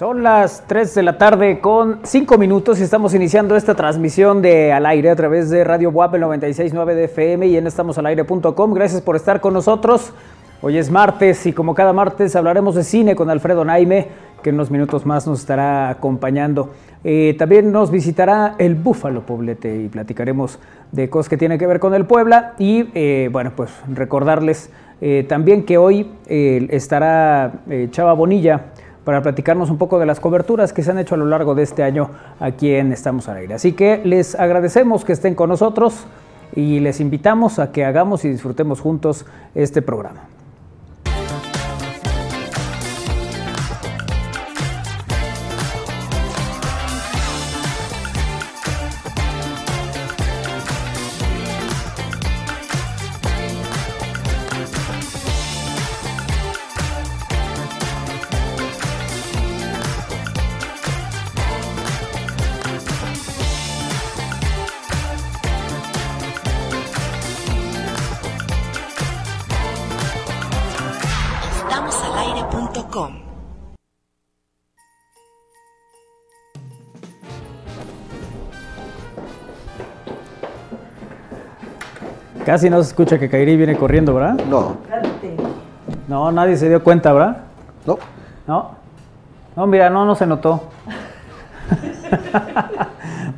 Son las 3 de la tarde con 5 minutos y estamos iniciando esta transmisión de al aire a través de Radio WAP 969 de y en estamosalaire.com. Gracias por estar con nosotros. Hoy es martes y como cada martes hablaremos de cine con Alfredo Naime, que en unos minutos más nos estará acompañando. Eh, también nos visitará el Búfalo Poblete y platicaremos de cosas que tienen que ver con el Puebla. Y eh, bueno, pues recordarles eh, también que hoy estará Chava Bonilla para platicarnos un poco de las coberturas que se han hecho a lo largo de este año aquí en Estamos al Aire. Así que les agradecemos que estén con nosotros y les invitamos a que hagamos y disfrutemos juntos este programa. Casi no se escucha que Kairi viene corriendo, ¿verdad? No. No, nadie se dio cuenta, ¿verdad? No. No. No, mira, no, no se notó.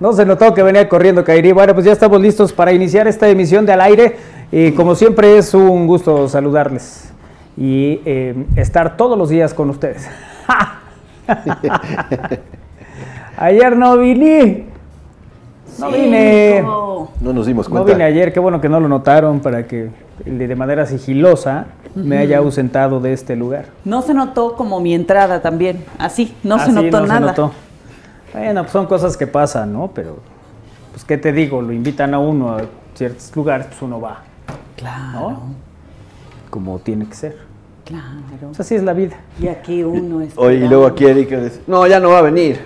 no se notó que venía corriendo Kairi. Bueno, pues ya estamos listos para iniciar esta emisión de Al Aire. Y como siempre es un gusto saludarles y eh, estar todos los días con ustedes. Ayer no vine. No vine. No nos dimos cuenta. No vine ayer, qué bueno que no lo notaron para que de manera sigilosa me haya ausentado de este lugar. No se notó como mi entrada también, así, no se notó no nada. Se notó. Bueno, pues son cosas que pasan, ¿no? Pero, pues, ¿qué te digo? Lo invitan a uno a ciertos lugares, pues uno va. Claro. Como tiene que ser. Claro. Pues así es la vida. Y aquí uno es. Oye, y luego aquí Erika dice, no, ya no va a venir.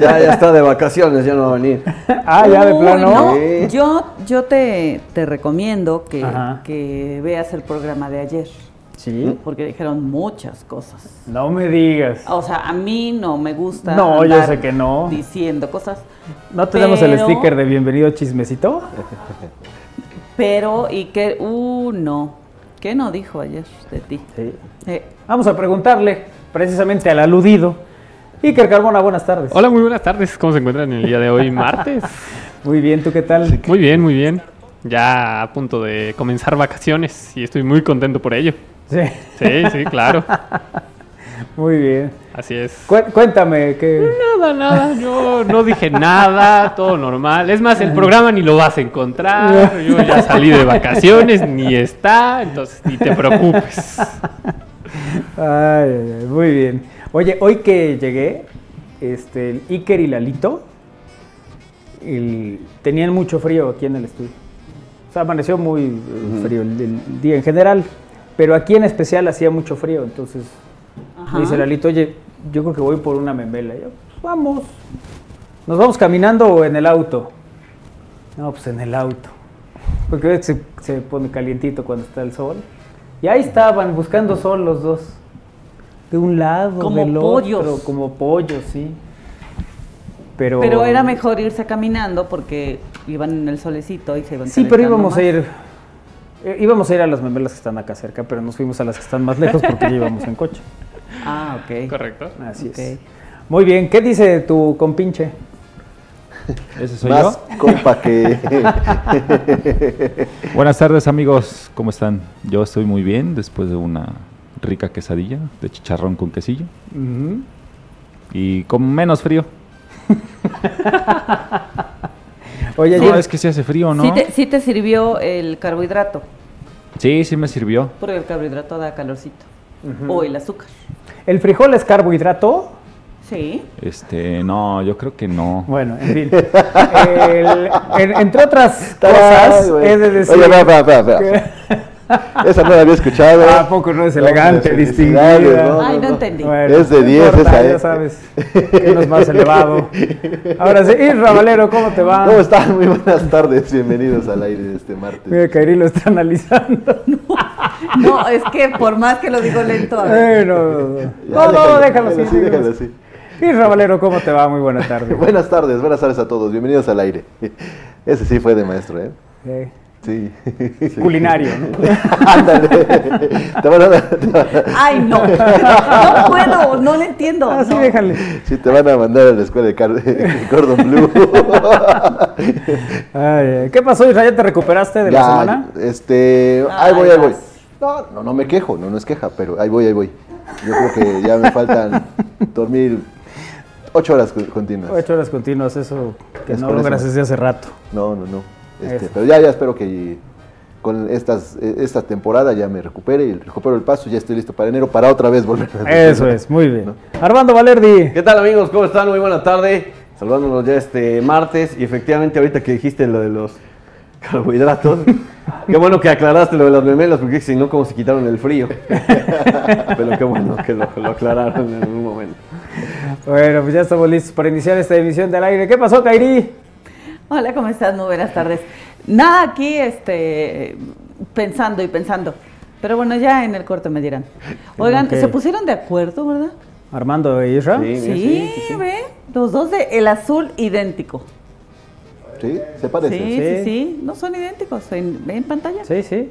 Ya, ya está de vacaciones, ya no va a venir. ah, ya de plano. Yo, yo te, recomiendo que, que, veas el programa de ayer. Sí. Porque dijeron muchas cosas. No me digas. O sea, a mí no me gusta. No, yo sé que no. Diciendo cosas. ¿No tenemos el sticker de bienvenido chismecito? Pero, y que, uh, no. ¿Qué no dijo ayer de ti? Sí. Vamos a preguntarle precisamente al aludido Iker Carmona, buenas tardes. Hola, muy buenas tardes. ¿Cómo se encuentran el día de hoy, martes? muy bien, ¿tú qué tal? Muy bien, muy bien. Ya a punto de comenzar vacaciones y estoy muy contento por ello. Sí. Sí, sí, claro. Muy bien. Así es. cuéntame que... Nada, nada. Yo no dije nada, todo normal. Es más, el programa ni lo vas a encontrar. Yo ya salí de vacaciones, ni está, entonces ni te preocupes. Ay, muy bien. Oye, hoy que llegué, este, el Iker y Lalito tenían mucho frío aquí en el estudio. O sea, amaneció muy frío el, día en general, pero aquí en especial hacía mucho frío. Entonces dice Lalito, oye, yo creo que voy por una memela. yo, pues vamos. ¿Nos vamos caminando o en el auto? No, pues en el auto. Porque se, se pone calientito cuando está el sol. Y ahí estaban buscando sol los dos de un lado, como del pollos. otro, como pollos, sí. Pero, pero era mejor irse caminando porque iban en el solecito y se iban Sí, pero íbamos a ir eh, íbamos a ir a las memelas que están acá cerca, pero nos fuimos a las que están más lejos porque ya íbamos en coche. Ah, ok. Correcto. Así es. Muy bien, ¿qué dice tu compinche? ¿Ese soy más compa que... Buenas tardes amigos, ¿cómo están? Yo estoy muy bien después de una rica quesadilla de chicharrón con quesillo. Y con menos frío. Oye, no, es que se hace frío, ¿no? ¿Sí te, sirvió el carbohidrato? Sí, sí me sirvió. Porque el carbohidrato da calorcito. O el azúcar. ¿El frijol es carbohidrato? Sí. Este, no, yo creo que no. Bueno, en fin. entre otras cosas, es de decir. Oye, esa no la había escuchado. ¿A poco no es elegante, distinguida? Ay, no entendí. es de 10 esa, Ya sabes, que no es más elevado. Ahora sí, Isra Valero, ¿cómo te va? ¿Cómo están? Muy buenas tardes, bienvenidos al aire de este martes. Mira, Kairi lo está analizando. No, es que por más que lo digo lento. Eh, no, no, no, déjalo así. Déjalo así. Y Ravalero, ¿cómo te va? Muy buena tarde. buenas tardes, buenas tardes a todos. Bienvenidos al aire. Ese sí fue de maestro, ¿eh? Sí. Sí. Culinario, ¿no? Ándale. Te van a Ay, no. No puedo, no le entiendo. Así no. déjale. Sí, te van a mandar a la escuela de, Car de Cordon Blue. Ay, ¿Qué pasó, Israel? ¿Ya te recuperaste de ya, la semana? Este, ahí voy, ahí voy. No, no, no me quejo, no, no es queja, pero ahí voy, ahí voy. Yo creo que ya me faltan dormir ocho horas continuas. Ocho horas continuas, eso que no logras desde hace rato. No, no, no. Este, pero ya, ya espero que con estas, esta temporada ya me recupere y recupero el paso, ya estoy listo para enero para otra vez volver a Eso es, muy bien. ¿No? Armando Valerdi. ¿Qué tal amigos? ¿Cómo están? Muy buena tarde. Saludándonos ya este martes y efectivamente ahorita que dijiste lo de los carbohidratos, qué bueno que aclaraste lo de las memelas porque si no, como se quitaron el frío. Pero qué bueno que lo, lo aclararon en un momento. Bueno, pues ya estamos listos para iniciar esta emisión del aire. ¿Qué pasó, Kairi? Hola, ¿cómo estás? Muy buenas tardes. Nada aquí, este, pensando y pensando. Pero bueno, ya en el corte me dirán. Oigan, okay. se pusieron de acuerdo, ¿verdad? Armando e Isra. Sí, sí, sí, sí. ve. Los dos de el azul idéntico. Sí, se parecen. Sí, sí, sí. No son idénticos. ¿En, en pantalla? Sí, sí.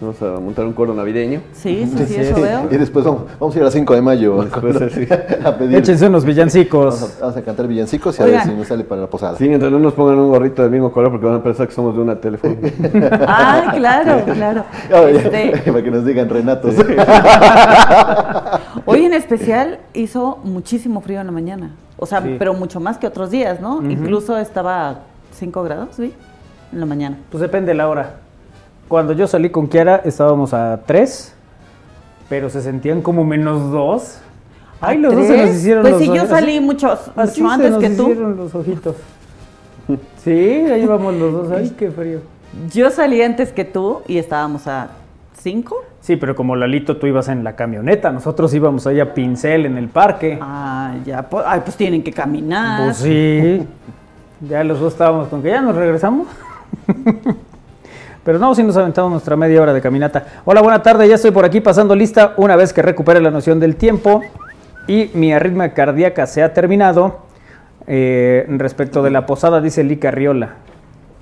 Vamos a montar un coro navideño. Sí, sí, sí, eso veo. Y después vamos, vamos a ir a 5 de mayo a pedir. Échense unos villancicos. Vamos a, vamos a cantar villancicos y a Oigan. ver si nos sale para la posada. Sí, mientras no nos pongan un gorrito del mismo color porque van a pensar que somos de una teléfono. ah, claro, claro. Este... para que nos digan Renatos. Hoy en especial hizo muchísimo frío en la mañana. O sea, sí. pero mucho más que otros días, ¿no? Uh -huh. Incluso estaba 5 grados, ¿sí? En la mañana. Pues depende de la hora. Cuando yo salí con Kiara estábamos a 3, pero se sentían como menos 2. Ay, los dos se nos hicieron pues los si yo salí mucho, así mucho antes se nos que tú. hicieron los ojitos. Sí, ahí vamos los dos. Ay, qué frío. Yo salí antes que tú y estábamos a 5. Sí, pero como Lalito tú ibas en la camioneta, nosotros íbamos ahí a pincel en el parque. Ah, ya, pues, ay, pues tienen que caminar. Pues sí. Ya los dos estábamos con que ya nos regresamos. Pero no, si nos aventamos nuestra media hora de caminata. Hola, buena tarde, ya estoy por aquí pasando lista una vez que recupere la noción del tiempo y mi arritmia cardíaca se ha terminado. Eh, respecto de la posada, dice Lica Riola.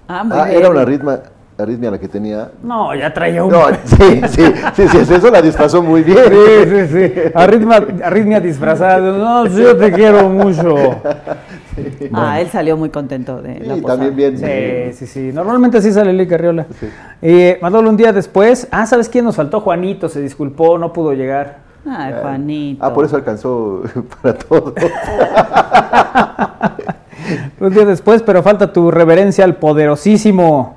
Ah, muy ah bien. era una arritmia, arritmia la que tenía. No, ya traía un. No, sí, sí, sí, sí, eso la disfrazó muy bien. Sí, sí, sí. Arritmia, arritmia disfrazada. No, yo te quiero mucho. Sí. Ah, él salió muy contento de la sí, posada. también bien. Sí, sí, sí. Normalmente así sale Lica Riola. Sí. Eh, Manolo un día después. Ah, ¿sabes quién nos faltó? Juanito, se disculpó, no pudo llegar. Ay, Juanito. Ah, por eso alcanzó para todo. un día después, pero falta tu reverencia al poderosísimo.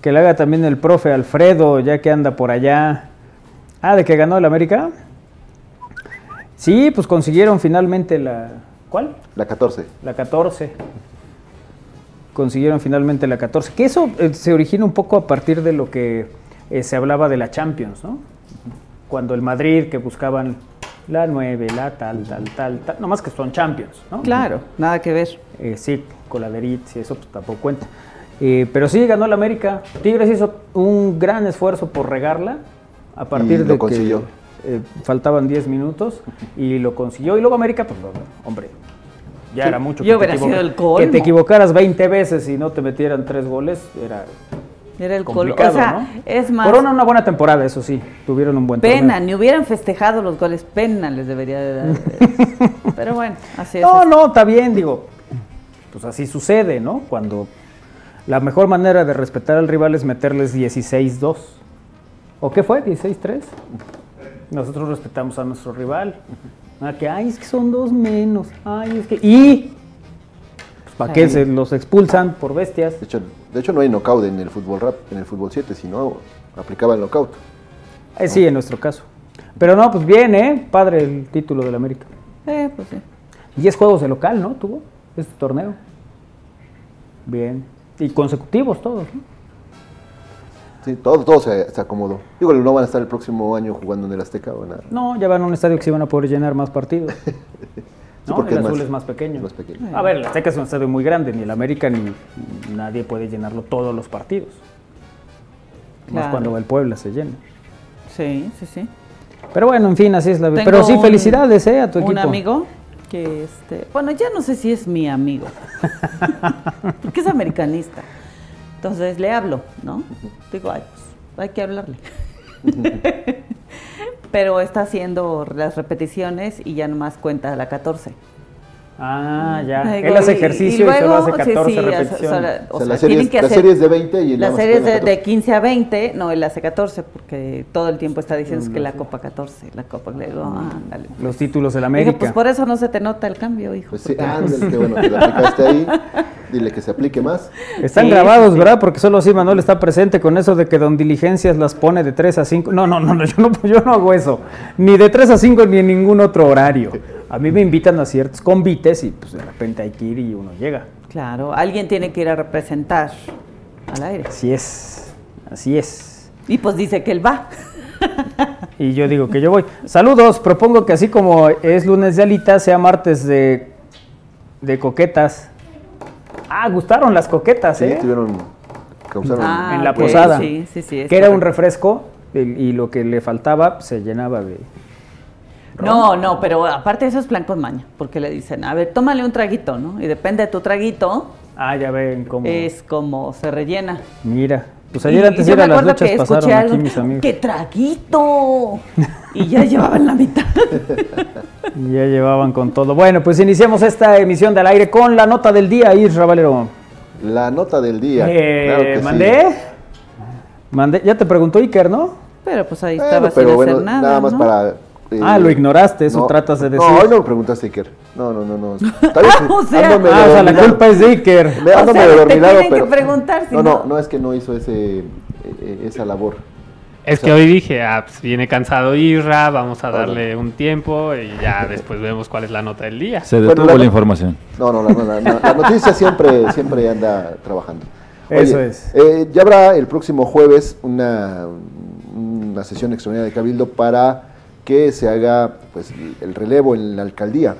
Que le haga también el profe Alfredo, ya que anda por allá. Ah, ¿de que ganó el América? Sí, pues consiguieron finalmente la... ¿Cuál? La 14. La 14. Consiguieron finalmente la 14. Que eso eh, se origina un poco a partir de lo que eh, se hablaba de la Champions, ¿no? Cuando el Madrid, que buscaban la 9, la tal, tal, tal, tal. No más que son Champions, ¿no? Claro, nada que ver. Eh, sí, coladerit, y eso pues tampoco cuenta. Eh, pero sí ganó el América. Tigres hizo un gran esfuerzo por regarla a partir y de lo consiguió. que eh, faltaban 10 minutos y lo consiguió. Y luego América, pues hombre, ya Sí, era mucho. yo que te hubiera sido el colmo. Que te equivocaras 20 veces y no te metieran tres goles, era Era el colo. complicado, O sea, ¿no? es más. Corona una buena temporada, eso sí. Tuvieron un buen Pena, torneo. ni hubieran festejado los goles, pena les debería de dar. Pero bueno, así es. No, no, está bien, digo. Pues así sucede, ¿no? Cuando la mejor manera de respetar al rival es meterles 16-2. ¿O qué fue? ¿16-3? Nosotros respetamos a nuestro rival. Ah, que, ay, es que son dos menos. Ay, es que. Y. Pues, ¿Para qué se los expulsan por bestias? De hecho, de hecho no hay knockout en el fútbol rap, en el fútbol 7, sino aplicaba el knockout. Eh, sí, en nuestro caso. Pero no, pues bien, ¿eh? Padre el título del América. Eh, pues sí. 10 juegos de local, ¿no? Tuvo este torneo. Bien. Y consecutivos todos, ¿no? Sí, todo, todo se, se acomodó. Digo, no van a estar el próximo año jugando en el Azteca o nada. No, ya van a un estadio que se van a poder llenar más partidos. ¿no? porque el es azul más- es más pequeño. es más pequeño. A ver, el Azteca es un estadio muy grande, ni el América ni nadie puede llenarlo todos los partidos. Más cuando va el Puebla se llena. Sí, sí, sí. Pero bueno, en fin, así es la vida. Pero sí, felicidades ¿eh? a tu equipo. Un amigo que, este, bueno, ya no sé si es mi amigo, porque es americanista. Entonces le hablo, ¿no? Digo, ay, pues hay que hablarle. Pero está haciendo las repeticiones y ya nomás cuenta la 14. Ah, ya. Él hace ejercicio y, solo hace 14 repeticiones. O sea, la, serie, que serie es de 20 y La serie es de, 15 a 20, no, él hace 14 porque todo el tiempo está diciendo que la Copa 14, la Copa, le digo, ándale. Los títulos de la América. pues por eso no se te nota el cambio, hijo. Pues sí, ándale, qué bueno que la aplicaste ahí. Dile que se aplique más. Están grabados, ¿verdad? Porque solo así Manuel está presente con eso de que Don Diligencias las pone de 3 a 5. No, no, no, no, yo no, yo no hago eso. Ni de 3 a 5 ni en ningún otro horario. A mí me invitan a ciertos convites y pues de repente hay que ir y uno llega. Claro, alguien tiene que ir a representar al aire. Así es, así es. Y pues dice que él va. y yo digo que yo voy. Saludos, propongo que así como es lunes de alitas, sea martes de, de coquetas. Ah, gustaron las coquetas, sí, ¿eh? Tuvieron, ah, en la posada. Sí, sí, sí. Que era un refresco y, lo que le faltaba se llenaba de no, no, pero aparte eso es plan con maña, porque le dicen, a ver, tómale un traguito, ¿no? Y depende de tu traguito. Ah, ya ven cómo. Es como se rellena. Mira, pues ayer antes de ir a las luchas pasaron aquí mis amigos. ¡Qué traguito! y ya llevaban la mitad. y ya llevaban con todo. Bueno, pues iniciamos esta emisión del aire con la nota del día, Isra Valero. La nota del día. Eh, ¿Mandé? Mandé. Ya te preguntó Iker, ¿no? Pero pues ahí estaba sin hacer nada. Nada más para ah, lo ignoraste, eso tratas de decir. No, hoy no me preguntaste Iker. No, no, no, no. o sea, ah, o sea, la culpa es de Iker. Me, o sea, te tienen pero, que preguntar si no, no, no, es que no hizo ese, eh, esa labor. Es que hoy dije, ah, pues viene cansado Isra, vamos a darle un tiempo y ya después vemos cuál es la nota del día. Se detuvo la, información. No, no, no, no, la noticia siempre, siempre anda trabajando. Eso es. Eh, ya habrá el próximo jueves una, una sesión extraordinaria de Cabildo para que se haga pues, el relevo en la alcaldía,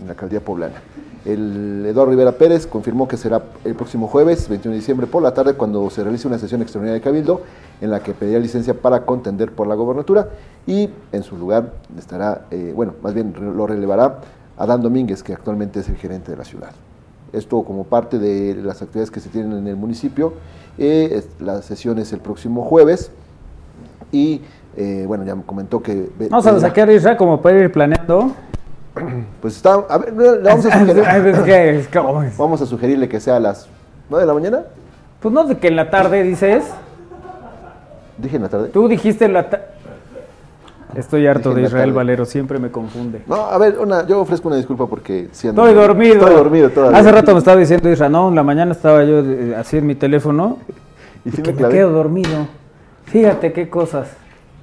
en la alcaldía poblana. El Eduardo Rivera Pérez confirmó que será el próximo jueves, 21 de diciembre, por la tarde, cuando se realice una sesión extraordinaria de Cabildo, en la que pedirá licencia para contender por la gobernatura y en su lugar estará, eh, bueno, más bien lo relevará Adán Domínguez, que actualmente es el gerente de la ciudad. Esto como parte de las actividades que se tienen en el municipio. Eh, la sesión es el próximo jueves y eh, bueno, ya me comentó que... Vamos a sacar Israel como para ir planeando. Pues está, a ver, vamos a sugerir, vamos a sugerirle que sea a las 9 de la mañana. Pues no, de que en la tarde dices. Dije en la tarde. Tú dijiste en la tarde. Estoy harto de Israel Valero, siempre me confunde. No, a ver, una, yo ofrezco una disculpa porque Estoy dormido. Estoy dormido todavía. Hace rato me estaba diciendo Israel, no, en la mañana estaba yo eh, así en mi teléfono y, que me quedo dormido. Fíjate qué cosas.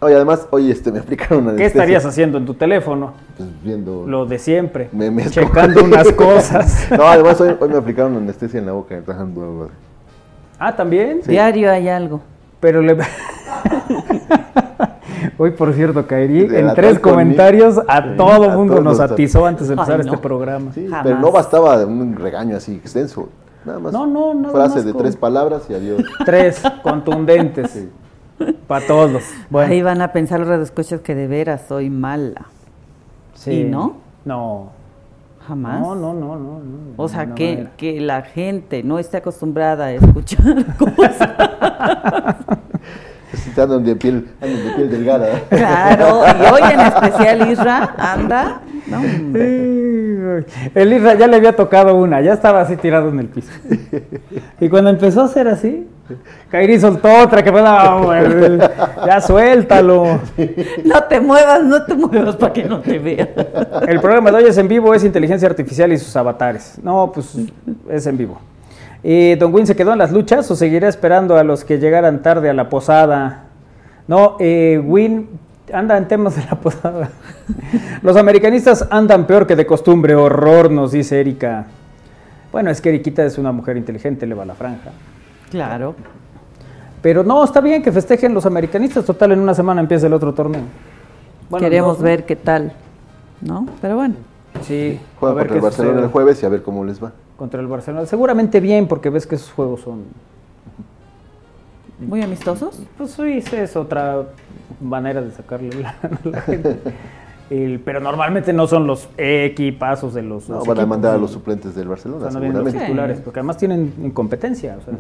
Oye, además, oye, este, me explicaron una ¿Qué estarías haciendo en tu teléfono? Pues viendo... Lo de siempre. Me, me checando unas cosas. No, además hoy, hoy, me aplicaron anestesia en la boca. Ah, ¿también? Diario hay algo. Pero le... Hoy, por cierto, caerí en tres comentarios. A todo mundo nos atizó antes de empezar este programa. Sí, pero no bastaba un regaño así extenso. Nada más. No, no, no. Frase de tres palabras y adiós. Tres contundentes. Sí. Para todos. Bueno. Ahí van a pensar los radioescuchas que de veras soy mala. Sí. no? No. Jamás. No, no, no, no. o sea, que, que la gente no esté acostumbrada a escuchar cosas. De piel, andan de piel delgada. Claro, y hoy en especial Isra anda. No, el Isra ya le había tocado una, ya estaba así tirado en el piso. Y cuando empezó a ser así, Kairi soltó otra que fue la, ya suéltalo. No te muevas, no te muevas para que no te vea. El programa de hoy es en vivo, es inteligencia artificial y sus avatares. No, pues es en vivo. ¿Y Don Win se quedó en las luchas o seguirá esperando a los que llegaran tarde a la posada? No, eh, Win anda en temas de la posada. los americanistas andan peor que de costumbre, horror, nos dice Erika. Bueno, es que Eriquita es una mujer inteligente, le va a la franja. Claro. Pero no, está bien que festejen los americanistas. Total, en una semana empieza el otro torneo. Queremos ver qué tal, ¿no? Pero bueno. Sí. Juegan contra el Barcelona el jueves y a ver cómo les va. Contra el Barcelona. Seguramente bien, porque ves que esos juegos son... ¿Muy amistosos? Pues sí, es otra... manera de sacarle la, la gente. El- pero normalmente no son los equipazos de los. No, los van a mandar a los suplentes del Barcelona, los titulares, porque además tienen incompetencia. o sea,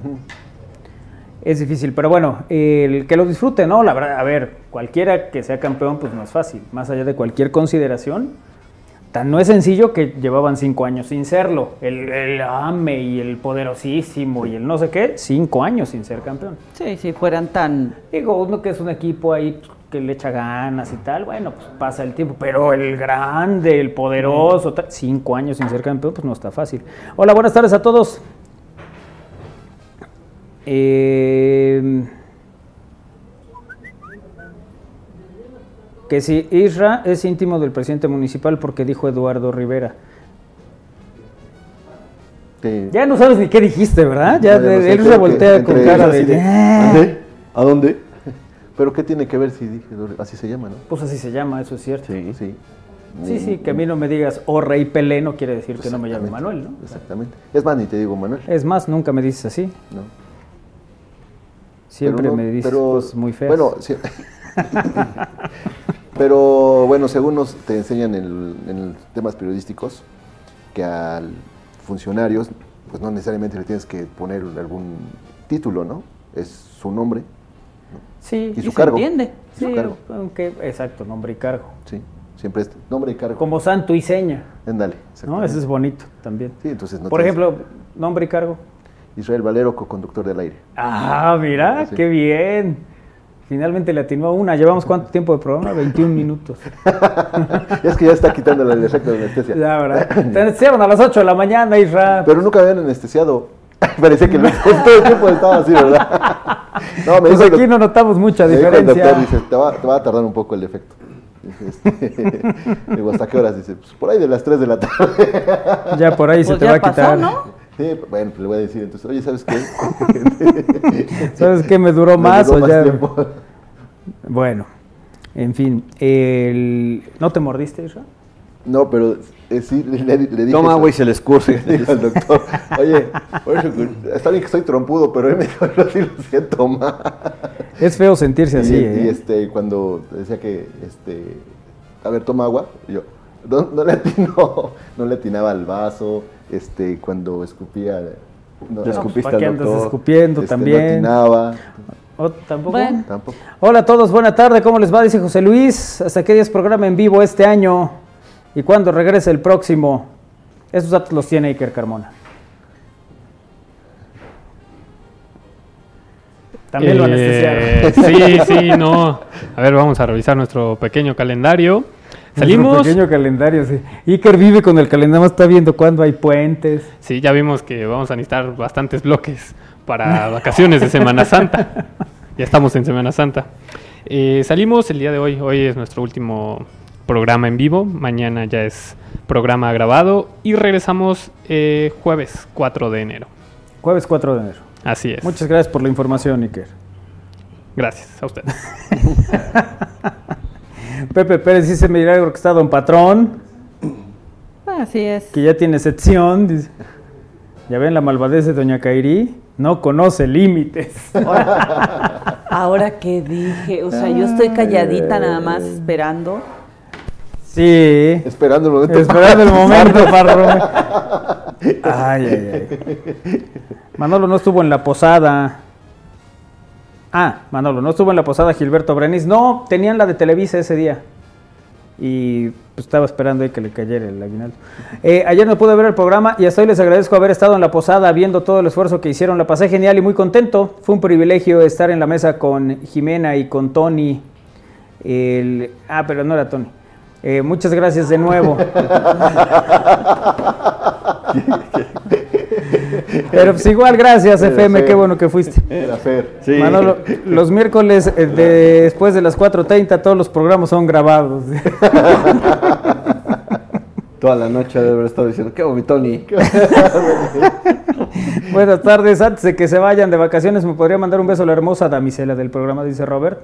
Es difícil, pero bueno, el que lo disfrute, ¿no? La verdad, a ver, cualquiera que sea campeón, pues no es fácil. Más allá de cualquier consideración, tan no es sencillo que llevaban cinco años sin serlo. El, el AME y el poderosísimo y el no sé qué, cinco años sin ser campeón. Sí, si fueran tan... Digo, uno que es un equipo ahí que le echa ganas y tal, bueno, pues pasa el tiempo. Pero el grande, el poderoso, tal, cinco años sin ser campeón, pues no está fácil. Hola, buenas tardes a todos. Eh, que si Isra es íntimo del presidente municipal porque dijo Eduardo Rivera. Ya no sabes ni qué dijiste, ¿verdad? Ya No, ya no de- sé, él se voltea con cara de... así de. ¿Dónde? ¿A dónde? Pero ¿qué tiene que ver si dije así se llama, no? Pues así se llama, eso es cierto. Sí. Sí. Sí, sí, que a mí no me digas, oh rey Pelé, no quiere decir que no me llame Manuel, ¿no? Exactamente. Es más, ni te digo Manuel. Es más, nunca me dices así. No. Siempre no- me dices pero- muy feas. Bueno, sí. pero bueno, según nos te enseñan en, en temas periodísticos, que al funcionarios, pues no necesariamente le tienes que poner algún título, ¿no? Es su nombre, sí, y su se cargo. entiende. y su sí, cargo. aunque, exacto, nombre y cargo. Sí, siempre es nombre y cargo. Como santo y seña, Ándale, ¿no? Ese es bonito también. Sí, entonces no Por tienes- ejemplo, nombre y cargo. Israel Valero, co-conductor del aire. Ah, mira, Sí. qué bien. Finalmente le atinó una. ¿Llevamos cuánto tiempo de programa? 21 minutos. es que ya está quitando el efecto de anestesia. Ya, ¿verdad? Te anestesiaron a las 8 de la mañana, Isra. Pero nunca habían anestesiado. Parecía que lo- todo el tiempo estaba así, ¿verdad? No, me Pues dijo aquí no notamos mucha me dijo el diferencia. doctor, dice, te va, te va a tardar un poco el efecto. Este, digo, ¿hasta qué horas? Dice, pues por ahí de las 3 de la tarde. Ya por ahí se Pues te ya va a pasó, quitar. ¿no? Sí, bueno, pues le voy a decir, entonces, oye, ¿sabes qué? ¿Sabes qué me duró Me más duró o ya? tiempo. Bueno, en fin. El... ¿No te mordiste, Isra? No, pero eh, sí, le, le- le dije. Toma eso. agua y se le escurre. Le dije al doctor, oye, está bien que estoy trompudo, pero él me dijo, yo sí lo siento más. Es feo sentirse así, y, ¿eh? y, este, cuando decía que, este, a ver, toma agua, y yo, no, no le atinó, no le atinaba al vaso, este, cuando escupía, no, No, escupiste ¿Para andas escupiendo este, no también? atinaba, ¿O tampoco? Bueno. tampoco. Hola a todos, buena tarde, ¿cómo les va? Dice José Luis. ¿Hasta qué día es programa en vivo este año? ¿Y cuándo regresa el próximo? Esos datos los tiene Iker Carmona. También lo Eh, anestesiaron. Sí, sí, no. A ver, vamos a revisar nuestro pequeño calendario. Nuestro Salimos. pequeño calendario, sí. Iker vive con el calendario, está viendo cuándo hay puentes. Sí, ya vimos que vamos a necesitar bastantes bloques para vacaciones de Semana Santa. Ya estamos en Semana Santa. Eh, salimos el día de hoy. Hoy es nuestro último programa en vivo. Mañana ya es programa grabado. Y regresamos eh, jueves 4 de enero. Jueves 4 de enero. Así es. Muchas gracias por la información, Iker. gracias a ustedes. Pepe Pérez dice milagro que está don patrón, Así es. que ya tiene sección. Dice. Ya ven la malvadez de doña Kairi, no conoce límites. Ahora que dije, o sea, yo estoy calladita nada más esperando. Sí. Esperando el momento. Esperando el momento para. Ay, ay, ay. Manolo no estuvo en la posada. Ah, Manolo, no estuvo en la posada Gilberto Brenis. No, tenían la de Televisa ese día. Y pues, estaba esperando ahí que le cayera el aguinaldo. Eh, ayer no pude ver el programa y hasta hoy les agradezco haber estado en la posada viendo todo el esfuerzo que hicieron. La pasé genial y muy contento. Fue un privilegio estar en la mesa con Jimena y con Tony. Ah, pero no era Tony. Eh, muchas gracias de nuevo. Pero pues igual, gracias Era FM, Fer. qué bueno que fuiste. Era Fer. Sí. Manolo, los miércoles eh, de- después de las 4.30 todos los programas son grabados. Toda la noche debe haber estado diciendo, ¿qué Tony? Buenas tardes, antes de que se vayan de vacaciones, ¿me podría mandar un beso a la hermosa damisela del programa? Dice Robert.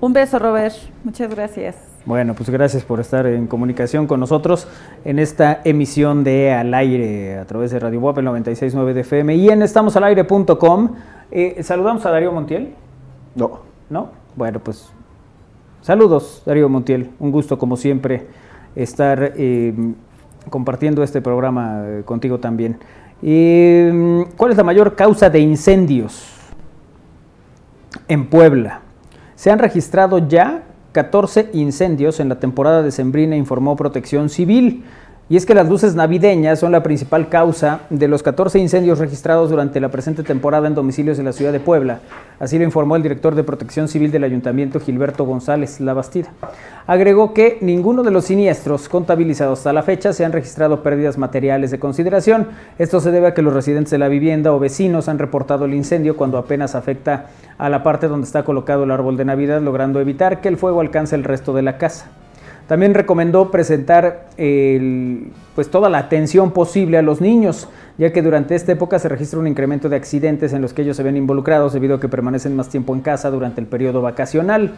Un beso, Robert. Muchas gracias. Bueno, pues gracias por estar en comunicación con nosotros en esta emisión de Al Aire a través de Radio Guap, el 96.9 de FM y en estamosalaire.com. Eh, saludamos a Darío Montiel, No, ¿no? Bueno, pues saludos, Darío Montiel. Un gusto, como siempre, estar eh, compartiendo este programa eh, contigo también. Eh, ¿Cuál es la mayor causa de incendios en Puebla? Se han registrado ya 14 incendios en la temporada de Sembrina, informó Protección Civil. Y es que las luces navideñas son la principal causa de los 14 incendios registrados durante la presente temporada en domicilios de la ciudad de Puebla. Así lo informó el director de Protección Civil del Ayuntamiento, Gilberto González Labastida. Agregó que ninguno de los siniestros contabilizados hasta la fecha se han registrado pérdidas materiales de consideración. Esto se debe a que los residentes de la vivienda o vecinos han reportado el incendio cuando apenas afecta a la parte donde está colocado el árbol de Navidad, logrando evitar que el fuego alcance el resto de la casa. También recomendó presentar pues toda la atención posible a los niños, ya que durante esta época se registra un incremento de accidentes en los que ellos se ven involucrados debido a que permanecen más tiempo en casa durante el periodo vacacional.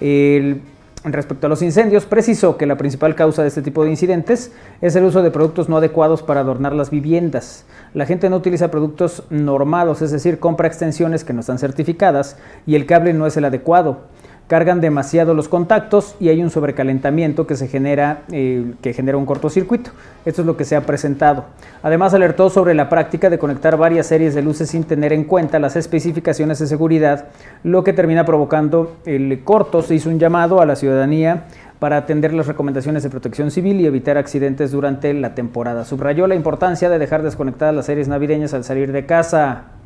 El, Respecto a los incendios, precisó que la principal causa de este tipo de incidentes es el uso de productos no adecuados para adornar las viviendas. La gente no utiliza productos normados, es decir, compra extensiones que no están certificadas y el cable no es el adecuado cargan demasiado los contactos y hay un sobrecalentamiento que se genera, eh, que genera un cortocircuito. Esto es lo que se ha presentado. Además alertó sobre la práctica de conectar varias series de luces sin tener en cuenta las especificaciones de seguridad, lo que termina provocando el corto. Se hizo un llamado a la ciudadanía para atender las recomendaciones de protección civil y evitar accidentes durante la temporada. Subrayó la importancia de dejar desconectadas las series navideñas al salir de casa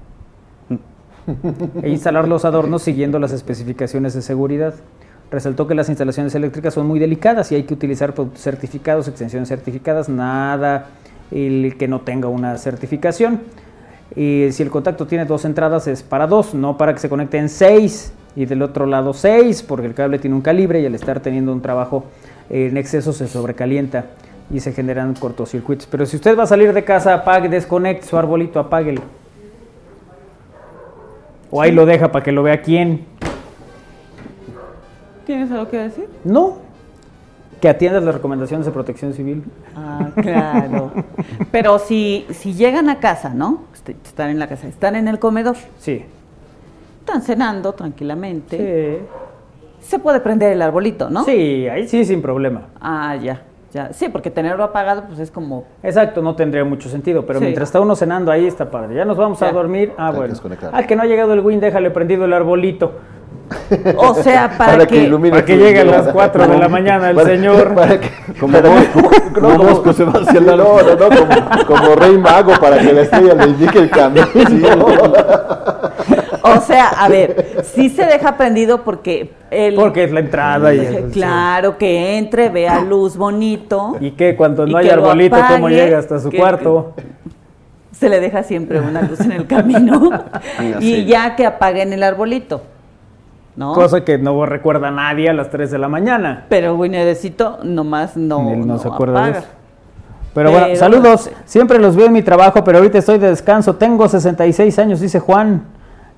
e instalar los adornos siguiendo las especificaciones de seguridad. Resaltó que las instalaciones eléctricas son muy delicadas y hay que utilizar productos certificados, extensiones certificadas, nada el que no tenga una certificación. Y si el contacto tiene dos entradas es para dos, no para que se conecten seis y del otro lado seis, porque el cable tiene un calibre y al estar teniendo un trabajo en exceso se sobrecalienta y se generan cortocircuitos. Pero si usted va a salir de casa, apague, desconecte su arbolito, apáguelo. O ahí lo deja para que lo vea quién. ¿Tienes algo que decir? No. Que atiendas las recomendaciones de protección civil. Ah, claro. Pero si, si llegan a casa, ¿no? Este, están en la casa, están en el comedor. Sí. Están cenando tranquilamente. Sí. Se puede prender el arbolito, ¿no? Sí, ahí sí, sin problema. Ah, ya. Ya, sí, porque tenerlo apagado pues es como... Exacto, no tendría mucho sentido, pero Sí. mientras está uno cenando ahí está padre. Ya nos vamos a dormir. Ah, Hay bueno. Al que no ha llegado el Win, déjale prendido el arbolito. O sea, para, Para que... que Para llegue a las 4 de la mañana el Para- señor. Para que, Como para que- Bosco, se va hacia el No, no, no, como, como rey mago para que la estrella le indique el camino. Sí, O sea, a ver, sí se deja prendido porque el... Porque es la entrada y Claro, que entre, vea luz bonito. ¿Y qué? Cuando Y no hay que arbolito, ¿cómo apague, llega hasta su que- cuarto? Se le deja siempre una luz en el camino. y sí. ya que apaguen el arbolito. ¿No? Cosa que no recuerda a nadie a las 3 de la mañana. Pero Winedecito nomás no, Él no, no se acuerda de eso. Pero bueno, Pero- saludos. Siempre los veo en mi trabajo, pero ahorita estoy de descanso. Tengo 66 años, dice Juan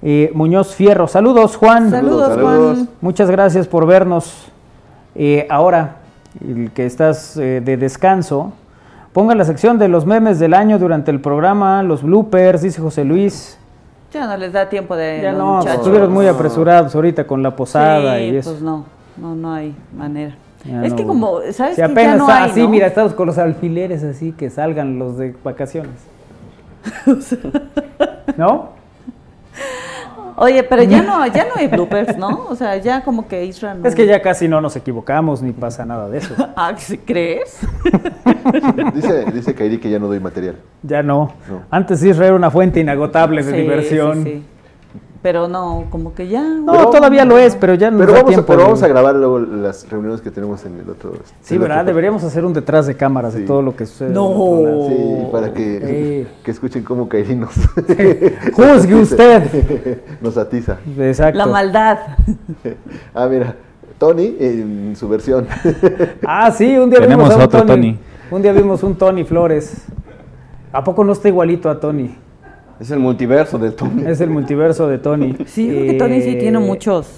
eh, Muñoz Fierro. Saludos, Juan. Saludos, Saludos. Juan. Muchas gracias por vernos. Eh, ahora, el que estás eh, de descanso, ponga la sección de los memes del año durante el programa, los bloopers, dice José Luis. Ya no les da tiempo de Ya no, muchachos. estuvieron muy apresurados ahorita con la posada Sí, y eso. pues no, no, no hay manera. Ya es no. que como, ¿sabes Si qué? apenas ya no hay, así, ¿no? mira, estamos con los alfileres así que salgan los de vacaciones. ¿No? Oye, pero ya no, ya no hay bloopers, ¿no? O sea, ya como que Isra no... Es que ya casi no nos equivocamos ni pasa nada de eso. Ah, ¿sí ¿crees? Dice, dice Kairi que ya no doy material. Ya no. No. Antes Isra era una fuente inagotable de Sí, diversión. sí, sí. Pero no, como que ya... No, Pero- todavía lo es, pero ya no Pero da vamos, a, tiempo. pero de- vamos a grabar luego las reuniones que tenemos en el otro. Sí, el ¿verdad? otro- Deberíamos hacer un detrás de cámaras de Sí. todo lo que sucede. No. Sí, para que, que escuchen cómo Kairi nos, Juzgue usted. nos atiza. Exacto. La maldad. Ah, mira, Tony en su versión. Ah, sí, un día Tenemos vimos a un otro Tony. Tony. Un día vimos un Tony Flores. ¿A poco no está igualito a Tony? Es el multiverso del Tony. Es el multiverso de Tony. Sí, creo que Tony sí Eh, tiene muchos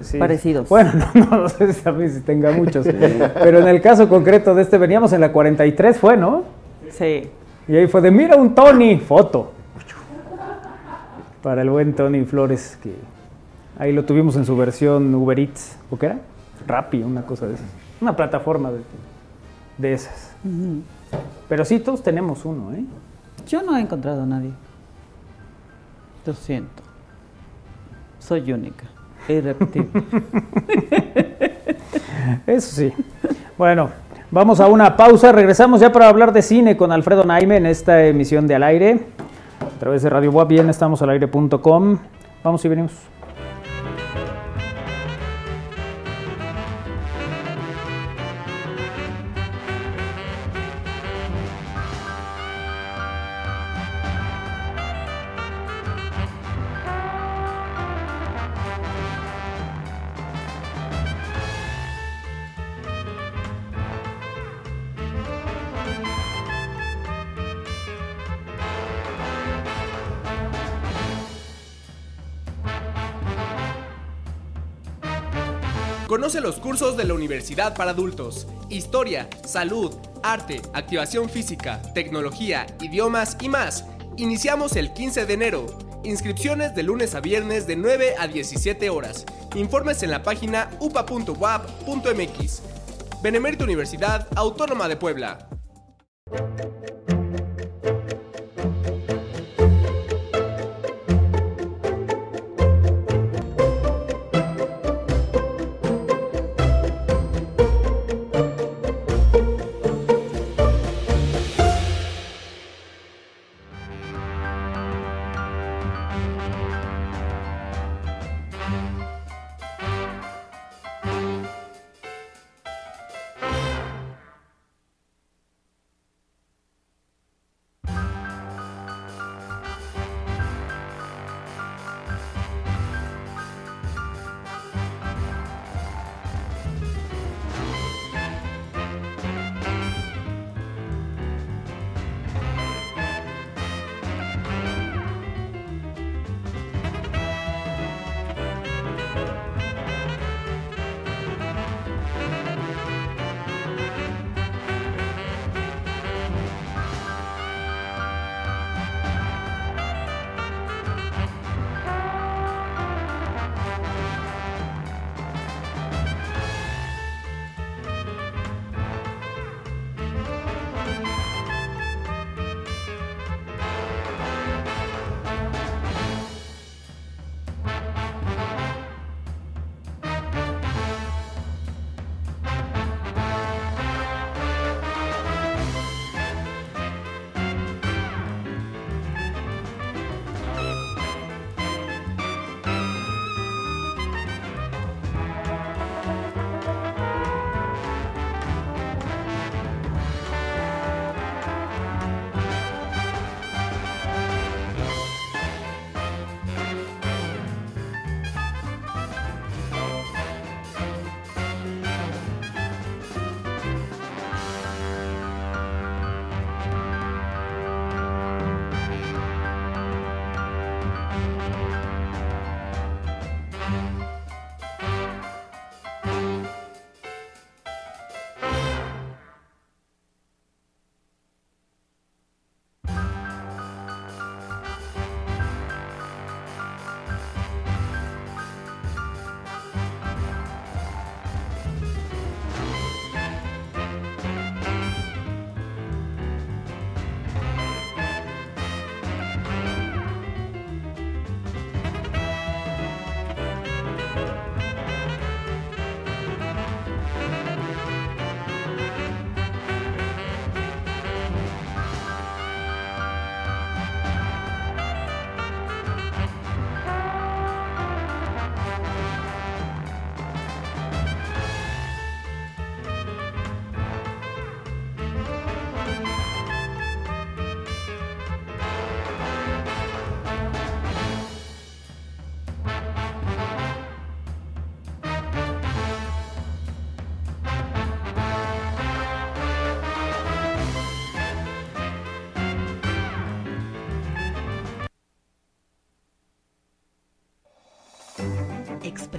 sí. parecidos. Bueno, no, no sé si también si tenga muchos. Pero en el caso concreto de este, veníamos en la 43, fue, ¿no? Sí. Y ahí fue de, mira un Tony, foto. Para el buen Tony Flores, que Ahí lo tuvimos en su versión Uber Eats, ¿o qué era? Rappi, una cosa de esas. Una plataforma de, de esas. Pero sí, todos tenemos uno, ¿eh? Yo no he encontrado a nadie. Lo siento. Soy única. Irrepetible. Eso sí. Bueno, vamos a una pausa. Regresamos ya para hablar de cine con Alfredo Naime en esta emisión de Al Aire. A través de Radio Web, bien estamos al aire.com. Vamos y venimos. Cursos de la Universidad para Adultos. Historia, salud, arte, activación física, tecnología, idiomas y más. Iniciamos el 15 de enero. Inscripciones de lunes a viernes de 9 a 17 horas. Informes en la página upa.wap.mx. Benemérito Universidad Autónoma de Puebla.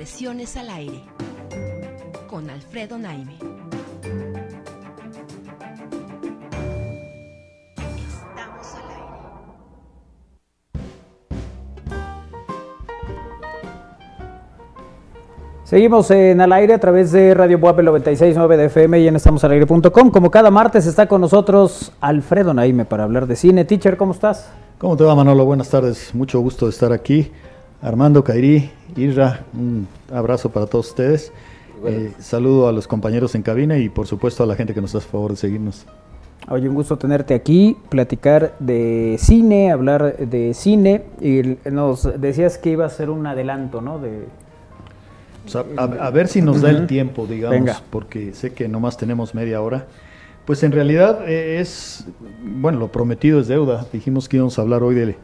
Expresiones al aire con Alfredo Naime. Estamos al aire. Seguimos en al aire a través de Radio Buapel 96.9 de FM y en estamosalaire.com. Como cada martes está con nosotros Alfredo Naime para hablar de cine. Teacher, ¿cómo estás? ¿Cómo te va, Manolo? Buenas tardes. Mucho gusto de estar aquí. Armando, Kairi, Irra, un abrazo para todos ustedes. Eh, saludo a los compañeros en cabina y por supuesto a la gente que nos hace favor de seguirnos. Oye, un gusto tenerte aquí, platicar de cine, hablar de cine. Y nos decías que iba a ser un adelanto, ¿no? De, a, ver si nos da el tiempo, digamos, porque sé que nomás tenemos media hora. Pues en realidad eh, es, bueno, lo prometido es deuda. Dijimos que íbamos a hablar hoy de,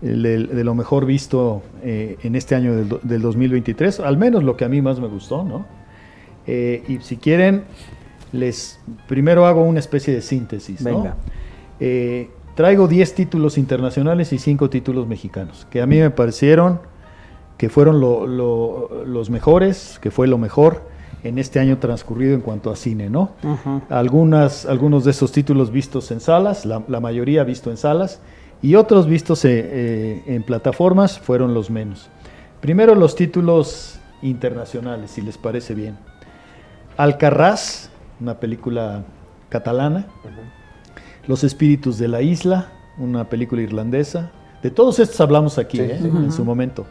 de, lo mejor visto eh, en este año del, del, 2023, al menos lo que a mí más me gustó, ¿no? Eh, y si quieren, les primero hago una especie de síntesis, Venga. traigo 10 títulos internacionales y 5 títulos mexicanos, que a mí me parecieron que fueron los mejores, que fue lo mejor en este año transcurrido en cuanto a cine, ¿no? Algunas, algunos de esos títulos vistos en salas, la, mayoría visto en salas, y otros vistos eh, eh, en plataformas fueron los menos. Primero los títulos internacionales, si les parece bien. Alcarraz, una película catalana. Los espíritus de la isla, una película irlandesa. De todos estos hablamos aquí ¿eh? en su momento.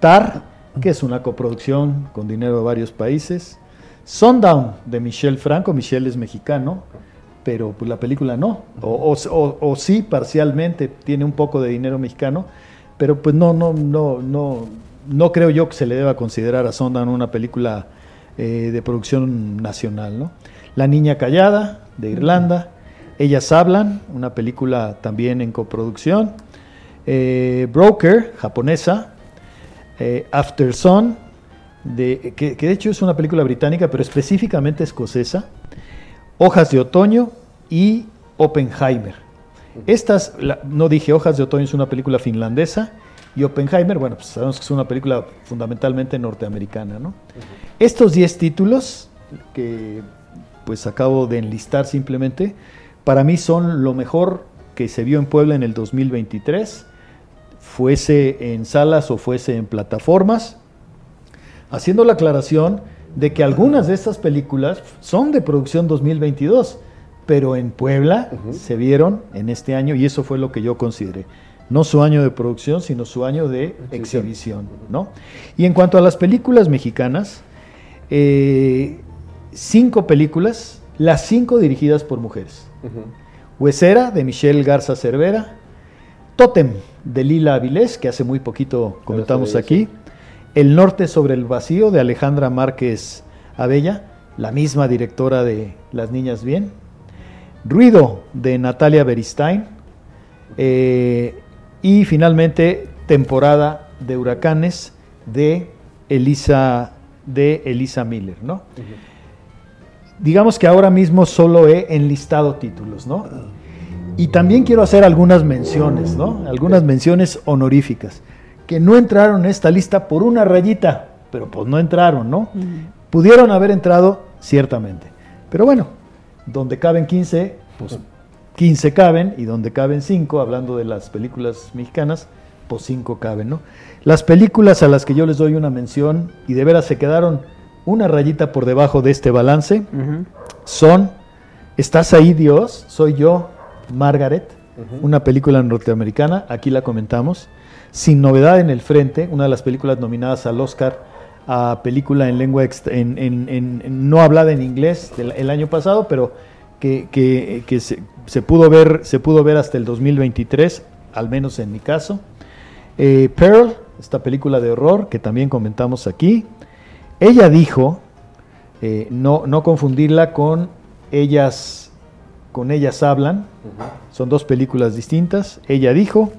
Tar, que es una coproducción con dinero de varios países. Sundown de Michel Franco, Michel es mexicano, pero pues la película no, o, sí parcialmente tiene un poco de dinero mexicano, pero pues no, no, no, no, no creo yo que se le deba considerar a Sundown una película eh, de producción nacional, ¿no? La niña callada de Irlanda, Ellas hablan, una película también en coproducción. Eh, Broker, japonesa, eh, After Sun, de, que, de hecho es una película británica, pero específicamente escocesa, Hojas de Otoño y Oppenheimer. Estas, no dije Hojas de Otoño es una película finlandesa y Oppenheimer, bueno, pues sabemos que es una película fundamentalmente norteamericana. ¿no? Estos 10 títulos que pues acabo de enlistar simplemente, para mí son lo mejor que se vio en Puebla en el 2023 fuese en salas o fuese en plataformas, haciendo la aclaración de que algunas de estas películas son de producción 2022, pero en Puebla se vieron en este año y eso fue lo que yo consideré. No su año de producción, sino su año de exhibición. ¿no? Y en cuanto a las películas mexicanas, eh, cinco películas, las cinco dirigidas por mujeres. Huesera, de Michelle Garza Cervera, Totem de Lila Avilés, que hace muy poquito comentamos aquí. El Norte sobre el Vacío de Alejandra Márquez Abella, la misma directora de Las Niñas Bien. Ruido de Natalia Beristain. Eh, y finalmente Temporada de Huracanes de Elisa, de Elisa Miller. ¿no? Digamos que ahora mismo solo he enlistado títulos, ¿no? Y también quiero hacer algunas menciones, ¿no? Algunas menciones honoríficas, que no entraron en esta lista por una rayita, pero pues no entraron, ¿no? Pudieron haber entrado, ciertamente. Pero bueno, donde caben 15, pues 15 caben, y donde caben 5, hablando de las películas mexicanas, pues 5 caben, ¿no? Las películas a las que yo les doy una mención, y de veras se quedaron una rayita por debajo de este balance, son Estás ahí, Dios, soy yo, Margaret, una película norteamericana, aquí la comentamos. Sin novedad en el frente, una de las películas nominadas al Oscar a película en lengua en, no hablada en inglés el año pasado, pero que, se, pudo ver, se pudo ver hasta el 2023, al menos en mi caso. Eh, Pearl, esta película de horror que también comentamos aquí. Ella dijo, eh, no, no confundirla con ellas con ellas hablan. Son dos películas distintas. Ella dijo,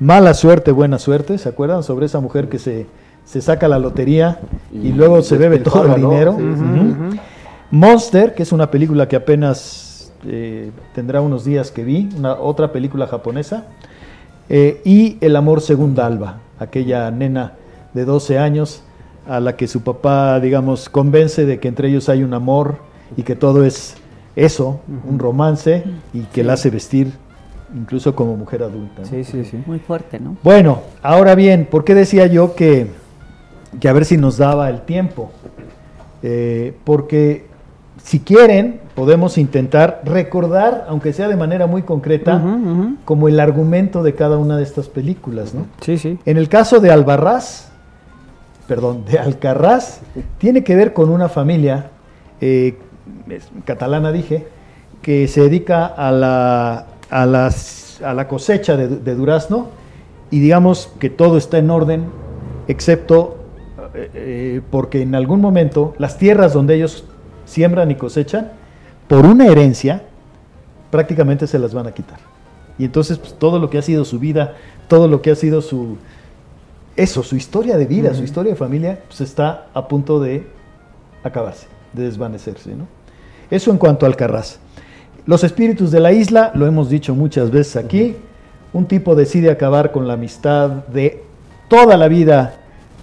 mala suerte, buena suerte. ¿Se acuerdan sobre esa mujer que se, saca la lotería y, luego se bebe todo el dinero? Monster, que es una película que apenas eh, tendrá unos días que vi, una, otra película japonesa. Eh, y El amor según Alba, aquella nena de 12 años a la que su papá, digamos, convence de que entre ellos hay un amor y que todo es eso, un romance, y que la hace vestir incluso como mujer adulta. Sí, sí, sí. Muy fuerte, ¿no? Bueno, ahora bien, ¿por qué decía yo que que a ver si nos daba el tiempo. Eh, porque si quieren, podemos intentar recordar, aunque sea de manera muy concreta, como el argumento de cada una de estas películas. ¿no? Sí, sí. En el caso de Albarraz, perdón, de Alcarraz, tiene que ver con una familia eh, catalana, dije, que se dedica a la, a las, a la cosecha de, de, durazno y digamos que todo está en orden, excepto eh, eh, porque en algún momento las tierras donde ellos siembran y cosechan, por una herencia, prácticamente se las van a quitar. Y entonces pues, todo lo que ha sido su vida, todo lo que ha sido su, eso, su historia de vida, su historia de familia, pues está a punto de acabarse, de desvanecerse. ¿no? Eso en cuanto al Carras. Los espíritus de la isla, lo hemos dicho muchas veces aquí, un tipo decide acabar con la amistad de toda la vida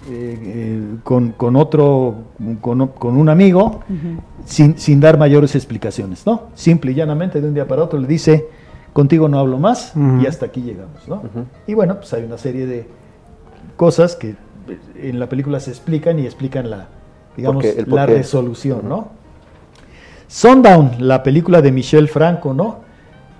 eh, eh, con, con, otro, con, con un amigo, sin, sin, dar mayores explicaciones, ¿no? Simple y llanamente, de un día para otro le dice, contigo no hablo más y hasta aquí llegamos, ¿no? Y bueno, pues hay una serie de cosas que en la película se explican y explican la, digamos, la resolución, ¿no? Sundown, la película de Michel Franco, ¿no?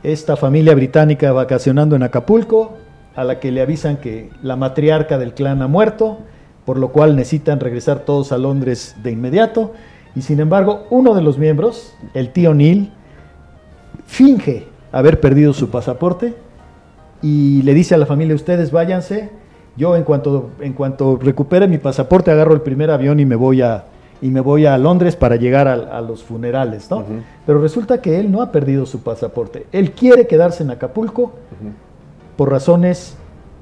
Esta familia británica vacacionando en Acapulco, a la que le avisan que la matriarca del clan ha muerto, por lo cual necesitan regresar todos a Londres de inmediato, y sin embargo, uno de los miembros, el tío Neil, finge haber perdido su pasaporte y le dice a la familia, ustedes váyanse, yo en cuanto, en cuanto recupere mi pasaporte agarro el primer avión y me voy a, y me voy a Londres para llegar a, los funerales, ¿no? Pero resulta que él no ha perdido su pasaporte. Él quiere quedarse en Acapulco por razones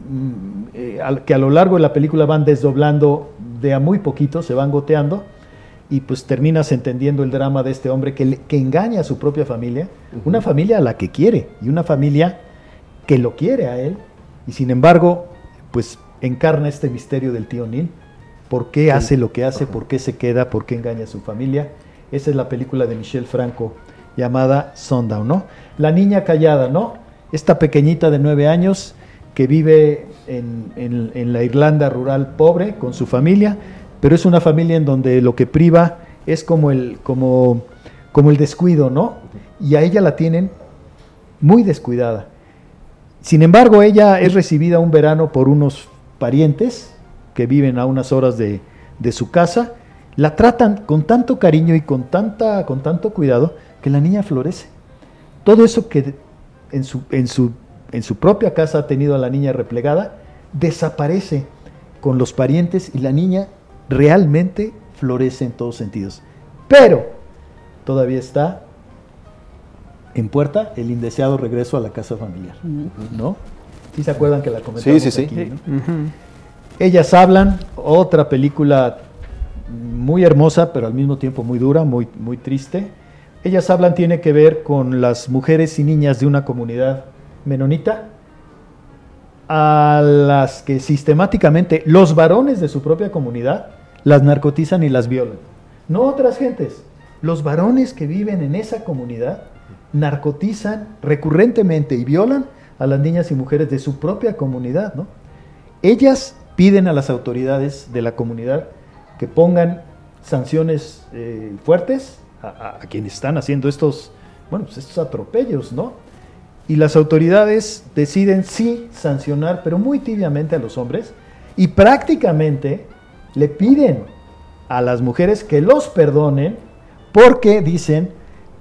mm, eh, que a lo largo de la película van desdoblando de a muy poquito, se van goteando, y pues terminas entendiendo el drama de este hombre que, que engaña a su propia familia, una familia a la que quiere y una familia que lo quiere a él, y sin embargo pues encarna este misterio del tío Neil. ¿Por qué hace lo que hace? ¿Por qué se queda? ¿Por qué engaña a su familia? Esa es la película de Michel Franco llamada Sundown, ¿no? La niña callada, ¿no? Esta pequeñita de nueve años que vive en, la Irlanda rural pobre con su familia, pero es una familia en donde lo que priva es como el, como, como el descuido, ¿no? Y a ella la tienen muy descuidada. Sin embargo, ella es recibida un verano por unos parientes que viven a unas horas de, su casa. La tratan con tanto cariño y con, tanta, con tanto cuidado que la niña florece. Todo eso que en su, en, su, en su propia casa ha tenido a la niña replegada, desaparece con los parientes y la niña realmente florece en todos sentidos. Pero todavía está en puerta el indeseado regreso a la casa familiar, ¿no? ¿Sí se acuerdan que la comentamos sí, sí, aquí, sí. Ellas hablan, otra película muy hermosa, pero al mismo tiempo muy dura, muy, muy triste. Ellas hablan tiene que ver con las mujeres y niñas de una comunidad menonita a las que sistemáticamente los varones de su propia comunidad las narcotizan y las violan. No otras gentes, los varones que viven en esa comunidad narcotizan recurrentemente y violan a las niñas y mujeres de su propia comunidad, ¿no? Ellas piden a las autoridades de la comunidad que pongan sanciones eh, fuertes a, quienes están haciendo estos, bueno, pues estos atropellos, ¿no? Y las autoridades deciden sí sancionar, pero muy tibiamente a los hombres, y prácticamente le piden a las mujeres que los perdonen porque dicen,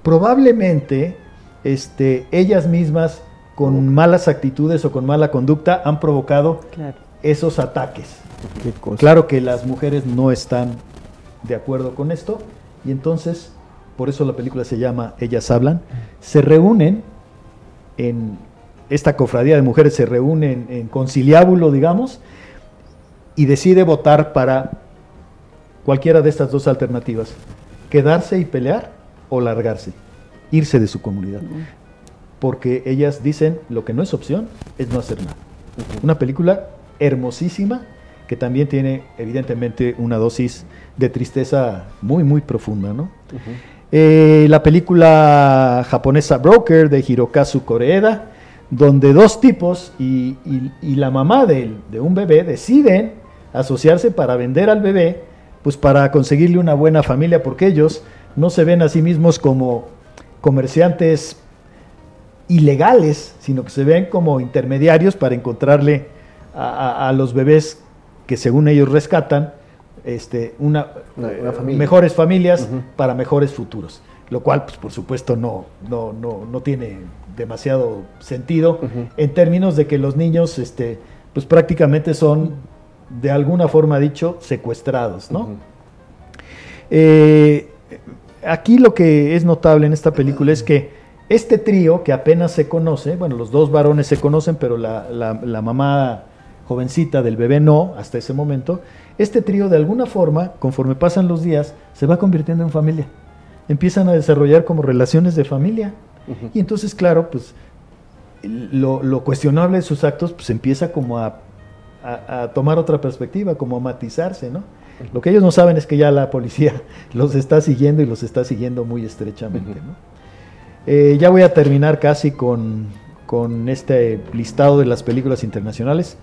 probablemente este, ellas mismas con malas actitudes o con mala conducta han provocado esos ataques. Claro que las mujeres no están de acuerdo con esto y entonces, por eso la película se llama Ellas hablan, se reúnen en esta cofradía de mujeres, se reúnen en conciliábulo, digamos, y decide votar para cualquiera de estas dos alternativas, quedarse y pelear o largarse irse de su comunidad. Porque ellas dicen, lo que no es opción es no hacer nada. Una película hermosísima que también tiene evidentemente una dosis de tristeza muy, muy profunda. ¿no? Eh, la película japonesa Broker de Hirokazu Koreeda, donde dos tipos y, la mamá de, de, un bebé deciden asociarse para vender al bebé, pues para conseguirle una buena familia, porque ellos no se ven a sí mismos como comerciantes ilegales, sino que se ven como intermediarios para encontrarle a, los bebés que según ellos rescatan, este, una, mejores familias para mejores futuros. Lo cual, pues, por supuesto, no, no, no, no tiene demasiado sentido en términos de que los niños, este, pues prácticamente son, de alguna forma dicho, secuestrados, ¿no? Eh, aquí lo que es notable en esta película es que este trío, que apenas se conoce, bueno, los dos varones se conocen, pero la, la, mamá jovencita del bebé no, hasta ese momento, este trío de alguna forma, conforme pasan los días, se va convirtiendo en familia. Empiezan a desarrollar como relaciones de familia. Y entonces, claro, pues lo, cuestionable de sus actos pues empieza como a, tomar otra perspectiva, como a matizarse, ¿no? Lo que ellos no saben es que ya la policía los está siguiendo y los está siguiendo muy estrechamente, eh, ya voy a terminar casi con, con, este listado de las películas internacionales.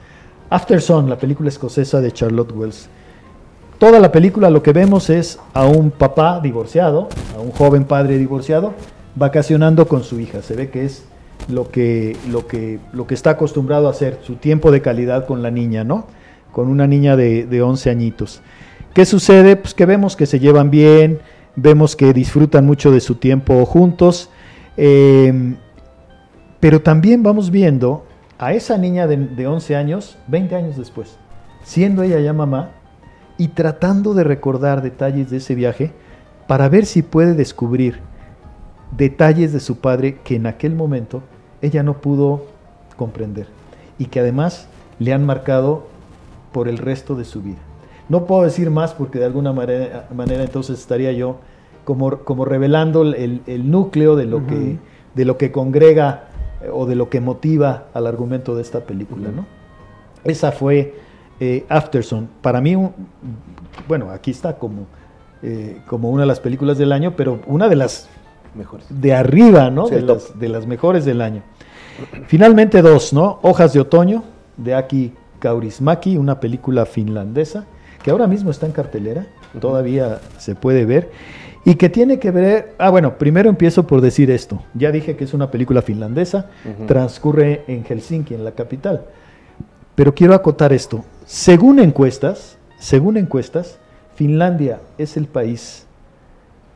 After Sun, la película escocesa de Charlotte Wells. Toda la película lo que vemos es a un papá divorciado, a un joven padre divorciado, vacacionando con su hija. Se ve que es lo que, lo que, lo que está acostumbrado a hacer, su tiempo de calidad con la niña, ¿no? Con una niña de, de 11 añitos. ¿Qué sucede? Pues que vemos que se llevan bien, vemos que disfrutan mucho de su tiempo juntos, eh, pero también vamos viendo a esa niña de, de 11 años, 20 años después, siendo ella ya mamá y tratando de recordar detalles de ese viaje para ver si puede descubrir detalles de su padre que en aquel momento ella no pudo comprender y que además le han marcado por el resto de su vida. No puedo decir más porque de alguna manera, manera entonces estaría yo como, como revelando el, núcleo de lo, que, de lo que congrega o de lo que motiva al argumento de esta película. ¿no? Esa fue eh, Afterson. Para mí, bueno, aquí está como, eh, como una de las películas del año, pero una de las mejores. De arriba, ¿no? de, las, de, las, mejores del año. Finalmente dos, ¿no? Hojas de otoño, de Aki Kaurismaki, una película finlandesa que ahora mismo está en cartelera, todavía se puede ver, y que tiene que ver, ah bueno, primero empiezo por decir esto, ya dije que es una película finlandesa, transcurre en Helsinki, en la capital, pero quiero acotar esto, según encuestas, según encuestas, Finlandia es el país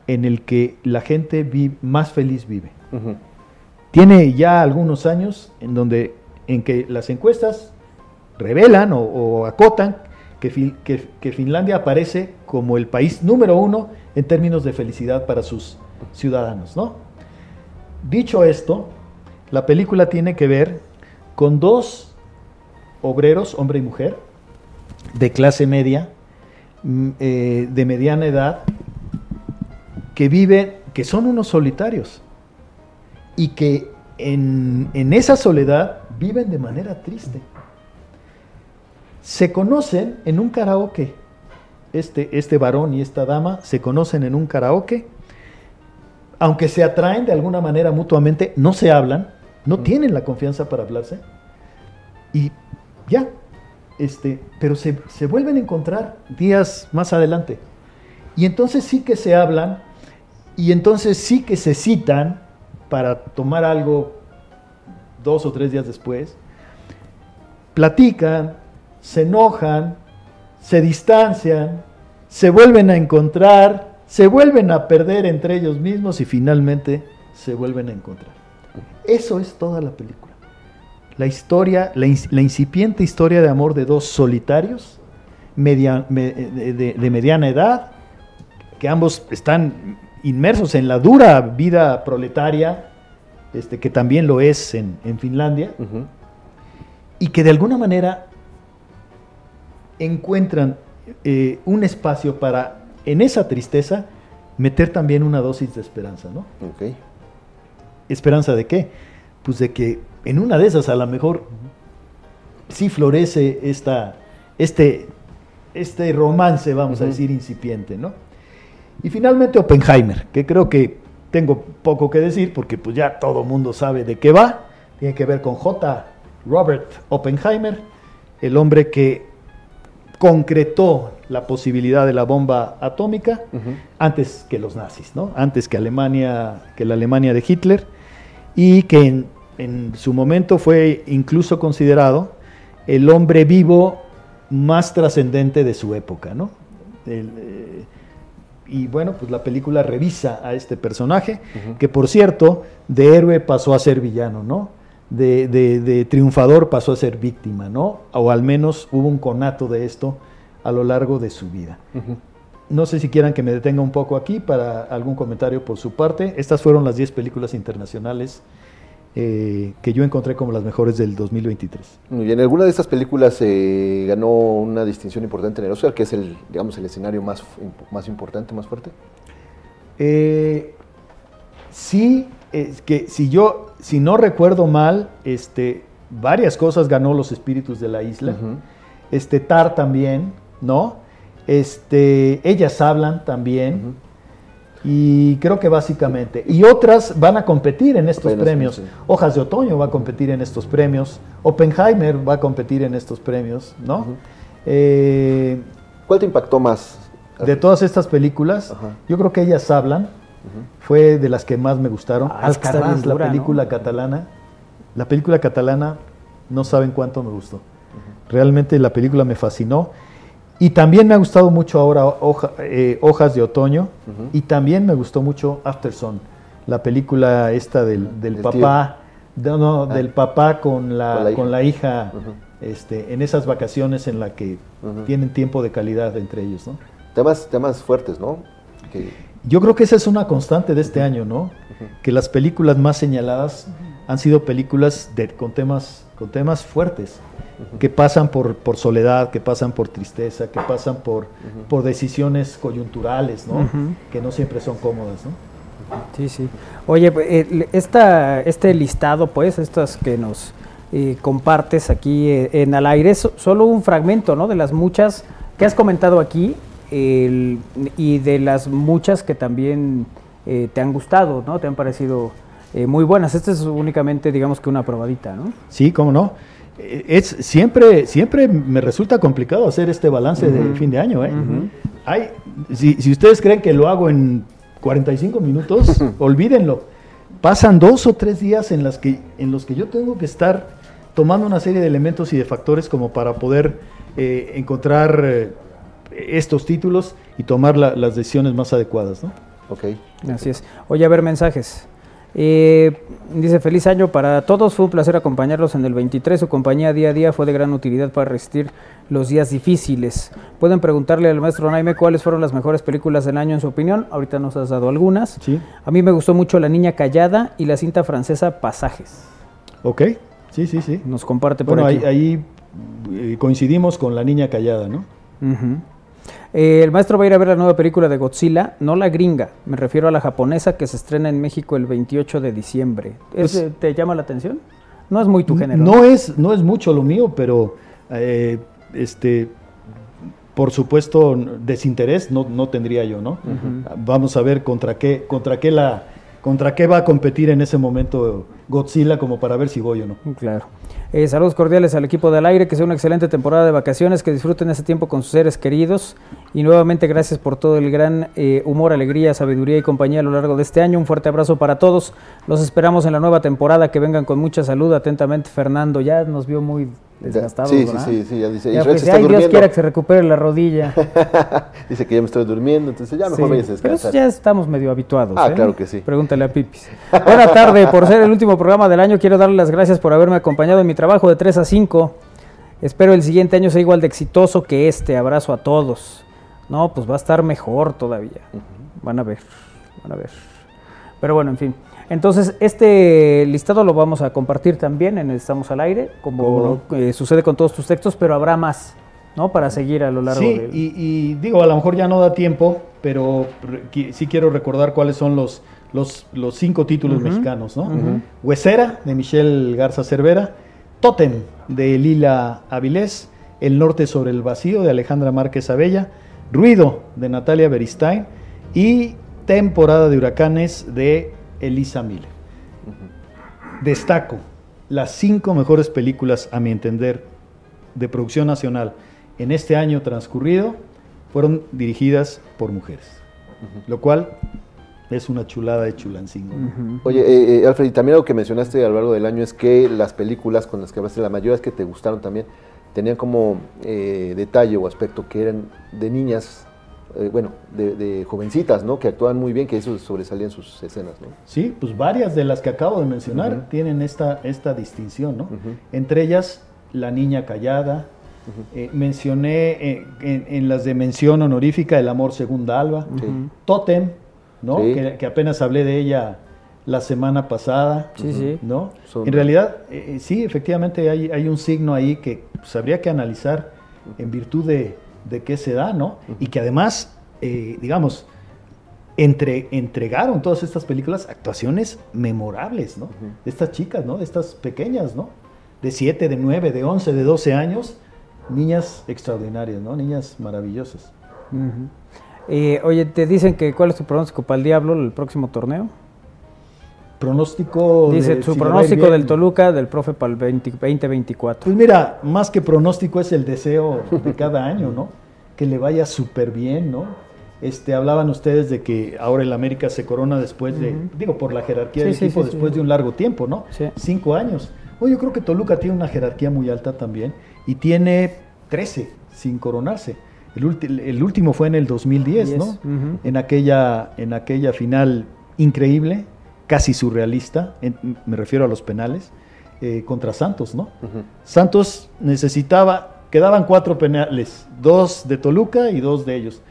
en el que la gente más feliz vive. Tiene ya algunos años en donde en que las encuestas revelan o acotan que, Finlandia aparece como el país número uno en términos de felicidad para sus ciudadanos. ¿no? Dicho esto, la película tiene que ver con dos obreros, hombre y mujer, de clase media, mm, eh, de mediana edad, que viven, que son unos solitarios y que en, en esa soledad viven de manera triste se conocen en un karaoke. Este, este varón y esta dama se conocen en un karaoke. Aunque se atraen de alguna manera mutuamente, no se hablan, no tienen la confianza para hablarse. Y ya, este, pero se, se vuelven a encontrar días más adelante. Y entonces sí que se hablan y entonces sí que se citan para tomar algo dos o tres días después. Platican, se enojan, se distancian, se vuelven a encontrar, se vuelven a perder entre ellos mismos y finalmente se vuelven a encontrar. Eso es toda la película. La historia, la, incipiente historia de amor de dos solitarios de, mediana edad, que ambos están inmersos en la dura vida proletaria, este, que también lo es en, Finlandia, y que de alguna manera encuentran eh, un espacio para, en esa tristeza, meter también una dosis de esperanza, ¿no? ¿Esperanza de qué? Pues de que en una de esas a lo mejor sí florece esta, este, este romance, vamos a decir, incipiente, ¿no? Y finalmente Oppenheimer, que creo que tengo poco que decir porque pues ya todo mundo sabe de qué va. Tiene que ver con J. Robert Oppenheimer, el hombre que concretó la posibilidad de la bomba atómica antes que los nazis, ¿no? Antes que Alemania, que la Alemania de Hitler, y que en, en su momento fue incluso considerado el hombre vivo más trascendente de su época, ¿no? El, eh, y bueno, pues la película revisa a este personaje, que por cierto, de héroe pasó a ser villano, ¿no? De, de- de triunfador pasó a ser víctima, ¿no? O al menos hubo un conato de esto a lo largo de su vida. No sé si quieran que me detenga un poco aquí para algún comentario por su parte. Estas fueron las 10 películas internacionales eh, que yo encontré como las mejores del 2023. Muy bien, ¿alguna de estas películas eh, ganó una distinción importante en el Oscar, que es el, digamos, el escenario más, más importante, más fuerte? Eh, sí, es que si yo, si no recuerdo mal, este, varias cosas ganó los espíritus de la isla. Este Tar también, ¿no? Este, ellas hablan también. Y creo que básicamente. Y otras van a competir en estos Apenas, premios. sí. Hojas de Otoño va a competir en estos premios. Oppenheimer va a competir en estos premios, ¿no? Eh, ¿Cuál te impactó más? de todas estas películas, yo creo que ellas hablan. Fue de las que más me gustaron. Ah, Alcaraz, la película catalana. La película catalana, no saben cuánto me gustó. Realmente la película me fascinó. Y también me ha gustado mucho ahora Hoja- eh, Hojas de Otoño. Y también me gustó mucho Afterson, la película esta del, del papá, no, no, Ah. del papá con la, Con la hija. con la hija, Ujú. este, en esas vacaciones en la que tienen tiempo de calidad entre ellos, ¿no? Temas, temas fuertes, ¿no? Que- Yo creo que esa es una constante de este año, ¿no? Que las películas más señaladas han sido películas de, con, temas, con temas fuertes, que pasan por, por soledad, que pasan por tristeza, que pasan por, por decisiones coyunturales, ¿no? Ujú. Que no siempre son cómodas, ¿no? Sí, sí. Oye, pues, eh, esta, este listado, pues, estas que nos eh, compartes aquí eh, en al aire, es solo un fragmento, ¿no? De las muchas que has comentado aquí el- y de las muchas que también eh, te han gustado, ¿no? Te han parecido eh, muy buenas. Esta es únicamente, digamos que una probadita, ¿no? Sí, cómo no. Eh, Es, siempre, siempre me resulta complicado hacer este balance de fin de año. ¿eh? Hay, si, si ustedes creen que lo hago en 45 minutos, olvídenlo. Pasan dos o tres días en, las que, en los que yo tengo que estar tomando una serie de elementos y de factores como para poder eh, encontrar estos títulos y tomar la- las decisiones más adecuadas. ¿no? ok. Así es. Oye, a ver, mensajes. Eh, dice, feliz año para todos. Fue un placer acompañarlos en el 23. Su compañía día a día fue de gran utilidad para resistir los días difíciles. Pueden preguntarle al maestro Naime cuáles fueron las mejores películas del año en su opinión. Ahorita nos has dado algunas. Sí. A mí me gustó mucho La Niña Callada y la cinta francesa Pasajes. ¿Ok? Sí, sí, sí. Nos comparte por Bueno, aquí. ahí, ahí, eh, coincidimos con la niña callada, ¿no? Ujú. Eh, el maestro va a ir a ver la nueva película de Godzilla, no la gringa, me refiero a la japonesa que se estrena en México el 28 de diciembre. ¿Es, Pues- eh, ¿Te llama la atención? No es muy tu género. No es, no es mucho lo mío, pero eh, este, por supuesto, desinterés no, no tendría yo, ¿no? Vamos a ver contra qué, contra qué la, contra qué va a competir en ese momento Godzilla, como para ver si voy o no. Claro. Eh, saludos cordiales al equipo del aire, que sea una excelente temporada de vacaciones, que disfruten ese tiempo con sus seres queridos y nuevamente gracias por todo el gran eh, humor, alegría, sabiduría y compañía a lo largo de este año. Un fuerte abrazo para todos. Los esperamos en la nueva temporada, que vengan con mucha salud. Atentamente, Fernando. Ya nos vio muy desgastados, sí, sí, ¿verdad? sí, sí, ya dice, Ya, pues, se está ay, Dios durmiendo. quiera que se recupere la rodilla. dice que ya me estoy durmiendo, entonces ya mejor Sí, vayas a pero eso ya estamos medio habituados. Ah, ¿eh? claro que sí. Pregúntale a Pipis. Buena tarde, por ser el último programa del año, quiero darle las gracias por haberme acompañado en mi trabajo de 3 a 5. Espero el siguiente año sea igual de exitoso que este. Abrazo a todos. No, pues va a estar mejor todavía. Van a ver, van a ver. Pero bueno, en fin. Entonces, este listado lo vamos a compartir también en Estamos al Aire, como eh, sucede con todos tus textos, pero habrá más, ¿no? Para seguir a lo largo Sí, del... y, y digo, a lo mejor ya no da tiempo, pero sí quiero recordar cuáles son los, los, los cinco títulos mexicanos, ¿no? Huesera, de Michelle Garza Cervera, Totem, de Lila Avilés, El Norte sobre el Vacío, de Alejandra Márquez Abella, Ruido, de Natalia Beristain, y Temporada de Huracanes, de Elisa Miller. Destaco las cinco mejores películas, a mi entender, de producción nacional en este año transcurrido fueron dirigidas por mujeres, lo cual es una chulada de Chulancingo. Oye, eh, eh, Alfred, y también algo que mencionaste a lo largo del año es que las películas con las que hablaste, la mayoría es que te gustaron también, tenían como eh, detalle o aspecto que eran de niñas, bueno, de, jovencitas, ¿no? Que actuaban muy bien, que eso sobresalía en sus escenas, ¿no? Sí, pues varias de las que acabo de mencionar tienen esta, esta distinción, ¿no? Entre ellas, La Niña Callada, mencioné en, las de mención honorífica El Amor Segunda Alba, Totem, ¿no? Que, apenas hablé de ella la semana pasada, ¿no? En realidad, eh, eh, sí, efectivamente hay, hay, un signo ahí que pues, habría que analizar en virtud de, de qué se da, ¿no? Y que además, eh, digamos, entre, entregaron todas estas películas actuaciones memorables, ¿no? De estas chicas, ¿no? De estas pequeñas, ¿no? De 7, de 9, de 11, de 12 años, niñas extraordinarias, ¿no? Niñas maravillosas. Eh, oye, te dicen que cuál es tu pronóstico para el Diablo el próximo torneo. Pronóstico. Dice su pronóstico del Toluca del profe para el 2024. Pues mira, más que pronóstico es el deseo de cada año, ¿no? Que le vaya súper bien, ¿no? Este, hablaban ustedes de que ahora el América se corona después de, digo, por la jerarquía del equipo, después de un largo tiempo, ¿no? Cinco años. Yo creo que Toluca tiene una jerarquía muy alta también y tiene 13 sin coronarse. El, último fue en el 2010, ¿no? en, aquella, en aquella final increíble, casi surrealista, me refiero a los penales, eh, contra Santos, ¿no? Santos necesitaba, quedaban cuatro penales, dos de Toluca y dos de ellos.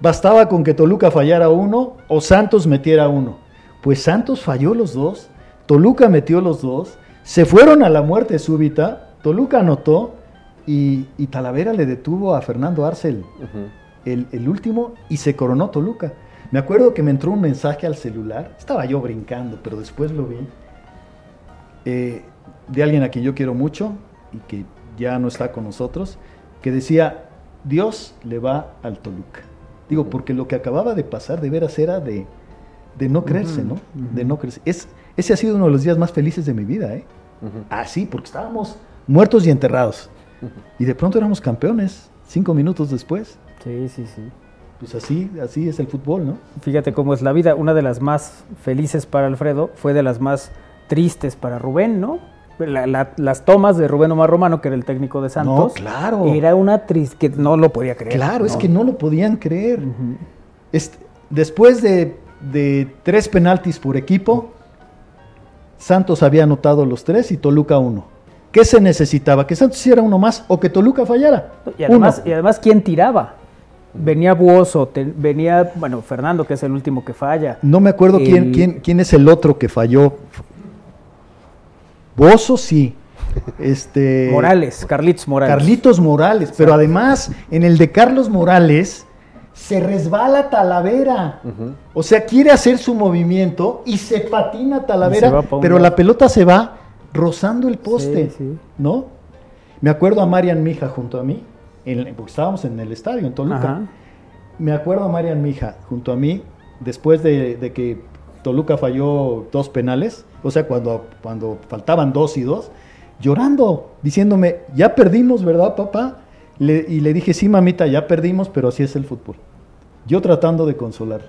Bastaba con que Toluca fallara uno o Santos metiera uno. Pues Santos falló los dos, Toluca metió los dos, se fueron a la muerte súbita, Toluca anotó y, Talavera le detuvo a Fernando Arcel, el, último, y se coronó Toluca. Me acuerdo que me entró un mensaje al celular, estaba yo brincando, pero después lo vi, eh, de alguien a quien yo quiero mucho y que ya no está con nosotros, que decía, Dios le va al Toluca. Digo, porque lo que acababa de pasar de veras era de, de no creerse, ¿no? De no creerse. Es, ese ha sido uno de los días más felices de mi vida, ¿eh? Así, porque estábamos muertos y enterrados. Y de pronto éramos campeones, cinco minutos después. Sí, sí, sí. Pues así, así es el fútbol, ¿no? Fíjate cómo es la vida. Una de las más felices para Alfredo fue de las más tristes para Rubén, ¿no? las tomas de Rubén Omar Romano, que era el técnico de Santos. No, claro. Era una triste que no lo podía creer. Claro, es que no lo podían creer. este, después de, de, tres penaltis por equipo, Santos había anotado los tres y Toluca uno. ¿Qué se necesitaba? ¿Que Santos hiciera uno más o que Toluca fallara? Y además, y además ¿quién tiraba? Venía Buoso, venía, bueno, Fernando, que es el último que falla. No me acuerdo quién, quién, quién es el otro que falló. Buoso sí. Este, Morales, Carlitos Morales. Carlitos Morales, pero además en el de Carlos Morales se resbala Talavera. O sea, quiere hacer su movimiento y se patina Talavera, pero la pelota se va rozando el poste, ¿no? Me acuerdo a Marian Mija junto a mí, porque estábamos en el estadio, en Toluca. Me acuerdo a Marian Mija junto a mí, después de, que Toluca falló dos penales, o sea, cuando, cuando faltaban dos y dos, llorando, diciéndome, ya perdimos, ¿verdad, papá? y le dije, sí, mamita, ya perdimos, pero así es el fútbol. Yo tratando de consolar.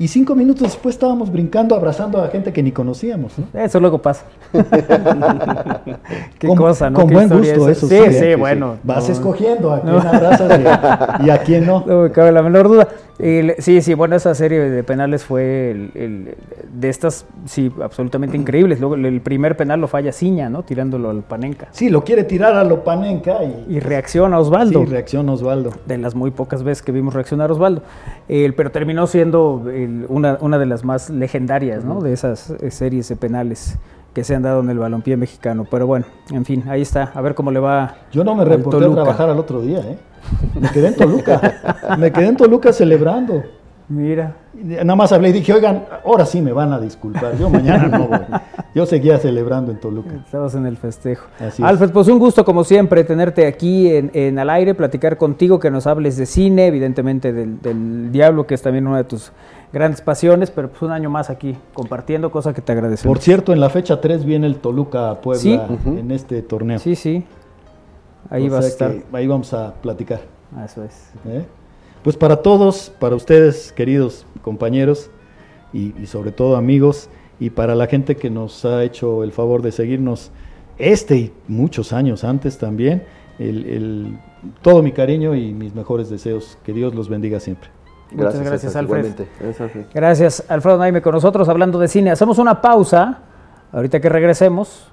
Y cinco minutos después estábamos brincando, abrazando a gente que ni conocíamos. Eso luego pasa. Qué cosa, ¿no? Con buen gusto, eso sí. Sí, bueno. Vas escogiendo a quién abrazas y, a quién no. No me cabe la menor duda. Sí, sí, bueno, esa serie de penales fue el, de estas, sí, absolutamente increíbles. Luego el primer penal lo falla Ciña, ¿no? Tirándolo al Panenka. Sí, lo quiere tirar a lo Panenka y... Y reacciona Osvaldo. Sí, reacciona Osvaldo. De las muy pocas veces que vimos reaccionar Osvaldo. pero terminó siendo una, una, de las más legendarias, ¿no? De esas eh, series de penales que se han dado en el balompié mexicano. Pero bueno, en fin, ahí está. A ver cómo le va. Yo no me reporté a trabajar al otro día, ¿eh? Me quedé en Toluca. me quedé en Toluca celebrando. Mira. Nada más hablé y dije, oigan, ahora sí me van a disculpar. Yo mañana no voy. Yo seguía celebrando en Toluca. Estabas en el festejo. Alfred, pues un gusto como siempre tenerte aquí en, en, al aire, platicar contigo, que nos hables de cine, evidentemente del, del Diablo, que es también una de tus grandes pasiones, pero pues un año más aquí compartiendo, cosa que te agradecemos. Por cierto, en la fecha 3 viene el Toluca Puebla en este torneo. Sí, sí. Ahí vas a estar. Ahí vamos a platicar. Eso es. ¿Eh? Pues para todos, para ustedes, queridos compañeros y, sobre todo amigos, y para la gente que nos ha hecho el favor de seguirnos este y muchos años antes también, el, todo mi cariño y mis mejores deseos. Que Dios los bendiga siempre. Muchas gracias, Alfred. Gracias, Alfredo Naime, con nosotros hablando de cine. Hacemos una pausa. Ahorita que regresemos,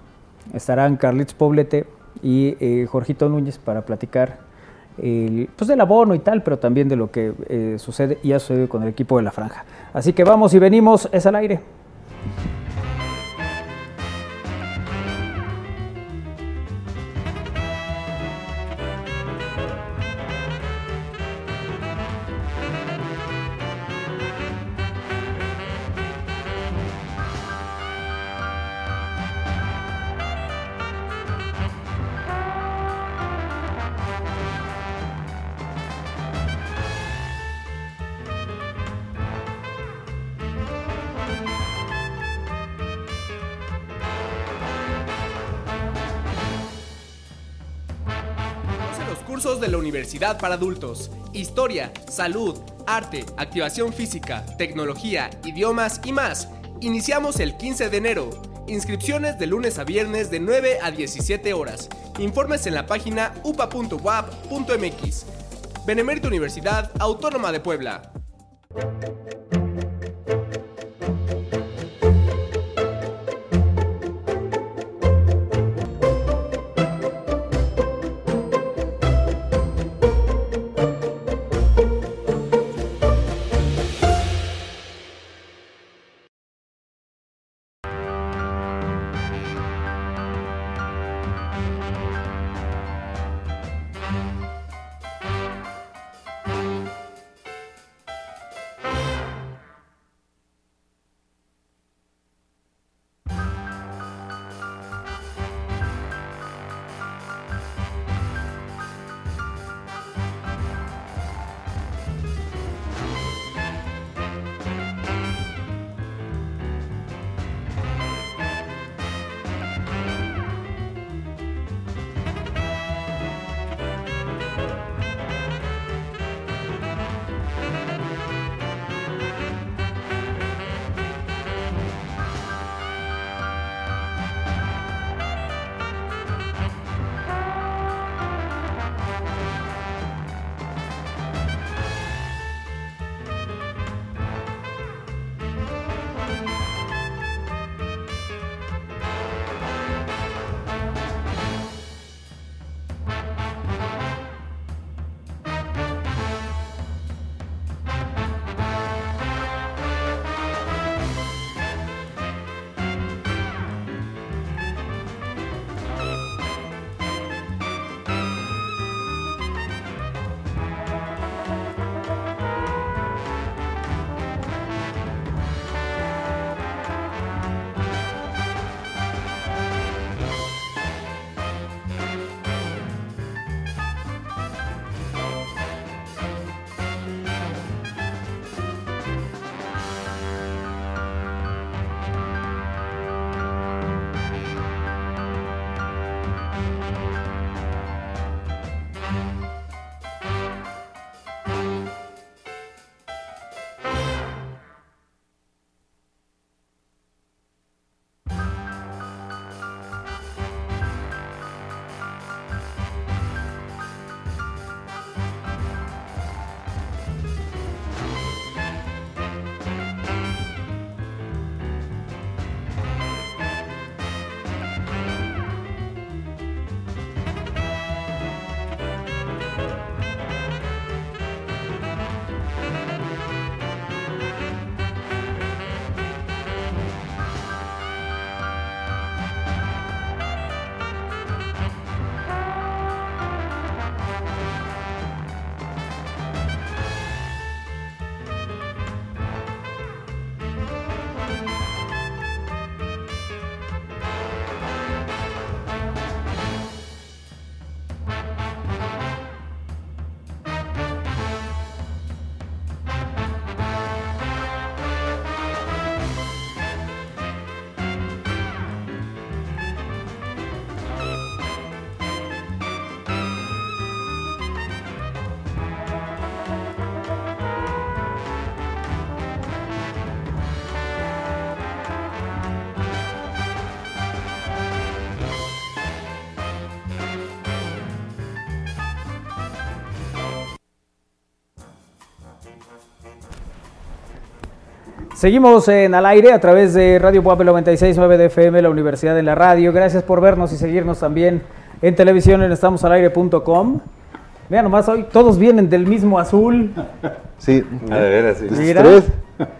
estarán Carlitos Poblete y eh, Jorgito Núñez para platicar pues del abono y tal, pero también de lo que eh, sucede y ha sucedido con el equipo de la franja. Así que vamos y venimos, es al aire. Para Adultos, Historia, Salud, Arte, Activación Física, Tecnología, Idiomas y más. Iniciamos el 15 de enero. Inscripciones de lunes a viernes de 9 a 17 horas. Informes en la página upa.wap.mx. Benemérito Universidad Autónoma de Puebla. Seguimos en al aire a través de Radio Puebla 969 de FM, la Universidad de la Radio. Gracias por vernos y seguirnos también en televisión en estamosalaire.com. Mira nomás, hoy todos vienen del mismo azul. Sí. A ver, sí. Mira, ¿Tres?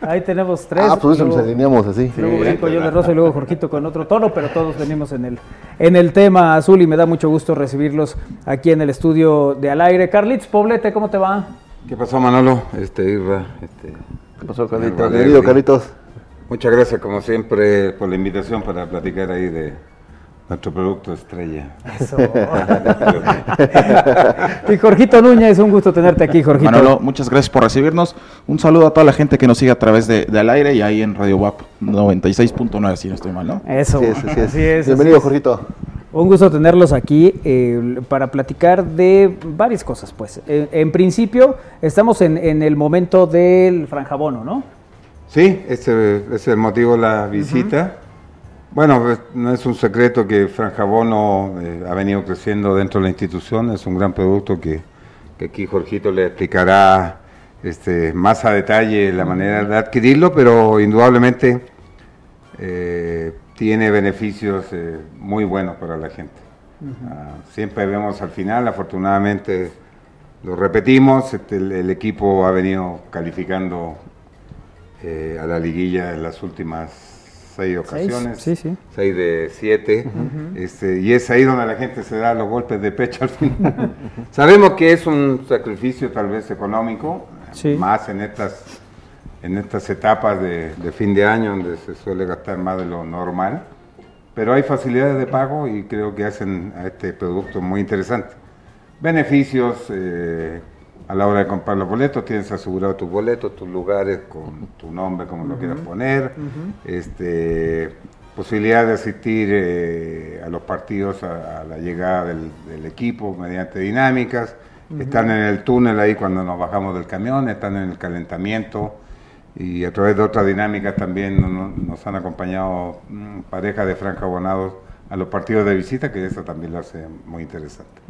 ahí tenemos tres. Ah, pues eso nos alineamos así. Luego brinco yo de rosa y luego Jorgito con otro tono, pero todos venimos en el, en el tema azul y me da mucho gusto recibirlos aquí en el estudio de Al Aire. Carlitos Poblete, ¿cómo te va? ¿Qué pasó, Manolo? Este, Irra, este, ¿Qué pasó, Carlitos? Bienvenido, sí. Carlitos. muchas gracias, como siempre, por la invitación para platicar ahí de nuestro producto estrella. Eso. y Jorgito Núñez, un gusto tenerte aquí, Jorgito. Manolo, muchas gracias por recibirnos. Un saludo a toda la gente que nos sigue a través de, de Al Aire y ahí en Radio WAP 96.9, si no estoy mal, ¿no? Eso. Así es, Bienvenido, así es. Jorgito. Un gusto tenerlos aquí eh, para platicar de varias cosas, pues. Eh, en principio, estamos en, en el momento del franjabono, ¿no? Sí, ese es el motivo de la visita. Bueno, pues, no es un secreto que Franjabono eh, ha venido creciendo dentro de la institución, es un gran producto que, que aquí Jorgito le explicará este, más a detalle la manera de adquirirlo, pero indudablemente eh, tiene beneficios eh, muy buenos para la gente. Ah, siempre vemos al final, afortunadamente lo repetimos, este, el, el equipo ha venido calificando eh, a la liguilla en las últimas seis ocasiones. sí, sí. Seis de siete. este, y es ahí donde la gente se da los golpes de pecho al final. Sabemos que es un sacrificio tal vez económico, Sí. más en estas, en estas etapas de, de fin de año donde se suele gastar más de lo normal. Pero hay facilidades de pago y creo que hacen a este producto muy interesante. Beneficios eh, a la hora de comprar los boletos, tienes asegurado tus boletos, tus lugares con tu nombre, como lo quieras poner. este, posibilidad de asistir eh, a los partidos a, a la llegada del, del equipo mediante dinámicas. Están en el túnel ahí cuando nos bajamos del camión, están en el calentamiento y a través de otras dinámicas también no- no- nos han acompañado mm, parejas de franja abonados a los partidos de visita, que eso también lo hace muy interesante.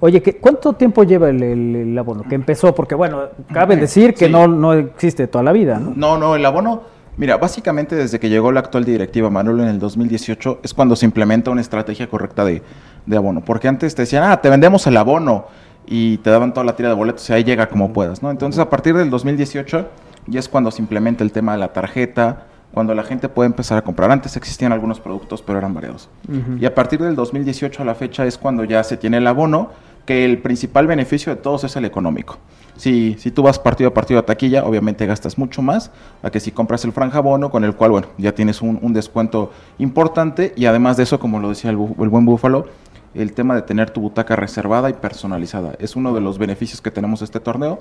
Oye, ¿qué- ¿cuánto tiempo lleva el, el- el abono? Que empezó, porque bueno, cabe decir que Sí. no, no existe toda la vida, ¿no? No, no, el abono, mira, básicamente desde que llegó la actual directiva Manolo en el 2018 es cuando se implementa una estrategia correcta de, de abono. Porque antes te decían, ah, te vendemos el abono y te daban toda la tira de boletos y ahí llega como puedas, ¿no? Entonces a partir del 2018 ya es cuando se implementa el tema de la tarjeta, cuando la gente puede empezar a comprar. Antes existían algunos productos, pero eran variados. Y a partir del 2018 a la fecha es cuando ya se tiene el abono, que el principal beneficio de todos es el económico. Si, si tú vas partido a partido a taquilla, obviamente gastas mucho más a que si compras el franja bono, con el cual, bueno, ya tienes un, un descuento importante y además de eso, como lo decía el, el buen Búfalo, el tema de tener tu butaca reservada y personalizada. Es uno de los beneficios que tenemos este torneo,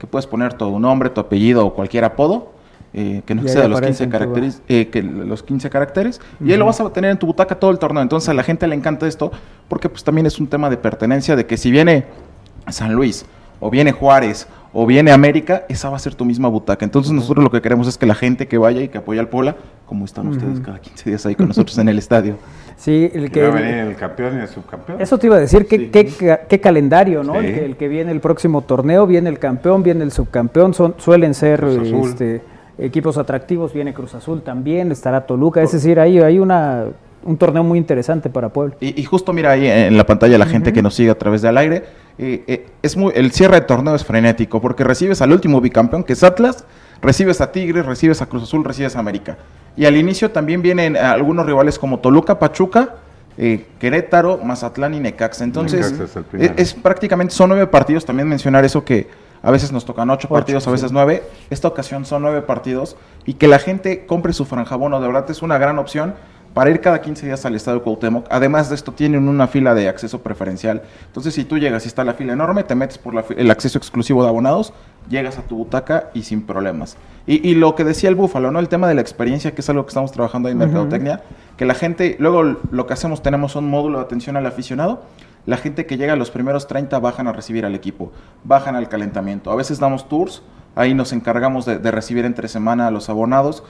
que puedes poner tu nombre, tu apellido o cualquier apodo, eh, que no exceda los aparece 15 en tu- caracteres, eh, que los 15 caracteres, y ahí lo vas a tener en tu butaca todo el torneo. Entonces a la gente le encanta esto, porque pues también es un tema de pertenencia, de que si viene San Luis, o viene Juárez, o viene América, esa va a ser tu misma butaca. Entonces nosotros lo que queremos es que la gente que vaya y que apoye al Puebla, como están ustedes cada 15 días ahí con nosotros en el estadio. Sí, el Que va a venir el campeón y el subcampeón. Eso te iba a decir, ¿qué, qué, ca- qué calendario, ¿no? Sí. El, que, el que viene el próximo torneo, viene el campeón, viene el subcampeón, son, suelen ser este, equipos atractivos, viene Cruz Azul también, estará Toluca, es decir, ahí hay una, un torneo muy interesante para Puebla. Y, y justo mira ahí en la pantalla la gente que nos sigue a través del aire, eh, eh, es muy, el cierre de torneo es frenético porque recibes al último bicampeón que es Atlas, recibes a Tigres, recibes a Cruz Azul, recibes a América. Y al inicio también vienen algunos rivales como Toluca, Pachuca, eh, Querétaro, Mazatlán y Necaxa. Entonces, Necaxa es prácticamente, son nueve partidos, también mencionar eso que a veces nos tocan ocho, Ocho, partidos, a veces sí. nueve. Esta ocasión son nueve partidos y que la gente compre su franjabono, de verdad es una gran opción para ir cada 15 días al Estadio Cuauhtémoc. Además de esto, tienen una fila de acceso preferencial. Entonces, si tú llegas y está la fila enorme, te metes por la el acceso exclusivo de abonados, llegas a tu butaca y sin problemas. Y, y lo que decía el Búfalo, ¿no? El tema de la experiencia, que es algo que estamos trabajando ahí en Mercadotecnia, que la gente, luego lo que hacemos, tenemos un módulo de atención al aficionado. La gente que llega a los primeros 30 bajan a recibir al equipo, bajan al calentamiento. A veces damos tours, ahí nos encargamos de, recibir entre semana a los abonados,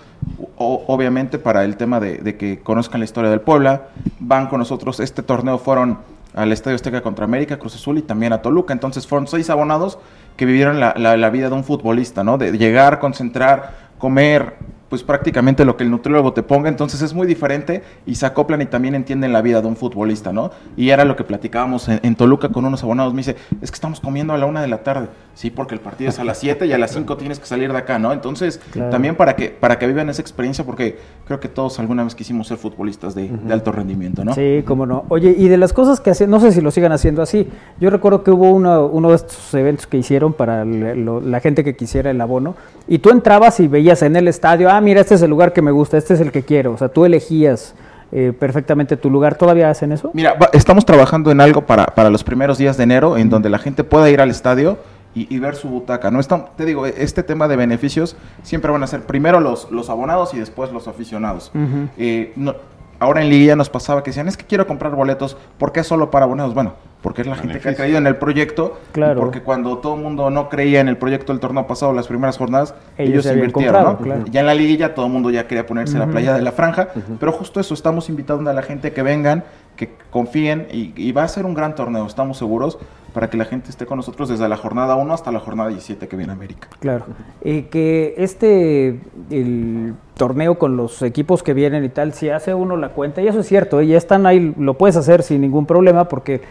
o- obviamente para el tema de, de que conozcan la historia del Puebla. Van con nosotros, este torneo fueron al Estadio Azteca contra América, Cruz Azul y también a Toluca. Entonces fueron seis abonados que vivieron la, la- la vida de un futbolista, ¿no? De llegar, concentrar, comer pues prácticamente lo que el nutriólogo te ponga, entonces es muy diferente y se acoplan y también entienden la vida de un futbolista, ¿no? Y era lo que platicábamos en, Toluca con unos abonados, me dice, es que estamos comiendo a la una de la tarde, sí, porque el partido es a las 7 y a las 5 tienes que salir de acá, ¿no? Entonces, también para que, para que vivan esa experiencia, porque creo que todos alguna vez quisimos ser futbolistas de, alto rendimiento, ¿no? Sí, cómo no. Oye, y de las cosas que hacen, no sé si lo sigan haciendo así, yo recuerdo que hubo uno, uno de estos eventos que hicieron para la gente que quisiera el abono, y tú entrabas y veías en el estadio, ah, mira, este es el lugar que me gusta, este es el que quiero. O sea, tú elegías eh, perfectamente tu lugar. ¿Todavía hacen eso? Mira, estamos trabajando en algo para, para los primeros días de enero, en donde la gente pueda ir al estadio y, ver su butaca. No está, te digo, este tema de beneficios siempre van a ser primero los, los abonados y después los aficionados. Eh, no, ahora en Liguilla nos pasaba que decían, es que quiero comprar boletos, ¿por qué solo para abonados? Bueno, porque es la gente que ha creído en el proyecto, claro. porque cuando todo el mundo no creía en el proyecto del torneo pasado, las primeras jornadas, ellos, invirtieron, ¿no? Ya en la liguilla todo el mundo ya quería ponerse la playa de la franja, pero justo eso, estamos invitando a la gente que vengan, que confíen y, va a ser un gran torneo, estamos seguros, para que la gente esté con nosotros desde la jornada 1 hasta la jornada 17 que viene América. Claro. Eh, que este, el torneo con los equipos que vienen y tal, si hace uno la cuenta, y eso es cierto, ¿eh? ya están ahí, lo puedes hacer sin ningún problema porque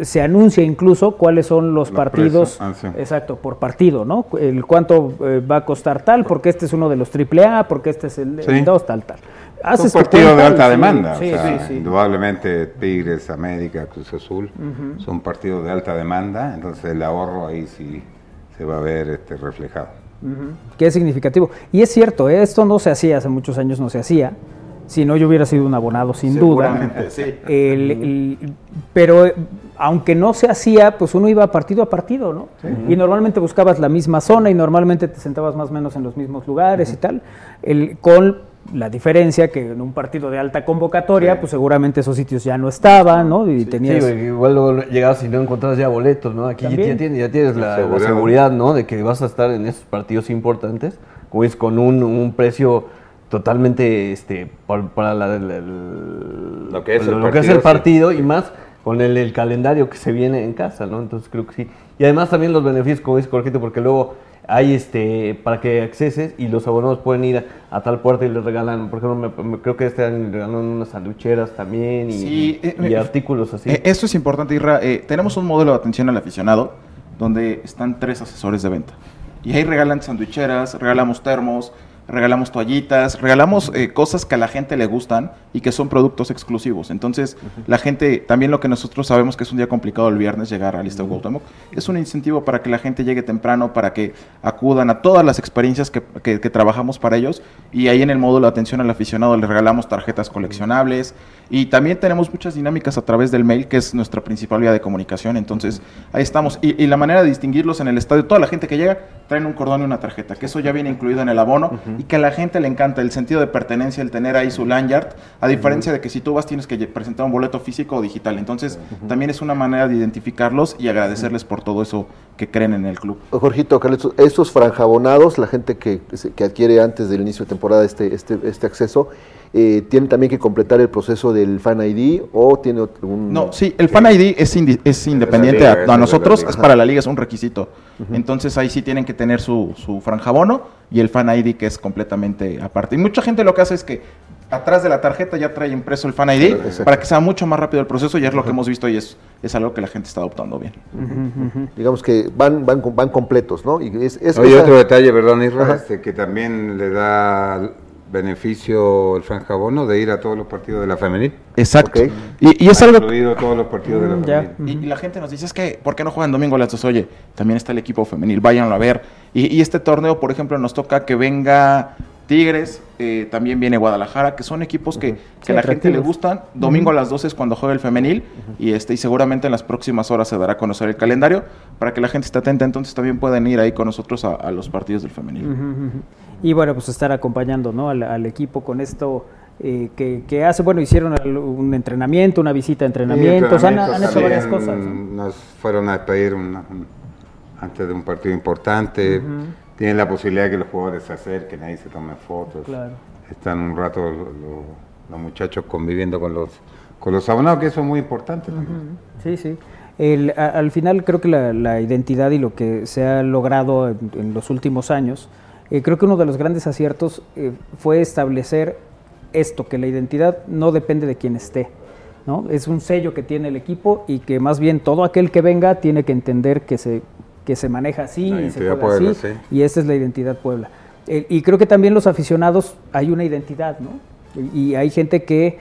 se anuncia incluso cuáles son los, partidos, ah, exacto, por partido, ¿no? El cuánto eh, va a costar tal, porque este es uno de los AAA, porque este es el, 2, tal, tal. Un partido de alta demanda, indudablemente Tigres, América, Cruz Azul, son partidos de alta demanda, entonces el ahorro ahí sí se va a ver este, reflejado. Qué significativo. Y es cierto, ¿eh? esto no se hacía, hace muchos años no se hacía. Si no, yo hubiera sido un abonado, sin duda. Sí. pero aunque no se hacía, pues uno iba partido a partido, ¿no? Y normalmente buscabas la misma zona y normalmente te sentabas más o menos en los mismos lugares y tal. El, con la diferencia que en un partido de alta convocatoria, pues seguramente esos sitios ya no estaban, ¿no? Y tenías... Sí, igual luego llegabas y no encontrabas ya boletos, ¿no? Aquí ya tienes, ya tienes la, seguridad. ¿no? De que vas a estar en esos partidos importantes, como es con un, un precio totalmente este para, lo que es, el, partido, y más con el, calendario que se viene en casa, ¿no? Entonces creo que sí. Y además también los beneficios, como dice Jorgito, porque luego hay este para que acceses y los abonados pueden ir a, tal puerta y les regalan, por ejemplo, creo que este año regalan unas sanducheras también y, eh, artículos así. Eh, esto es importante, Irra. Eh, tenemos un modelo de atención al aficionado donde están tres asesores de venta. Y ahí regalan sanducheras, regalamos termos, regalamos toallitas, regalamos eh, cosas que a la gente le gustan y que son productos exclusivos. Entonces, la gente, también lo que nosotros sabemos que es un día complicado el viernes llegar a Lista Cuauhtémoc, es un incentivo para que la gente llegue temprano, para que acudan a todas las experiencias que, que, trabajamos para ellos. Y ahí en el módulo de atención al aficionado les regalamos tarjetas coleccionables, y también tenemos muchas dinámicas a través del mail, que es nuestra principal vía de comunicación. Entonces, ahí estamos. Y, la manera de distinguirlos en el estadio, toda la gente que llega traen un cordón y una tarjeta, que eso ya viene incluido en el abono y que a la gente le encanta el sentido de pertenencia, el tener ahí su lanyard, a diferencia de que si tú vas tienes que presentar un boleto físico o digital. Entonces, también es una manera de identificarlos y agradecerles por todo eso que creen en el club. Jorgito, estos franjabonados, la gente que, que adquiere antes del inicio de temporada este, este, este acceso, eh, ¿tiene también que completar el proceso del Fan ID o tiene un...? No, sí, el Fan ID es, es independiente a, nosotros, es para la liga, es un requisito. Entonces ahí sí tienen que tener su, su franjabono y el Fan ID que es completamente aparte. Y mucha gente lo que hace es que atrás de la tarjeta ya trae impreso el Fan ID para que sea mucho más rápido el proceso y es lo que hemos visto y es, es algo que la gente está adoptando bien. Digamos que van, van, van completos, ¿no? Y es, Oye, otro detalle, perdón, Israel, este, que también le da beneficio el franjabono de ir a todos los partidos de la femenil. Exacto. Y, es algo... Incluido todos los partidos de la mm, femenil. Y, la gente nos dice, es que, ¿por qué no juegan domingo a las dos? Oye, también está el equipo femenil, váyanlo a ver. Y, este torneo, por ejemplo, nos toca que venga Tigres, eh, también viene Guadalajara, que son equipos que, a la gente le gustan. Domingo a las 12 es cuando juega el femenil y, este, y seguramente en las próximas horas se dará a conocer el calendario para que la gente esté atenta. Entonces también pueden ir ahí con nosotros a, los partidos del femenil. Y bueno, pues estar acompañando ¿no? al, equipo con esto. Eh, que, hace, bueno, hicieron un entrenamiento, una visita de entrenamiento, han, hecho varias cosas. Nos fueron a pedir antes de un partido importante, tienen la posibilidad de que los jugadores se acerquen, ahí se tomen fotos, están un rato los, muchachos conviviendo con los, con los abonados, que eso es muy importante. Sí, sí. al final creo que la, identidad y lo que se ha logrado en los últimos años, Eh, creo que uno de los grandes aciertos eh, fue establecer esto, que la identidad no depende de quien esté. ¿no? Es un sello que tiene el equipo y que más bien todo aquel que venga tiene que entender que se, que se maneja así y se juega así. Y esta es la identidad Puebla. y creo que también los aficionados hay una identidad, ¿no? Y hay gente que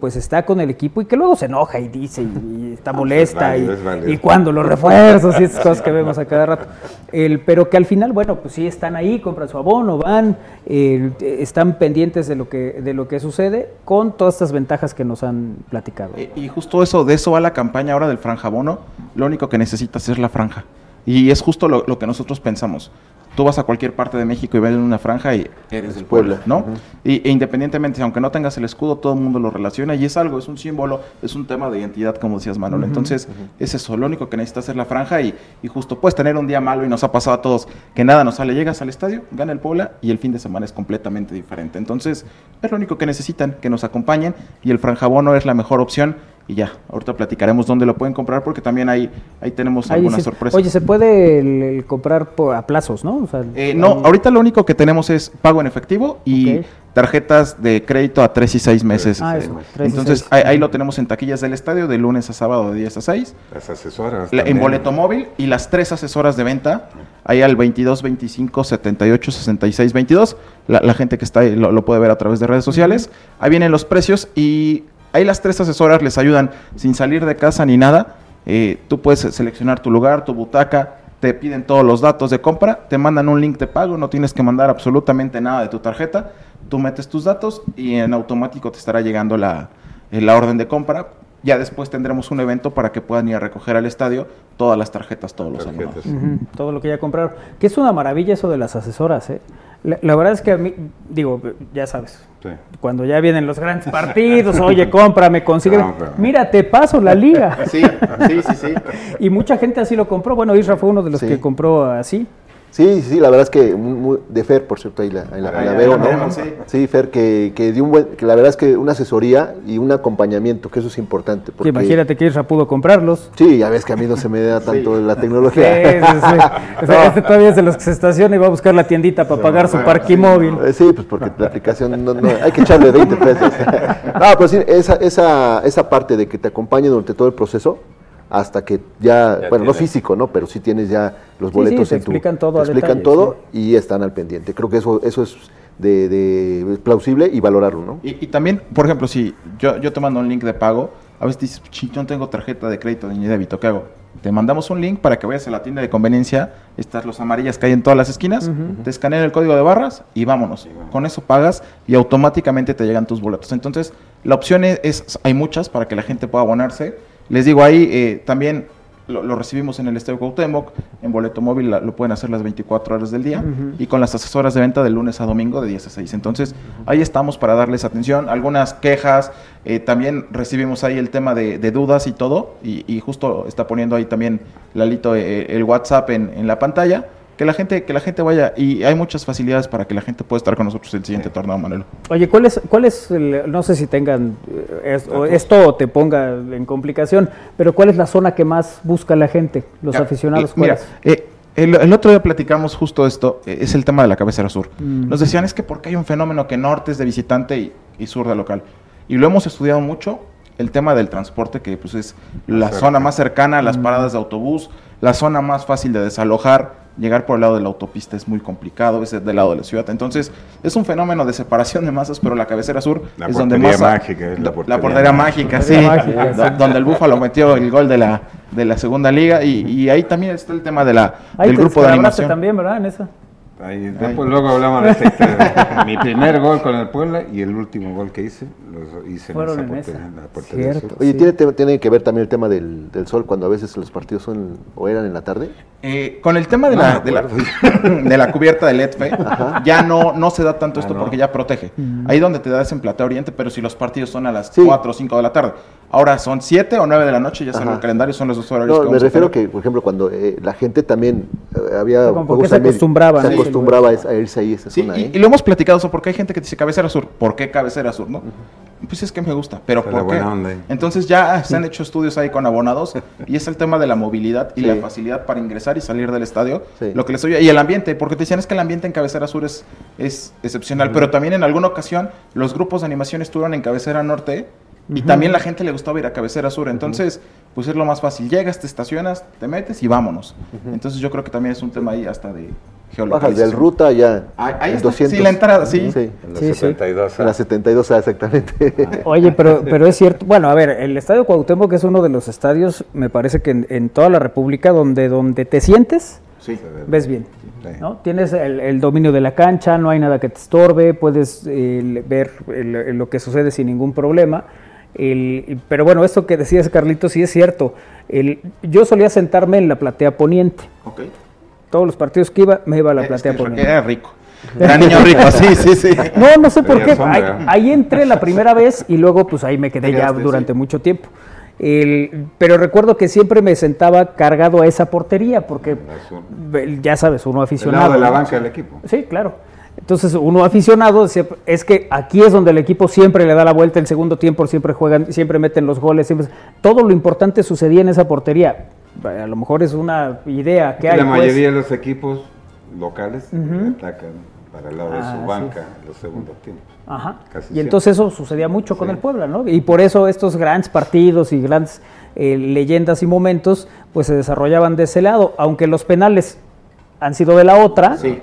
pues está con el equipo y que luego se enoja y dice y, está molesta y, cuando los refuerzos y esas cosas que vemos a cada rato. El, pero que al final, bueno, pues sí están ahí, compran su abono, van, están pendientes de lo, que, de lo que sucede con todas estas ventajas que nos han platicado. Y, justo eso, de eso va la campaña ahora del franja abono. Lo único que necesitas es la franja. Y es justo lo, lo que nosotros pensamos tú vas a cualquier parte de México y ves una franja y eres del pueblo, ¿no? y, e independientemente, aunque no tengas el escudo, todo el mundo lo relaciona y es algo, es un símbolo, es un tema de identidad, como decías, Manuel. Entonces, es eso, lo único que necesitas es la franja y, y, justo puedes tener un día malo y nos ha pasado a todos que nada nos sale, llegas al estadio, gana el Puebla y el fin de semana es completamente diferente. Entonces, es lo único que necesitan, que nos acompañen y el franjabono es la mejor opción y ya, ahorita platicaremos dónde lo pueden comprar porque también ahí, ahí tenemos algunas sorpresas. Oye, se puede comprar por, a plazos, ¿no? Eh, no, ahorita lo único que tenemos es pago en efectivo y tarjetas de crédito a 3 y 6 meses. Ah, Entonces ahí, lo tenemos en taquillas del estadio de lunes a sábado de 10 a 6. Las asesoras. en boleto móvil y las tres asesoras de venta ahí al 22 25 78 66 22. La, gente que está ahí lo, lo, puede ver a través de redes sociales. Ahí vienen los precios y Ahí las tres asesoras les ayudan sin salir de casa ni nada. Eh, tú puedes seleccionar tu lugar, tu butaca, te piden todos los datos de compra, te mandan un link de pago, no tienes que mandar absolutamente nada de tu tarjeta, tú metes tus datos y en automático te estará llegando la, eh, la orden de compra. Ya después tendremos un evento para que puedan ir a recoger al estadio todas las tarjetas todos los años. Todo lo que ya compraron. Que es una maravilla eso de las asesoras, ¿eh? La, verdad es que a mí, digo, ya sabes, cuando ya vienen los grandes partidos, oye, cómprame, consigue. Mira, te paso la liga. Sí, sí, sí, sí. y mucha gente así lo compró. Bueno, Isra fue uno de los que compró así. Sí, sí, la verdad es que de Fer, por cierto, ahí la, veo, ¿no? Sí, Fer, que, que dio un buen, que la verdad es que una asesoría y un acompañamiento, que eso es importante. Porque, imagínate que Isra pudo comprarlos. Sí, ya ves que a mí no se me da tanto la tecnología. Sí, sí, sí. este todavía es de los que se estaciona y va a buscar la tiendita para pagar su parque móvil. Eh, sí, pues porque la aplicación, no, hay que echarle 20 pesos. no, pero sí, esa, esa, esa parte de que te acompañe durante todo el proceso, hasta que ya, bueno, no físico, ¿no? Pero sí tienes ya los boletos en explican todo. Te explican todo y están al pendiente. Creo que eso, eso es de, plausible y valorarlo, ¿no? Y, también, por ejemplo, si yo, yo te mando un link de pago, a veces dices, yo no tengo tarjeta de crédito ni débito, ¿qué hago? Te mandamos un link para que vayas a la tienda de conveniencia, estas los amarillas que hay en todas las esquinas, te escanean el código de barras y vámonos. Con eso pagas y automáticamente te llegan tus boletos. Entonces, la opción es hay muchas para que la gente pueda abonarse les digo, ahí eh, también lo, recibimos en el Estadio Cuauhtémoc, en boleto móvil lo pueden hacer las 24 horas del día y con las asesoras de venta de lunes a domingo de 10 a 6. Entonces, ahí estamos para darles atención. Algunas quejas, eh, también recibimos ahí el tema de, dudas y todo, y, justo está poniendo ahí también Lalito eh, el WhatsApp en, en la pantalla que la gente que la gente vaya y hay muchas facilidades para que la gente pueda estar con nosotros el siguiente torneo Manuel oye cuál es cuál es no sé si tengan eh, esto te ponga en complicación pero cuál es la zona que más busca la gente los aficionados mira eh, el, otro día platicamos justo esto eh, es el tema de la cabecera sur. Mm. nos decían es que porque hay un fenómeno que norte es de visitante y, sur de local y lo hemos estudiado mucho el tema del transporte que pues es la zona más cercana a las mm. paradas de autobús la zona más fácil de desalojar llegar por el lado de la autopista es muy complicado, es del lado de la ciudad. Entonces, es un fenómeno de separación de masas, pero la cabecera sur es donde más... Mágica, es la, portería. la portería mágica, sí. donde el Búfalo metió el gol de la, de la segunda liga y, ahí también está el tema de la, del grupo de animación. también, ¿verdad? En esa. Ahí, después luego hablamos de este, mi primer gol con el Puebla y el último gol que hice, lo hice en, esa portería, Oye, ¿tiene, ¿tiene, que ver también el tema del, del, sol cuando a veces los partidos son o eran en la tarde? Eh, con el tema de, la, de, la, de, la, cubierta del ETFE, ya no, no se da tanto ah, esto porque ya protege. Mm. Ahí donde te das en Platea Oriente, pero si los partidos son a las 4 o 5 de la tarde. Ahora son 7 o 9 de la noche, ya sale el calendario, son los dos horarios. No, me refiero que, por ejemplo, cuando eh, la gente también eh, había. se acostumbraba. Se acostumbraba a irse ahí esa zona. Y, y, lo hemos platicado eso, porque hay gente que dice cabecera sur. ¿Por qué cabecera sur? no Pues es que me gusta, pero ¿por qué? onda. Entonces ya se han hecho estudios ahí con abonados y es el tema de la movilidad y Sí. la facilidad para ingresar y salir del estadio. Sí. Lo que les oye, y el ambiente, porque te decían es que el ambiente en Cabecera Sur es, es excepcional, pero también en alguna ocasión los grupos de animación estuvieron en Cabecera Norte y también la gente le gustaba ir a Cabecera Sur. Entonces, pues es lo más fácil. Llegas, te estacionas, te metes y vámonos. Entonces yo creo que también es un tema ahí hasta de Bajas del ruta ya. Ahí- está. Sí, la entrada, sí. Sí. En los Sí, sí. 72. En la 72, ah, exactamente. Oye, pero, pero es cierto, bueno, a ver, el Estadio Cuauhtémoc es uno de los estadios, me parece que en, en toda la República, donde, donde te sientes, Sí. ves bien. Sí. ¿no? Tienes el, el dominio de la cancha, no hay nada que te estorbe, puedes eh, ver el- el- lo que sucede sin ningún problema. El- pero bueno, esto que decías, Carlitos, sí es cierto. El, yo solía sentarme en la platea poniente. Ok. Todos los partidos que iba, me iba a la Es platea que poniente. Era rico. Era niño rico, sí, sí, sí. No, no sé por qué. Ahí, ahí entré la primera vez y luego pues ahí me quedé ya durante sí. mucho tiempo. El- pero recuerdo que siempre me sentaba cargado a esa portería porque ya sabes, uno Del aficionado. lado de la ¿no? banca del equipo. Sí, claro. Entonces uno aficionado decía, es que aquí es donde el equipo siempre le da la vuelta, el segundo tiempo siempre juegan, siempre meten los goles, siempre todo lo importante sucedía en esa portería. A lo mejor es una idea que Y hay. la pues. mayoría de los equipos locales atacan para el lado de Ah, su banca en los segundos tiempos. Ajá. Casi y siempre. entonces eso sucedía mucho con Sí. el Puebla, ¿no? Y por eso estos grandes partidos y grandes eh, leyendas y momentos, pues se desarrollaban de ese lado, aunque los penales han sido de la otra. Sí.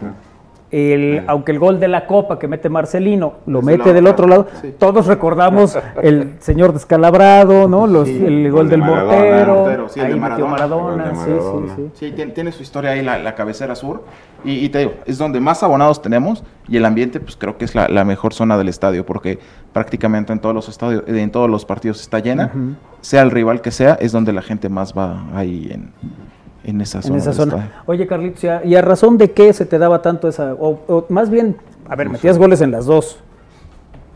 El, aunque el gol de la Copa que mete Marcelino lo Es mete del otro lado, sí. todos recordamos el señor descalabrado, ¿no? Los, Sí, el gol gol de del Maradona, mortero, mortero, sí, el ahí de metió Maradona, Maradona, el gol de sí, Maradona. sí, sí. Sí, tiene, tiene su historia ahí la, la cabecera sur. Y, y te digo, es donde más abonados tenemos y el ambiente, pues creo que es la, la mejor zona del estadio, porque prácticamente en todos los estadios, en todos los partidos está llena, sea el rival que sea, es donde la gente más va ahí en, en esa zona. en esa del zona. estadio. Oye, Carlitos, ¿y a, y a razón de qué se te daba tanto esa, o, o más bien, a ver, metías goles en las dos,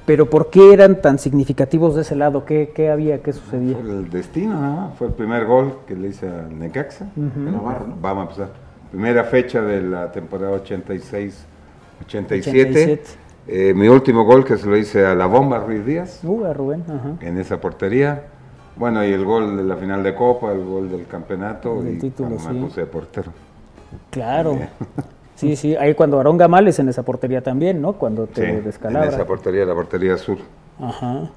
pero ¿por qué eran tan significativos de ese lado? ¿Qué, qué había? ¿Qué sucedía? Fue el destino, ¿no? Fue el primer gol que le hice al Necaxa. Navarro, ¿no? Vamos a empezar. Primera fecha de la temporada 86-87. 87. Eh, mi último gol que se lo hice a la bomba Ruiz Díaz Uh, a Rubén, ajá. en esa portería. Bueno, y el gol de la final de Copa, el gol del campeonato Del y título, sí. me puse de portero. Claro. Bien. Sí, sí, ahí cuando Aarón Gamales en esa portería también, ¿no? Cuando Sí, te en descalabra. esa portería, la portería sur. Ajá.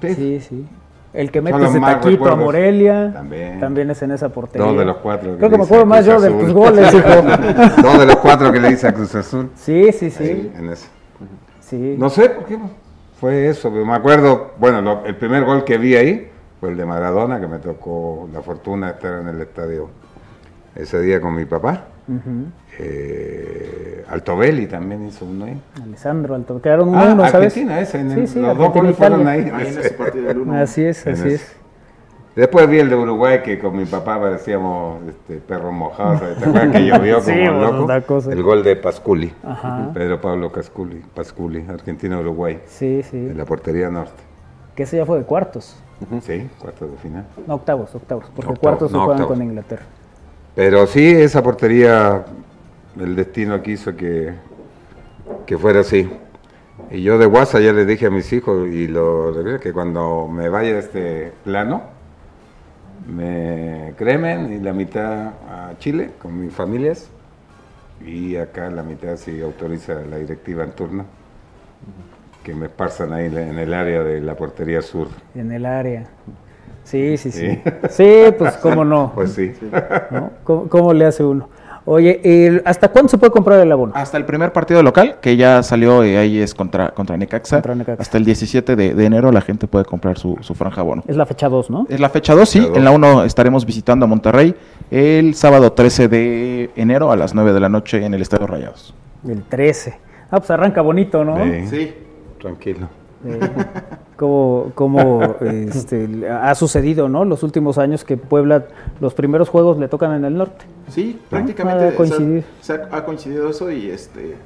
Sí. Sí, sí. El que de más taquito a. Morelia. También. es en esa portería. Dos de los cuatro. que Creo que me acuerdo más yo de tus goles, hijo. Dos de los cuatro que le hice a Cruz Azul. Sí, sí, sí. Ahí, en ese. Sí. No sé por qué fue eso, pero me acuerdo, bueno, lo- el primer gol que vi ahí fue el de Maradona, que me tocó la fortuna de estar en el estadio ese día con mi papá. Ujú. Eh, Altobelli también hizo uno ahí. Alessandro Alto. Quedaron uno, Ah, uno, ¿sabes? Argentina, ese, en Sí, el- sí, los dos goles fueron ahí. Ahí en ese partido del uno. Así es, En así ese. es. Después vi el de Uruguay que con mi papá parecíamos este, perros mojados. ¿Te acuerdas que llovió como Sí, loco? una cosa. El gol de Pasculi. Ajá. Pedro Pablo Casculi, Pasculi, Argentina-Uruguay, Sí, sí. en la portería norte. Que ese ya fue de cuartos. Sí, cuartos de final. No, octavos, octavos. Porque Octavos, cuartos se juegan octavos. con Inglaterra. Pero sí, esa portería, el destino quiso que, que fuera así. Y yo de WhatsApp ya les dije a mis hijos, y lo que cuando me vaya a este plano, me cremen y la mitad a Chile con mis familias, y acá la mitad si autoriza la directiva en turno, que me esparzan ahí en el área de la portería sur. En el área. Sí, sí, sí. Sí. Sí, pues cómo no. Pues sí. ¿no? ¿Cómo, cómo le hace uno? Oye, ¿hasta cuándo se puede comprar el abono? Hasta el primer partido local, que ya salió, eh, ahí es contra, contra Necaxa. Contra Necaxa. Hasta el 17 de, de enero la gente puede comprar su, su franja bono. Es la fecha 2, ¿no? Es la fecha 2, sí. Fecha. En la 1 estaremos visitando a Monterrey el sábado 13 de enero a las 9 de la noche en el Estadio Rayados. El 13. Ah, pues arranca bonito, ¿no? Sí, Tranquilo. Eh, como como este, ha sucedido, ¿no? Los últimos años que Puebla, los primeros juegos le tocan en el norte. Sí, Ha prácticamente coincidido. se ha, se ha- coincidido eso y este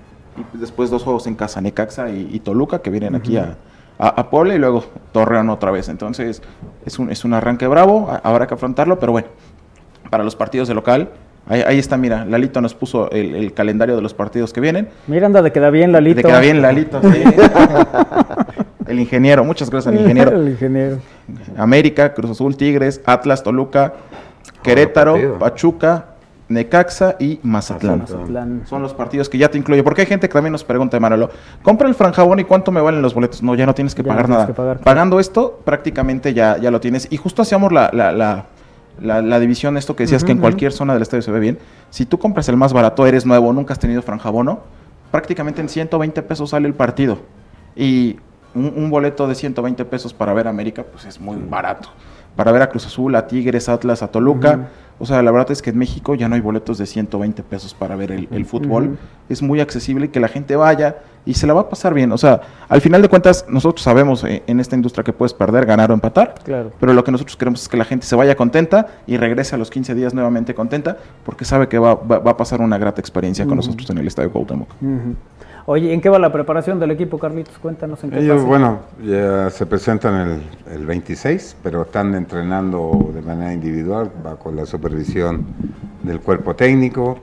y después dos juegos en casa, Necaxa y, y Toluca, que vienen aquí a, a, a Puebla y luego Torreón otra vez. Entonces es un, es un arranque bravo, habrá que afrontarlo, pero bueno, para los partidos de local, ahí, ahí está, mira, Lalito nos puso el, el calendario de los partidos que vienen. Mira, anda, de queda bien, Lalito. Te queda bien Lalito, sí. El ingeniero, muchas gracias al ingeniero. el ingeniero. América, Cruz Azul, Tigres, Atlas, Toluca, Querétaro, Pachuca, Necaxa y Mazatlán. Mazatlán. Son los partidos que ya te incluye. Porque hay gente que también nos pregunta, Manolo, compra el franjabón y cuánto me valen los boletos. No, ya no tienes que Ya no pagar tienes nada. que pagar, claro. Pagando esto, prácticamente ya, ya lo tienes. Y justo hacíamos la, la, la, la- la división, esto que decías que en cualquier zona del estadio se ve bien. Si tú compras el más barato, eres nuevo, nunca has tenido franjabono, prácticamente en 120 pesos sale el partido. Y un, un boleto de 120 pesos para ver América, pues es muy barato. Para ver a Cruz Azul, a Tigres, Atlas, a Toluca. O sea, la verdad es que en México ya no hay boletos de 120 pesos para ver el, el fútbol. Es muy accesible y que la gente vaya y se la va a pasar bien. O sea, al final de cuentas, nosotros sabemos eh, en esta industria que puedes perder, ganar o empatar. Claro. Pero lo que nosotros queremos es que la gente se vaya contenta y regrese a los 15 días nuevamente contenta porque sabe que va, va- va a pasar una grata experiencia con nosotros en el Estadio Cuauhtémoc. Oye, ¿en qué va la preparación del equipo, Carlitos? Cuéntanos en qué Ellos, bueno, ya se presentan el, el 26, pero están entrenando de manera individual, bajo la supervisión del cuerpo técnico.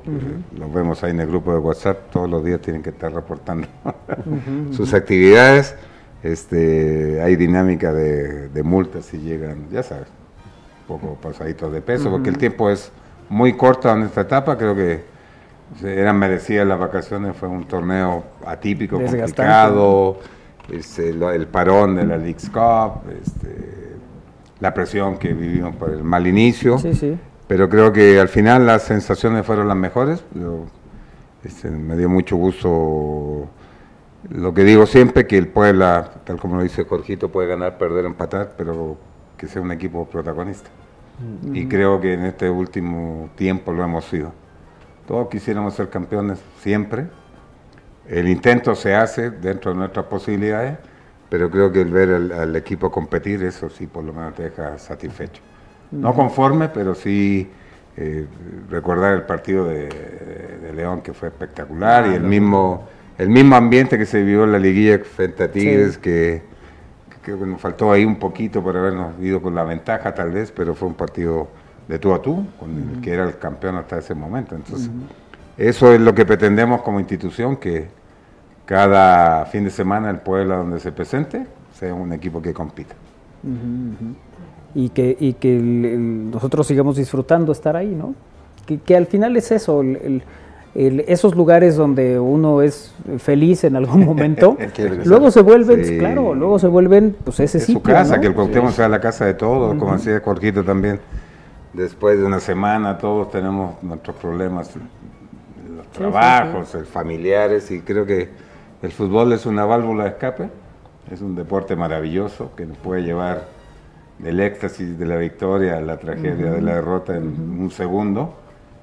Los vemos ahí en el grupo de WhatsApp, todos los días tienen que estar reportando sus actividades. Este, hay dinámica de, de multas si llegan, ya sabes, un poco pasaditos de peso, porque el tiempo es muy corto en esta etapa, creo que eran merecidas las vacaciones, fue un torneo atípico, complicado, este, lo- el parón de la League's Cup, este, la presión que vivimos por el mal inicio, Sí, sí. pero creo que al final las sensaciones fueron las mejores. Yo, este, me dio mucho gusto lo que digo siempre, que el Puebla, tal como lo dice Jorgito, puede ganar, perder, empatar, pero que sea un equipo protagonista. Y creo que en este último tiempo lo hemos sido. Todos quisiéramos ser campeones siempre. El intento se hace dentro de nuestras posibilidades, pero creo que el ver al, al equipo competir, eso sí por lo menos te deja satisfecho. No conforme, pero sí eh, recordar el partido de, de León que fue espectacular y el mismo, el mismo ambiente que se vivió en la liguilla frente a Tigres, Sí. que, que creo que nos faltó ahí un poquito por habernos ido con la ventaja tal vez, pero fue un partido de tú a tú, con el que era el campeón hasta ese momento. Entonces, eso es lo que pretendemos como institución, que cada fin de semana el Puebla donde se presente sea un equipo que compita. y que, y que el- el- nosotros sigamos disfrutando estar ahí, ¿no? Que, que al final es eso, el- esos lugares donde uno es feliz en algún momento, luego se vuelven, Sí. claro, luego se vuelven, pues ese es sitio, su casa, ¿no? que el Cuauhtémoc sea la casa de todos, como decía Jorgito también. Después de una semana todos tenemos nuestros problemas, los trabajos, el familiares, y creo que el fútbol es una válvula de escape, es un deporte maravilloso que nos puede llevar del éxtasis de la victoria a la tragedia de la derrota en un segundo,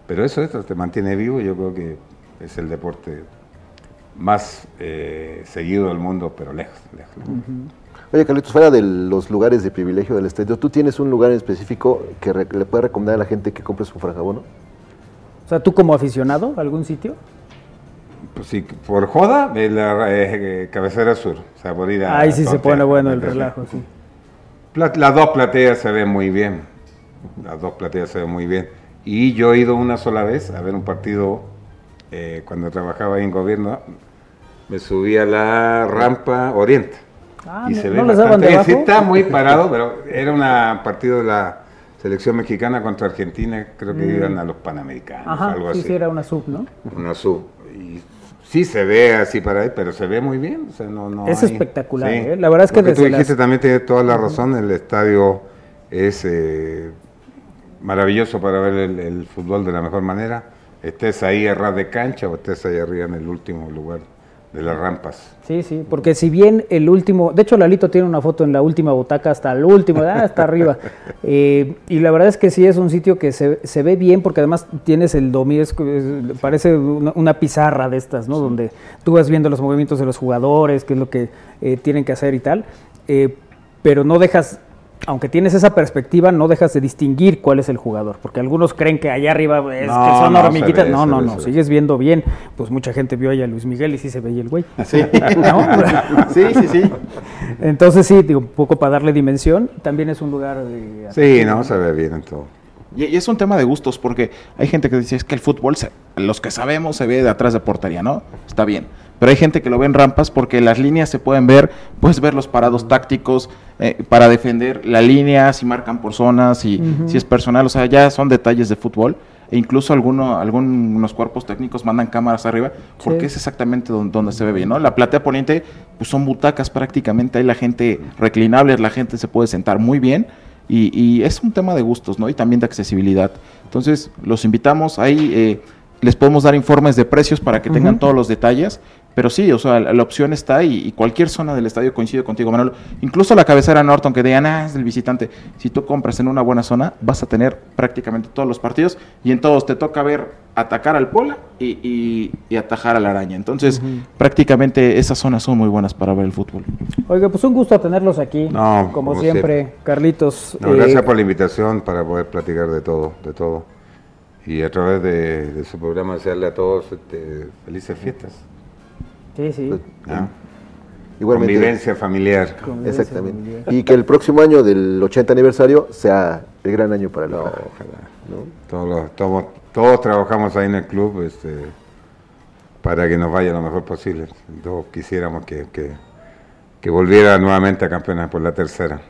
pero eso, eso te mantiene vivo y yo creo que es el deporte más eh, seguido del mundo, pero lejos, lejos. Oye, Carlitos, fuera de los lugares de privilegio del estadio, ¿tú tienes un lugar en específico que re- le puedes recomendar a la gente que compre su franjabono? O sea, tú como aficionado, ¿algún sitio? Pues sí, por joda, la eh, cabecera sur. O sea, por ir a. Ahí sí se pone bueno el relajo, sí. Las dos plateas se ven muy bien. Las dos plateas se ven muy bien. Y yo he ido una sola vez a ver un partido eh, cuando trabajaba ahí en gobierno. Me subí a la rampa Oriente. Ah, y ¿no- se no ve les daban bastante bien. Sí está muy parado, pero era un partido de la selección mexicana contra Argentina. Creo que iban a los Panamericanos, Mm. Ajá, algo sí, así sí, era una sub, ¿no? una sub. Y sí se ve así para ahí, pero se ve muy bien. o sea, no, no Es hay- espectacular, ¿eh? La verdad es que Lo que tú las- dijiste también tiene toda la razón. El estadio es eh, maravilloso para ver el, el fútbol de la mejor manera. Estés ahí a ras de cancha o estés ahí arriba en el último lugar de las rampas. Sí, sí, porque si bien el último, de hecho Lalito tiene una foto en la última butaca hasta el último, ah, hasta arriba, Eh, y la verdad es que sí es un sitio que se, se ve bien porque además tienes el dominio, parece una, una pizarra de estas, ¿no? Donde tú vas viendo los movimientos de los jugadores, qué es lo que eh, tienen que hacer y tal, eh, pero no dejas, aunque tienes esa perspectiva, no dejas de distinguir cuál es el jugador, porque algunos creen que allá arriba es No, que son no, hormiguitas, ve, no, no, ve, no, sigues viendo bien, pues mucha gente vio ahí a Luis Miguel y sí se veía el güey. Sí. ¿No? sí, sí, sí. Entonces sí, digo, un poco para darle dimensión, también es un lugar de... Sí, no, se ve bien en todo. Y, y es un tema de gustos, porque hay gente que dice, es que el fútbol, se- los que sabemos, se ve de atrás de portería, ¿no? Está bien. Pero hay gente que lo ve en rampas porque las líneas se pueden ver, puedes ver los parados tácticos eh, para defender la línea, si marcan por zonas, si, si es personal, o sea, ya son detalles de fútbol e incluso alguno, algunos cuerpos técnicos mandan cámaras arriba porque es exactamente donde, se ve bien, ¿no? La platea poniente pues son butacas prácticamente, hay la gente reclinable, la gente se puede sentar muy bien y, es un tema de gustos, ¿no? Y también de accesibilidad. Entonces, los invitamos ahí, eh, les podemos dar informes de precios para que tengan todos los detalles pero sí, o sea, la, opción está ahí y cualquier zona del estadio coincide contigo, Manuel. Incluso la cabecera Norton, que digan, ah, es del visitante. Si tú compras en una buena zona, vas a tener prácticamente todos los partidos y en todos te toca ver atacar al Pola y, atajar a la araña. Entonces, prácticamente esas zonas son muy buenas para ver el fútbol. Oiga, pues un gusto tenerlos aquí. como, siempre, Carlitos. gracias eh, por la invitación para poder platicar de todo, de todo. Y a través de, su programa, desearle a todos este, felices fiestas. Sí, sí. Pues, ah. Igualmente, Convivencia familiar. Exactamente. Y que el próximo año del 80 aniversario sea el gran año para la no, ojalá. Todos, todos, trabajamos ahí en el club este, para que nos vaya lo mejor posible. Todos quisiéramos que, que, volviera nuevamente a campeonar por la tercera.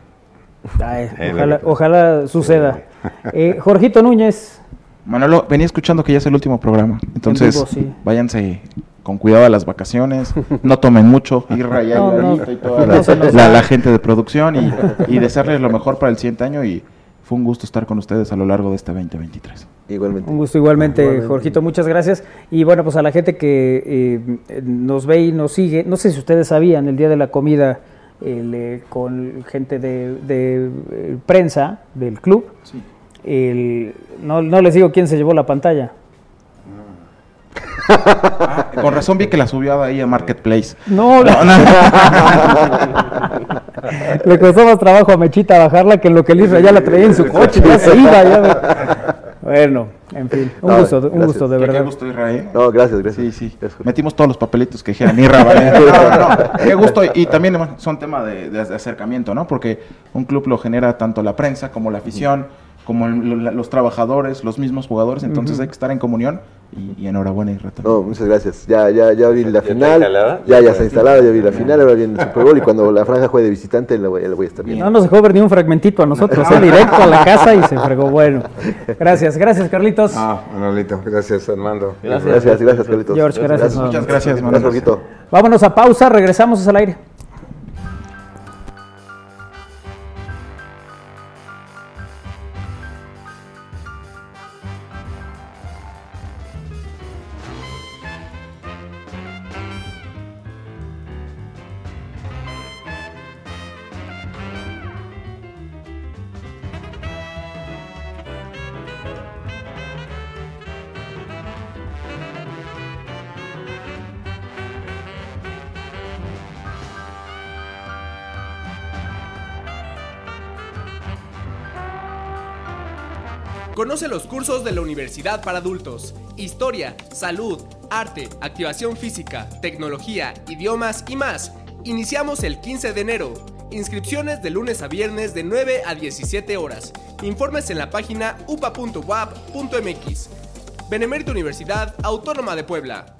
ojalá, suceda. Eh, Jorgito Núñez. Manolo, venía escuchando que ya es el último programa. Entonces, váyanse con cuidado a las vacaciones, no tomen mucho, ir rayando y toda la, gente de producción y, y desearles lo mejor para el siguiente año y fue un gusto estar con ustedes a lo largo de este 2023. Igualmente. Un gusto igualmente, Jorgito, muchas gracias. Y bueno, pues a la gente que eh, nos ve y nos sigue, no sé si ustedes sabían, el día de la comida eh, con gente de, eh, prensa del club, no, no les digo quién se llevó la pantalla. Ah, con razón vi que la subió ahí a Marketplace. No, no. Le costó más trabajo a Mechita bajarla que lo que Luis ya la traía en su coche, ya se iba. Bueno, en fin, un gusto, un gusto de verdad. Qué, gusto, Israel. No, gracias, gracias. Sí, sí. Metimos todos los papelitos que dijeran Irra, ¿vale? no, no, qué gusto. Y también son temas de, de, acercamiento, ¿no? Porque un club lo genera tanto la prensa como la afición como los trabajadores, los mismos jugadores, entonces hay que estar en comunión y, enhorabuena y No, muchas gracias. Ya, ya, ya vi la final. Ya, ya está instalada, ya vi la final, ahora viene el Super Bowl y cuando la franja juegue de visitante la voy, voy a estar viendo. No nos dejó ver ni un fragmentito a nosotros, ¿eh? directo a la casa y se fregó. Bueno, gracias, gracias Carlitos. Ah, Manolito, gracias Armando. Gracias, gracias, gracias Carlitos. George, gracias. Muchas gracias, Manolito. Vámonos a pausa, regresamos al aire. Conoce los cursos de la Universidad para Adultos. Historia, salud, arte, activación física, tecnología, idiomas y más. Iniciamos el 15 de enero. Inscripciones de lunes a viernes de 9 a 17 horas. Informes en la página upa.wap.mx. Benemérito Universidad Autónoma de Puebla.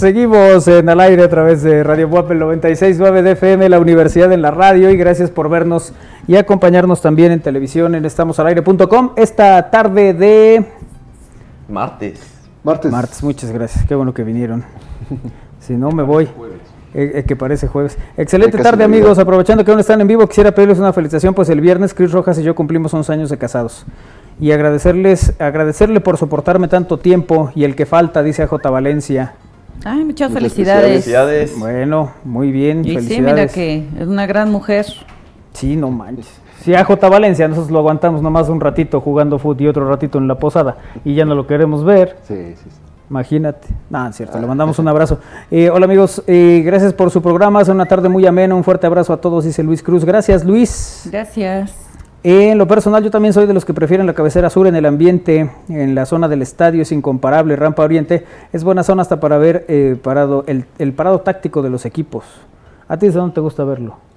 Seguimos en al aire a través de Radio Buapel 96.9 de FM, la Universidad en la Radio, y gracias por vernos y acompañarnos también en televisión en estamosalaire.com esta tarde de... Martes. Martes. Martes, muchas gracias, qué bueno que vinieron. si no, me voy. Eh, eh, que parece jueves. Excelente tarde amigos, aprovechando que aún están en vivo, quisiera pedirles una felicitación, pues el viernes Cris Rojas y yo cumplimos 11 años de casados. Y agradecerles, agradecerle por soportarme tanto tiempo y el que falta, dice AJ Valencia. Ay, muchas, Muchas felicidades. Felicidades. Bueno, muy bien, Y sí, mira felicidades. que es una gran mujer. Sí, no manches. Sí, AJ Valencia, nosotros lo aguantamos nomás un ratito jugando fútbol y otro ratito en la posada y ya no lo queremos ver. Sí, sí, sí. Imagínate. No, es cierto, le mandamos un abrazo. Eh, hola amigos, eh, gracias por su programa, es una tarde muy amena, un fuerte abrazo a todos, dice Luis Cruz. Gracias Luis. Gracias. En lo personal, yo también soy de los que prefieren la cabecera sur en el ambiente, en la zona del estadio es incomparable, Rampa Oriente es buena zona hasta para ver eh, parado el, el parado táctico de los equipos. ¿A ti de dónde te gusta verlo?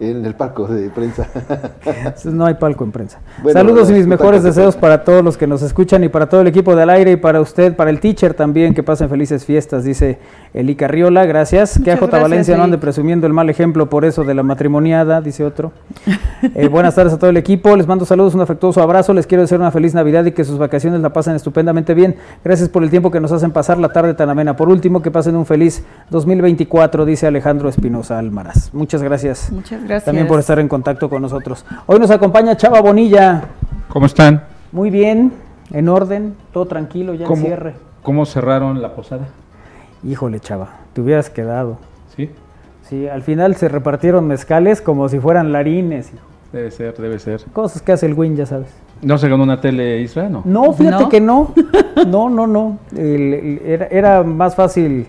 En el palco de prensa. No hay palco en prensa. Bueno, Saludos y mis mejores deseos para todos los que nos escuchan y para todo el equipo del aire y para usted, para el teacher también, que pasen felices fiestas, dice Eli Carriola, gracias. que AJ gracias, Valencia no Eli. ande presumiendo el mal ejemplo por eso de la matrimoniada, dice otro. Eh, buenas tardes a todo el equipo, les mando saludos, un afectuoso abrazo, les quiero desear una feliz Navidad y que sus vacaciones la pasen estupendamente bien. Gracias por el tiempo que nos hacen pasar la tarde tan amena. Por último, que pasen un feliz 2024, dice Alejandro Espinosa Almaraz. Muchas gracias. Muchas gracias. También por estar en contacto con nosotros. Hoy nos acompaña Chava Bonilla. ¿Cómo están? Muy bien, en orden, todo tranquilo, ya en ¿Cómo, cierre. ¿Cómo cerraron la posada? Híjole, Chava, te hubieras quedado. ¿Sí? Sí, al final se repartieron mezcales como si fueran larines. hijo. Debe ser, debe ser. Cosas que hace el Win, ya sabes. ¿No se ganó una tele Israel? No. No, fíjate ¿No? que no. No, no, no. El- el- era, era más fácil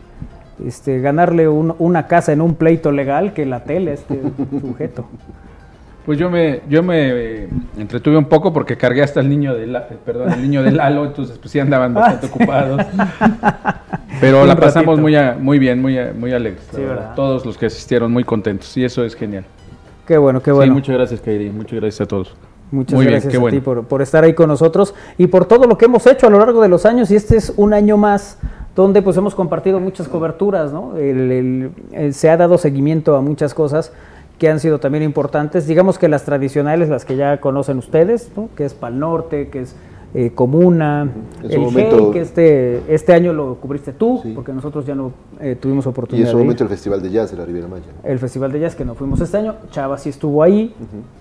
este, ganarle un- una casa en un pleito legal que la tele a este sujeto. Pues yo me, yo me eh, entretuve un poco porque cargué hasta el niño de La- eh, perdón, el niño de Lalo, entonces pues sí andaban bastante ocupados. Pero Un la pasamos ratito. muy, a- muy bien, muy, a- muy alegres. Sí. Todos los que asistieron muy contentos y eso es genial. Qué bueno, qué Sí, bueno. muchas gracias, Kairi. Muchas gracias a todos. Muchas Muy bien, gracias qué a bueno. ti por, por estar ahí con nosotros y por todo lo que hemos hecho a lo largo de los años. Y este es un año más donde pues hemos compartido muchas coberturas, ¿no? El- el- el- se ha dado seguimiento a muchas cosas que han sido también importantes. Digamos que las tradicionales, las que ya conocen ustedes, ¿no? Que es Pal Norte, que es eh, Comuna, En el momento- GEI, que este, este año lo cubriste tú, Sí. porque nosotros ya no eh, tuvimos Y en oportunidad su de ir momento el Festival de Jazz de la Riviera Maya. el Festival de Jazz que no fuimos este año, Chava sí estuvo ahí,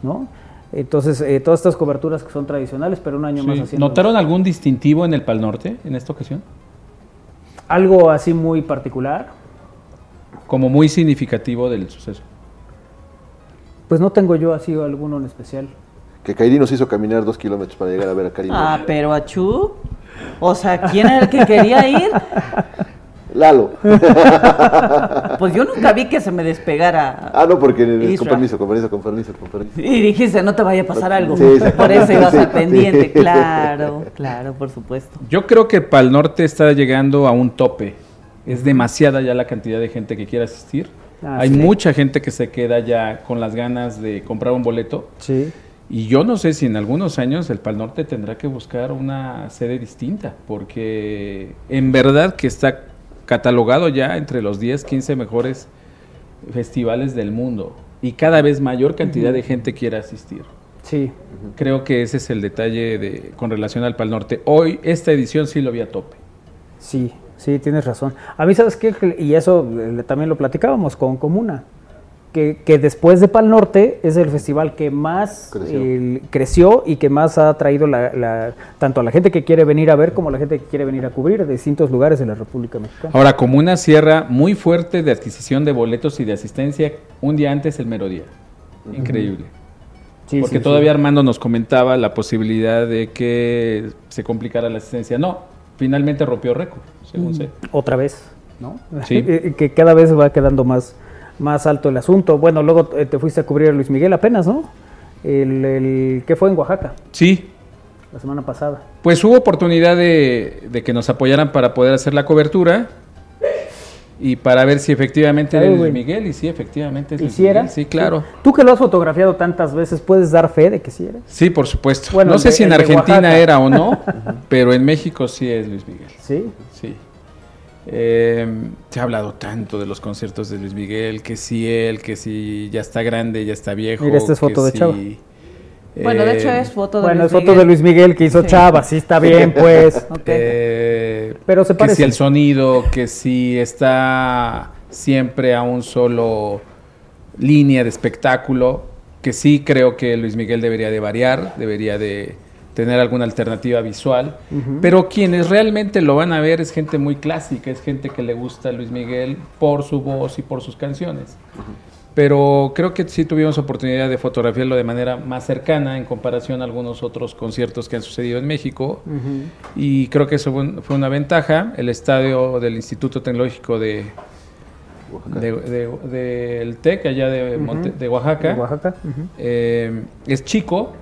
¿no? Entonces, eh, todas estas coberturas que son tradicionales, pero un año más haciendo... ¿Notaron algún distintivo en el Pal Norte en esta ocasión? ¿Algo así muy particular? Como muy significativo del suceso. Pues no tengo yo así alguno en especial. Que Kairi nos hizo caminar dos kilómetros para llegar a ver a Karim. Ah, pero a Chu. O sea, ¿quién era el que quería ir? Lalo. Pues yo nunca vi que se me despegara. ah, no, porque con permiso, con permiso, con permiso, con permiso. Y dijiste, no te vaya a pasar algo. Sí. Por eso ibas Sí, al pendiente. sí. Claro, claro, por supuesto. Yo creo que Pal Norte está llegando a un tope. Es demasiada ya la cantidad de gente que quiere asistir. Ah, Hay sí. mucha gente que se queda ya con las ganas de comprar un boleto. Sí. Y yo no sé si en algunos años el Pal Norte tendrá que buscar una sede distinta, porque en verdad que está catalogado ya entre los 10, 15 mejores festivales del mundo y cada vez mayor cantidad de gente quiere asistir. Sí. Creo que ese es el detalle de, con relación al Pal Norte. Hoy esta edición sí lo vi a tope. Sí, sí, tienes razón. A mí, ¿sabes qué? Y eso eh, también lo platicábamos con Comuna. Que, que después de Pal Norte es el festival que más Creció. el- creció y que más ha traído la, la- tanto a la gente que quiere venir a ver como a la gente que quiere venir a cubrir de distintos lugares de la República Mexicana. Ahora, como una sierra muy fuerte de adquisición de boletos y de asistencia un día antes el mero día. Increíble. Sí, Porque sí, todavía sí. Armando nos comentaba la posibilidad de que se complicara la asistencia. No, finalmente rompió récord, según sé. Otra vez, ¿no? Sí. que cada vez va quedando más, más alto el asunto. Bueno, luego eh, te fuiste a cubrir a Luis Miguel apenas, ¿no? El, el que fue en Oaxaca Sí, la semana pasada. pues hubo oportunidad de, de que nos apoyaran para poder hacer la cobertura y para ver si efectivamente era Luis. Miguel y sí, efectivamente es Luis ¿Y si era? Miguel. Sí, claro. Tú que lo has fotografiado tantas veces, ¿puedes dar fe de que sí era? Sí, por supuesto. Bueno, no sé de- si en Argentina era o no, pero en México sí es Luis Miguel. Sí. Sí. Eh, se ha hablado tanto de los conciertos de Luis Miguel, que si él, que si ya está grande, ya está viejo. Mira, esta es que foto de si- Chava. Bueno, de Eh, hecho es foto de Bueno, Luis es foto Miguel. de Luis Miguel que hizo Sí. Chava, sí está bien, pues. Ok. eh, Pero se Que parece. si el sonido, que si está siempre a un solo línea de espectáculo, que sí creo que Luis Miguel debería de variar, debería de tener alguna alternativa visual, pero quienes realmente lo van a ver es gente muy clásica, es gente que le gusta a Luis Miguel por su voz y por sus canciones. Pero creo que sí tuvimos oportunidad de fotografiarlo de manera más cercana en comparación a algunos otros conciertos que han sucedido en México. Y creo que eso fue, un- fue una ventaja. El estadio del Instituto Tecnológico de, Oaxaca. de- de- del TEC, allá de, Monte- de Oaxaca, Oaxaca. eh, es chico,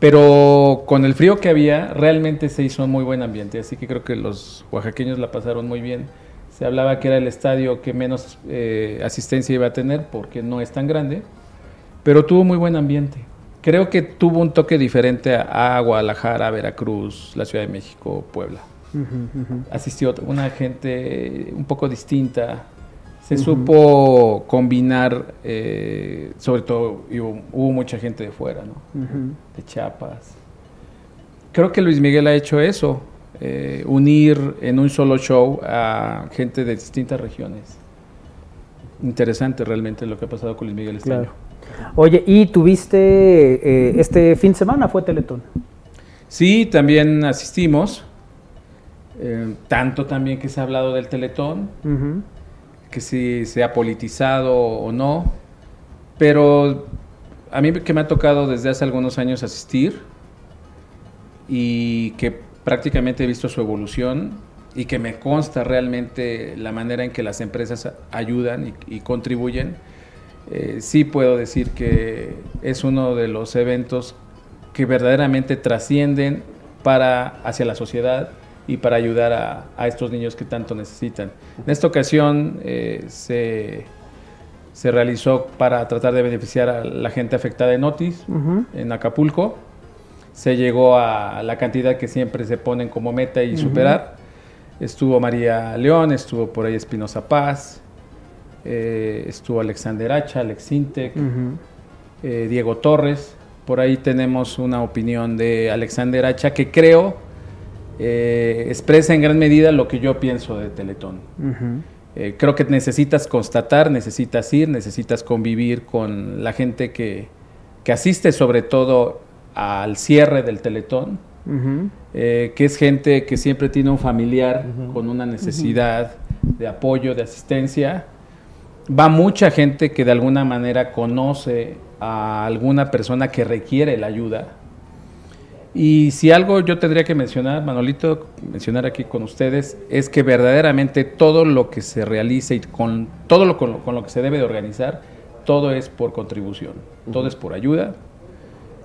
pero con el frío que había, realmente se hizo un muy buen ambiente. Así que creo que los oaxaqueños la pasaron muy bien. Se hablaba que era el estadio que menos eh, asistencia iba a tener porque no es tan grande, pero tuvo muy buen ambiente. Creo que tuvo un toque diferente a, a Guadalajara, Veracruz, la Ciudad de México, Puebla. Asistió una gente un poco distinta. Se supo combinar, eh, sobre todo hubo, hubo mucha gente de fuera, ¿no? de Chiapas. Creo que Luis Miguel ha hecho eso, eh, unir en un solo show a gente de distintas regiones. Interesante realmente lo que ha pasado con Luis Miguel este Claro. año. Oye, y tuviste eh, este fin de semana fue Teletón. Sí, también asistimos. eh, tanto también que se ha hablado del Teletón. Que si se ha politizado o no, pero a mí que me ha tocado desde hace algunos años asistir y que prácticamente he visto su evolución y que me consta realmente la manera en que las empresas ayudan y, y contribuyen, eh, sí puedo decir que es uno de los eventos que verdaderamente trascienden para hacia la sociedad y para ayudar a, a estos niños que tanto necesitan. En esta ocasión eh, se, se realizó para tratar de beneficiar a la gente afectada en Otis, en Acapulco. Se llegó a la cantidad que siempre se ponen como meta y superar. Estuvo María León, estuvo por ahí Espinosa Paz, eh, estuvo Alexander Hacha, Alex Sintec, Ujú. eh, Diego Torres. Por ahí tenemos una opinión de Alexander Hacha que creo eh, expresa en gran medida lo que yo pienso de Teletón. Eh, creo que necesitas constatar, necesitas ir, necesitas convivir con la gente que, que asiste sobre todo al cierre del Teletón eh, que es gente que siempre tiene un familiar con una necesidad de apoyo, de asistencia. Va mucha gente que de alguna manera conoce a alguna persona que requiere la ayuda. Y si algo yo tendría que mencionar, Manolito, mencionar aquí con ustedes, es que verdaderamente todo lo que se realiza y con todo lo con, lo que se debe de organizar, todo es por contribución, todo es por ayuda.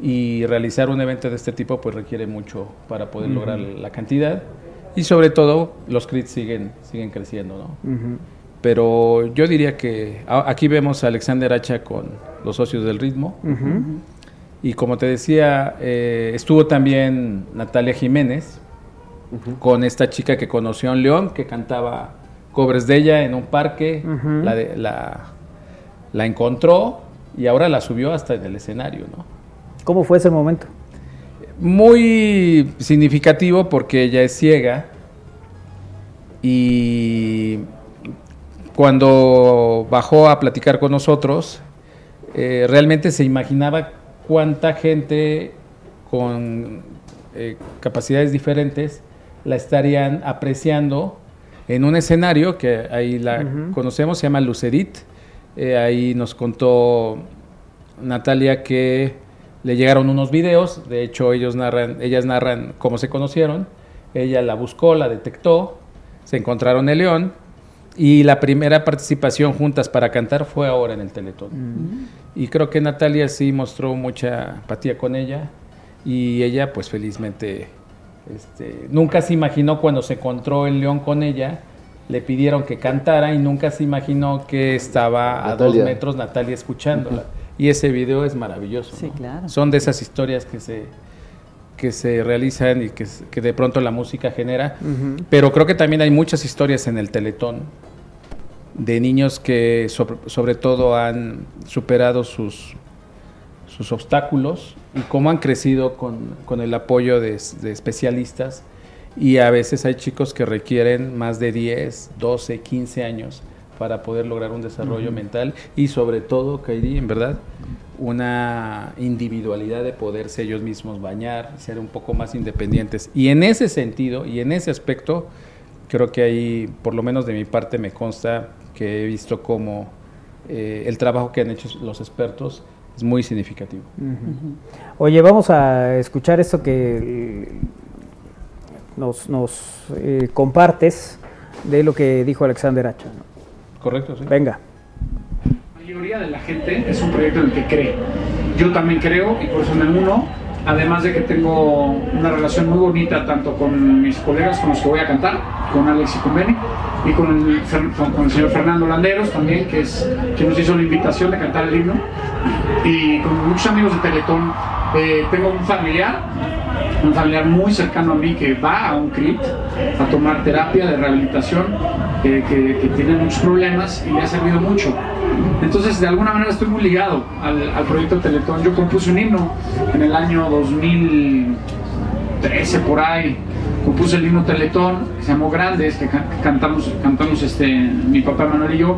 Y realizar un evento de este tipo pues requiere mucho para poder lograr la cantidad. Y sobre todo los crits siguen, siguen creciendo, ¿no? Pero yo diría que aquí vemos a Alexander Hacha con los socios del ritmo. Y como te decía, eh, estuvo también Natalia Jiménez con esta chica que conoció en León, que cantaba cobres de ella en un parque, la, la, la, encontró y ahora la subió hasta en el escenario. ¿no? ¿Cómo fue ese momento? Muy significativo porque ella es ciega y cuando bajó a platicar con nosotros, eh, realmente se imaginaba cuánta gente con eh, capacidades diferentes la estarían apreciando en un escenario que ahí la conocemos, se llama Lucerit. Eh, ahí nos contó Natalia que le llegaron unos videos, de hecho ellos narran, ellas narran cómo se conocieron, ella la buscó, la detectó, se encontraron en León y la primera participación juntas para cantar fue ahora en el Teletón. Mm. Y creo que Natalia sí mostró mucha empatía con ella y ella pues felizmente este, nunca se imaginó cuando se encontró el León con ella, le pidieron que cantara y nunca se imaginó que estaba a dos metros Natalia escuchándola. Y ese video es maravilloso. Sí, claro. Son de esas historias que se, que se realizan y que, que de pronto la música genera. Pero creo que también hay muchas historias en el Teletón de niños que sobre, todo han superado sus, sus obstáculos y cómo han crecido con, el apoyo de, especialistas. Y a veces hay chicos que requieren más de 10, 12, 15 años para poder lograr un desarrollo mental y sobre todo, Kairi, en verdad, una individualidad de poderse ellos mismos bañar, ser un poco más independientes. Y en ese sentido y en ese aspecto, creo que ahí, por lo menos de mi parte, me consta que he visto como eh, el trabajo que han hecho los expertos es muy significativo. Oye, vamos a escuchar esto que nos, nos eh, compartes de lo que dijo Alexander Hacha. Correcto, sí. Venga. La mayoría de la gente es un proyecto en el que cree. Yo también creo y por eso me uno además de que tengo una relación muy bonita tanto con mis colegas con los que voy a cantar, con Alex y con Benny, y con el, señor Fernando Landeros también, que es quien nos hizo la invitación de cantar el himno, y con muchos amigos de Teletón. Eh, tengo un familiar, un familiar muy cercano a mí que va a un CRIT a tomar terapia de rehabilitación, que, que tiene muchos problemas y le ha servido mucho. Entonces, de alguna manera estoy muy ligado al, al proyecto Teletón. Yo compuse un himno en el año 2013 por ahí. Compuse el himno Teletón, que se llamó Grandes, que cantamos, cantamos este, mi papá Manuel y yo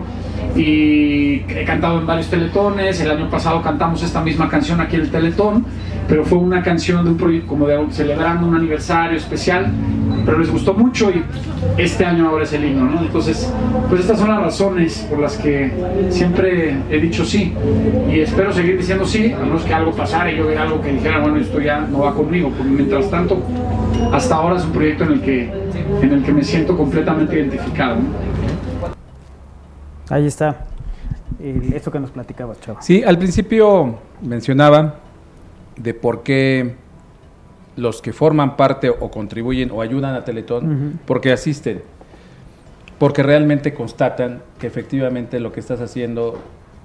y he cantado en varios teletones. El año pasado cantamos esta misma canción aquí en el Teletón, pero fue una canción de un proyecto como de celebrando un aniversario especial, pero les gustó mucho y este año ahora es el himno, ¿no? Entonces, pues estas son las razones por las que siempre he dicho sí y espero seguir diciendo sí, a menos que algo pasara y yo vea algo que dijera, bueno, esto ya no va conmigo, porque mientras tanto, hasta ahora es un proyecto en el que, en el que me siento completamente identificado. Ahí está. esto que nos platicabas, Chava. Sí, al principio mencionaba de por qué los que forman parte o contribuyen o ayudan a Teletón, porque asisten, porque realmente constatan que efectivamente lo que estás haciendo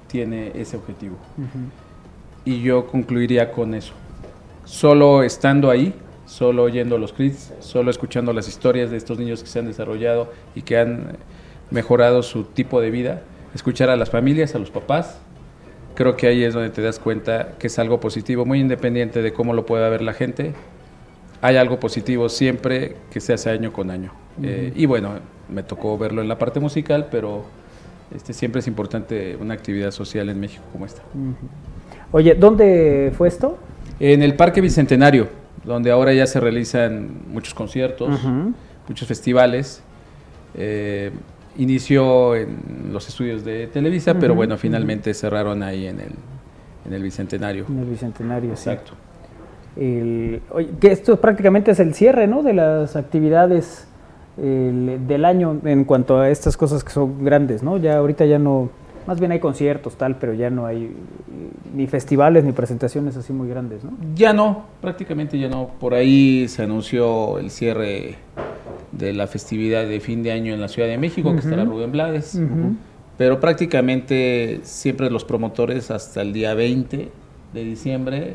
tiene ese objetivo. Y yo concluiría con eso. Solo estando ahí, solo oyendo los crits, solo escuchando las historias de estos niños que se han desarrollado y que han mejorado su tipo de vida, escuchar a las familias, a los papás. Creo que ahí es donde te das cuenta que es algo positivo, muy independiente de cómo lo pueda ver la gente. Hay algo positivo siempre que se hace año con año. Eh, y bueno, me tocó verlo en la parte musical, pero este, siempre es importante una actividad social en México como esta. Oye, ¿dónde fue esto? En el Parque Bicentenario donde ahora ya se realizan muchos conciertos, muchos festivales. Eh, inició en los estudios de Televisa, pero bueno, finalmente cerraron ahí en el, en el Bicentenario. En el Bicentenario, Exacto. Que esto prácticamente es el cierre, ¿no? De las actividades del año en cuanto a estas cosas que son grandes, ¿no? Ya ahorita ya no, más bien hay conciertos, tal, pero ya no hay ni festivales ni presentaciones así muy grandes, ¿no? Ya no, prácticamente ya no. Por ahí se anunció el cierre de la festividad de fin de año en la Ciudad de México, que estará Rubén Blades. Pero prácticamente siempre los promotores hasta el día 20 de diciembre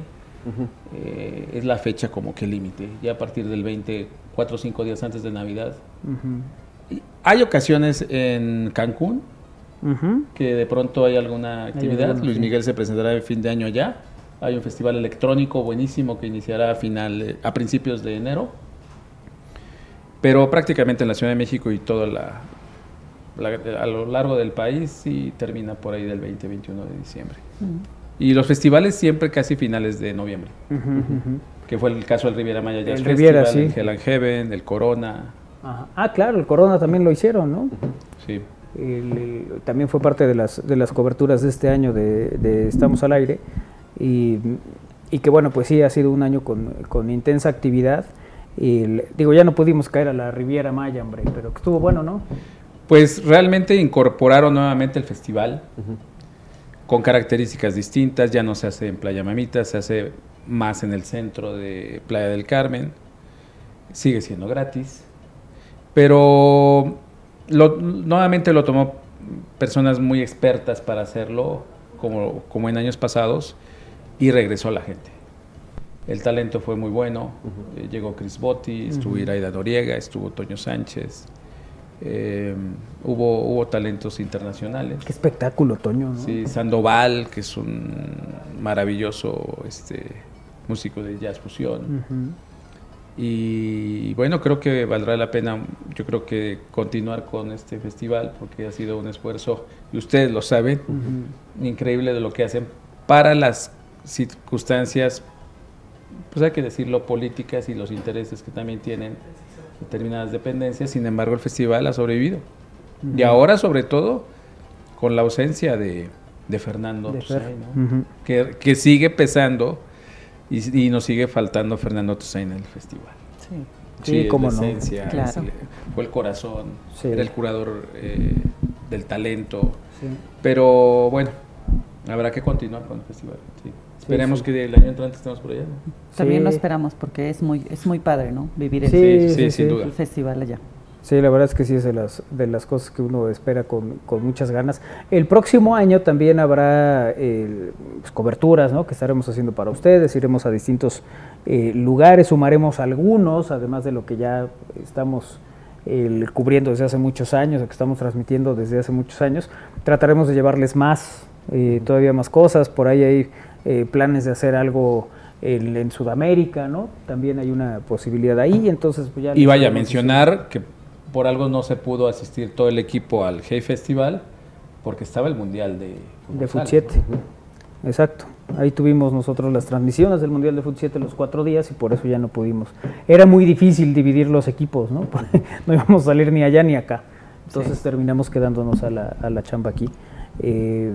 eh, es la fecha como que límite. Ya a partir del 20, cuatro o cinco días antes de Navidad. Hay ocasiones en Cancún que de pronto hay alguna actividad. Luis Miguel se presentará el fin de año allá. Hay un festival electrónico buenísimo que iniciará a, final, a principios de enero. Pero prácticamente en la Ciudad de México y todo la, a lo largo del país y termina por ahí del 20-21 de diciembre. Y los festivales siempre casi finales de noviembre. Que fue el caso del Riviera Maya Jazz el Festival, sí. el Hell and Heaven, el Corona. Ah, claro, el Corona también lo hicieron, ¿no? Sí. también fue parte de las, de las coberturas de este año de, Estamos al Aire. Y, y, que bueno, pues sí, ha sido un año con, con intensa actividad. Y digo, ya no pudimos caer a la Riviera Maya, hombre, pero que estuvo bueno, ¿no? Pues realmente incorporaron nuevamente el festival con características distintas, ya no se hace en Playa Mamita, se hace más en el centro de Playa del Carmen, sigue siendo gratis, pero nuevamente lo tomó personas muy expertas para hacerlo, como, como en años pasados, y regresó la gente. El talento fue muy bueno, eh, llegó Chris Botti, estuvo Iraida Noriega, estuvo Toño Sánchez, eh, hubo, hubo talentos internacionales. Qué espectáculo, Toño. Sí, Sandoval, que es un maravilloso este, músico de jazz fusión. Y bueno, creo que valdrá la pena, yo creo que continuar con este festival porque ha sido un esfuerzo, y ustedes lo saben, increíble de lo que hacen para las circunstancias, pues hay que decirlo, políticas y los intereses que también tienen determinadas dependencias, sin embargo el festival ha sobrevivido. Y ahora sobre todo con la ausencia de, Fernando, que, que, sigue pesando y, nos sigue faltando Fernando Toussaint en el festival. Sí, sí como no. fue el corazón, era el curador eh, del talento. Pero bueno, habrá que continuar con el festival. Esperemos que el año entrante estemos por allá. También lo esperamos porque es muy es muy padre, ¿no? Vivir el, festival allá. Sí, la verdad es que sí es de las, de las cosas que uno espera con, muchas ganas. El próximo año también habrá pues, coberturas ¿no? que estaremos haciendo para ustedes, iremos a distintos eh, lugares, sumaremos algunos, además de lo que ya estamos cubriendo desde hace muchos años, que estamos transmitiendo desde hace muchos años. Trataremos de llevarles más, eh, todavía más cosas, por ahí hay eh, planes de hacer algo en, Sudamérica, ¿no? También hay una posibilidad ahí, entonces pues ya... Y vaya a mencionar que por algo no se pudo asistir todo el equipo al Hey Festival porque estaba el Mundial de De Fut 7. Exacto. Ahí tuvimos nosotros las transmisiones del Mundial de Fut 7 los cuatro días y por eso ya no pudimos. Era muy difícil dividir los equipos, ¿no? no íbamos a salir ni allá ni acá. Entonces terminamos quedándonos a la, a la chamba aquí. Eh,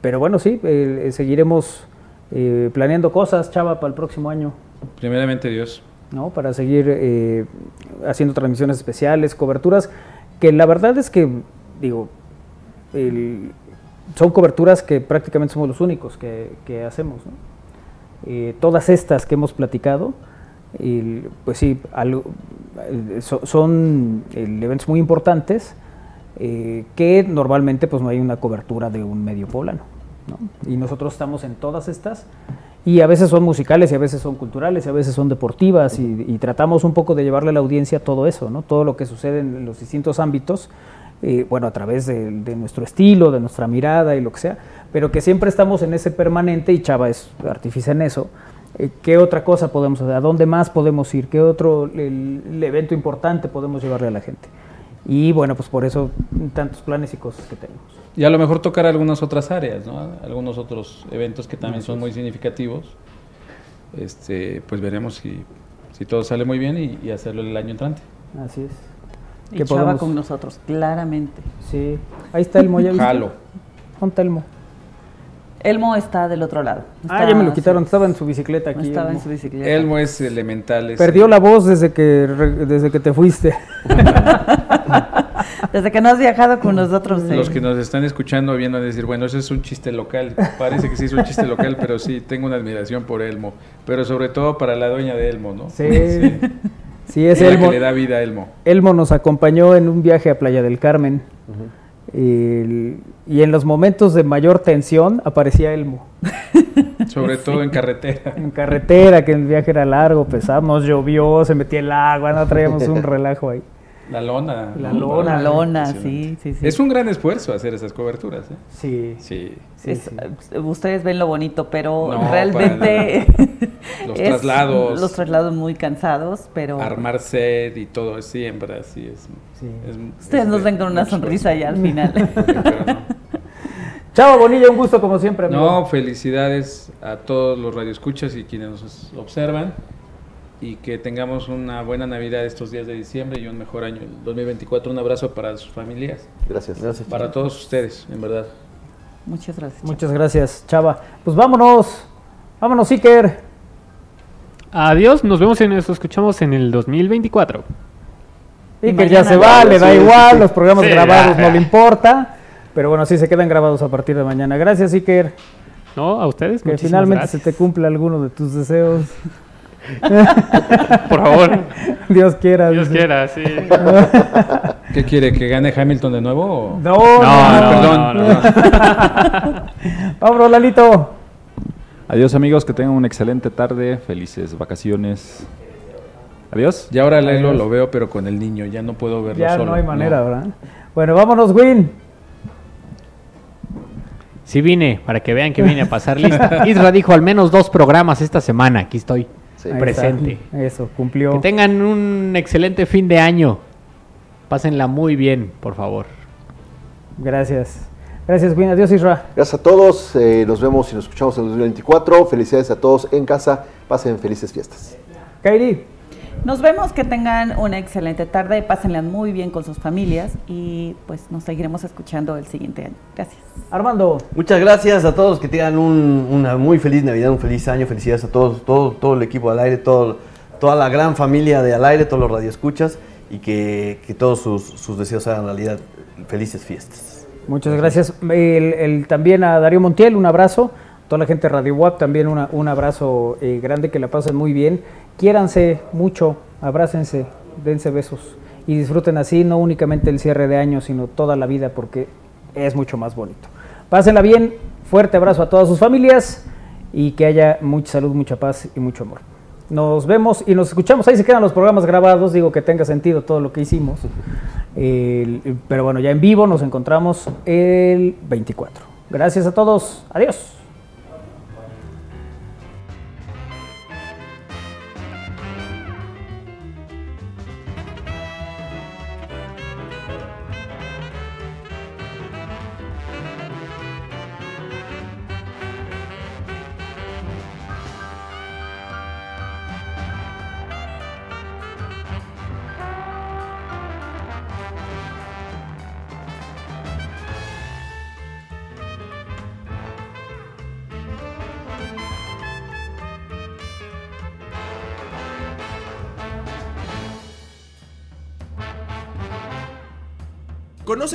pero bueno, sí, eh, seguiremos eh, planeando cosas, Chava, para el próximo año. Primeramente Dios. ¿no? Para seguir eh, haciendo transmisiones especiales, coberturas, que la verdad es que, digo, son coberturas que prácticamente somos los únicos que, hacemos. Eh, todas estas que hemos platicado, pues sí, eh, son eventos muy importantes que normalmente pues no hay una cobertura de un medio poblano. Y nosotros estamos en todas estas y a veces son musicales y a veces son culturales y a veces son deportivas y, tratamos un poco de llevarle a la audiencia todo eso, ¿no? todo lo que sucede en los distintos ámbitos, eh, bueno, a través de, nuestro estilo, de nuestra mirada y lo que sea, pero que siempre estamos en ese permanente y Chava es artífice en eso. Eh, ¿Qué otra cosa podemos hacer? ¿A dónde más podemos ir? ¿Qué otro evento importante podemos llevarle a la gente? Y bueno, pues por eso tantos planes y cosas que tenemos. Y a lo mejor tocar algunas otras áreas, ¿no? Algunos otros eventos que también son muy significativos. este, pues veremos si, si todo sale muy bien y, y hacerlo el año entrante. Así es. Y Chava con nosotros, claramente. Sí. Ahí está Elmo, ¿ya viste? Jalo. ¿Dónde está Elmo? Elmo está del otro lado. ah, ya me lo quitaron. Estaba en su bicicleta aquí. Estaba Elmo. en su bicicleta. Elmo es elemental. es- Perdió la voz desde que, re- desde que te fuiste. Desde que no has viajado con nosotros. Los que nos están escuchando vienen a decir, bueno, eso es un chiste local. Parece que sí es un chiste local, pero sí, tengo una admiración por Elmo. Pero sobre todo para la dueña de Elmo, ¿no? Sí. Sí, es la Elmo. que le da vida a Elmo. Elmo nos acompañó en un viaje a Playa del Carmen. El- y en los momentos de mayor tensión aparecía Elmo. Sobre todo en carretera. En carretera, que el viaje era largo, pesado, nos llovió, se metía el agua, no traíamos un relajo ahí. La lona. La ¿no? lona. La lona, sí, sí, sí. Es un gran esfuerzo hacer esas coberturas, ¿eh? Sí. Sí. Es- eh, Ustedes ven lo bonito, pero No, realmente para Los es- traslados. los traslados muy cansados, pero Armar set y todo, siempre así es. es- ustedes es nos ven con una sonrisa ya al final. Chavo Bonilla, un gusto como siempre. amigo. No, felicidades a todos los radioescuchas y quienes nos observan y que tengamos una buena Navidad estos días de diciembre y un mejor año el 2024. Un abrazo para sus familias. Gracias. Para todos ustedes, en verdad. Muchas gracias. Muchas gracias, Chava. Pues vámonos. Vámonos, Iker. Adiós, nos vemos y nos escuchamos en el 2024. Iker ya se va, le da Sí, igual, sí, sí. los programas Sí, grabados ya, no ya. le importa. Pero bueno, sí se quedan grabados a partir de mañana. Gracias, Iker. No, a ustedes. Que finalmente gracias. se te cumpla alguno de tus deseos. Por favor. Dios quiera. Dios quiera, sí. ¿Qué quiere? ¿Que gane Hamilton de nuevo? No, No, no, no, perdón. no, no. Vámonos, Lalito. Adiós amigos, que tengan una excelente tarde, felices vacaciones. Adiós. Y ahora Lelo lo veo, pero con el niño. Ya no puedo verlo Ya solo. no hay manera, ¿verdad? Bueno, vámonos, Win. Sí vine, para que vean que vine a pasar lista. Isra dijo al menos dos programas esta semana. Aquí estoy Sí. Presente. está. Eso, cumplió. Que tengan un excelente fin de año. Pásenla muy bien, por favor. Gracias. Gracias, Win. Adiós, Isra. Gracias a todos. eh, nos vemos y nos escuchamos en el 2024. Felicidades a todos en casa. Pasen felices fiestas. Kairi. Nos vemos, que tengan una excelente tarde, pásenla muy bien con sus familias y pues nos seguiremos escuchando el siguiente año. Gracias. Armando. Muchas gracias a todos, que tengan un- una muy feliz Navidad, un feliz año, felicidades a todos, todo, todo el equipo al aire, todo, toda la gran familia de al aire, todos los radioescuchas y que, que todos sus, sus deseos se hagan realidad. Felices fiestas. Muchas gracias. El- el- también a Darío Montiel, un abrazo. Toda la gente de Radio WAP, también una- un abrazo eh, grande, que la pasen muy bien. Quiéranse mucho, abrácense, dense besos y disfruten así, no únicamente el cierre de año, sino toda la vida, porque es mucho más bonito. Pásenla bien, fuerte abrazo a todas sus familias y que haya mucha salud, mucha paz y mucho amor. Nos vemos y nos escuchamos. Ahí se quedan los programas grabados. Digo que tenga sentido todo lo que hicimos. Pero bueno, ya en vivo nos encontramos el 24. Gracias a todos. Adiós.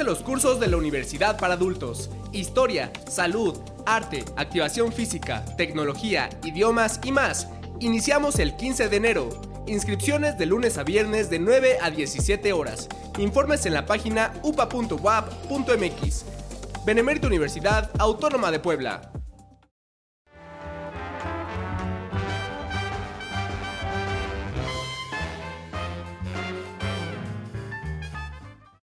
Los cursos de la Universidad para Adultos. Historia, salud, arte, activación física, tecnología, idiomas y más. Iniciamos el 15 de enero. Inscripciones de lunes a viernes de 9 a 17 horas. Informes en la página upa.wap.mx. Benemérito Universidad Autónoma de Puebla.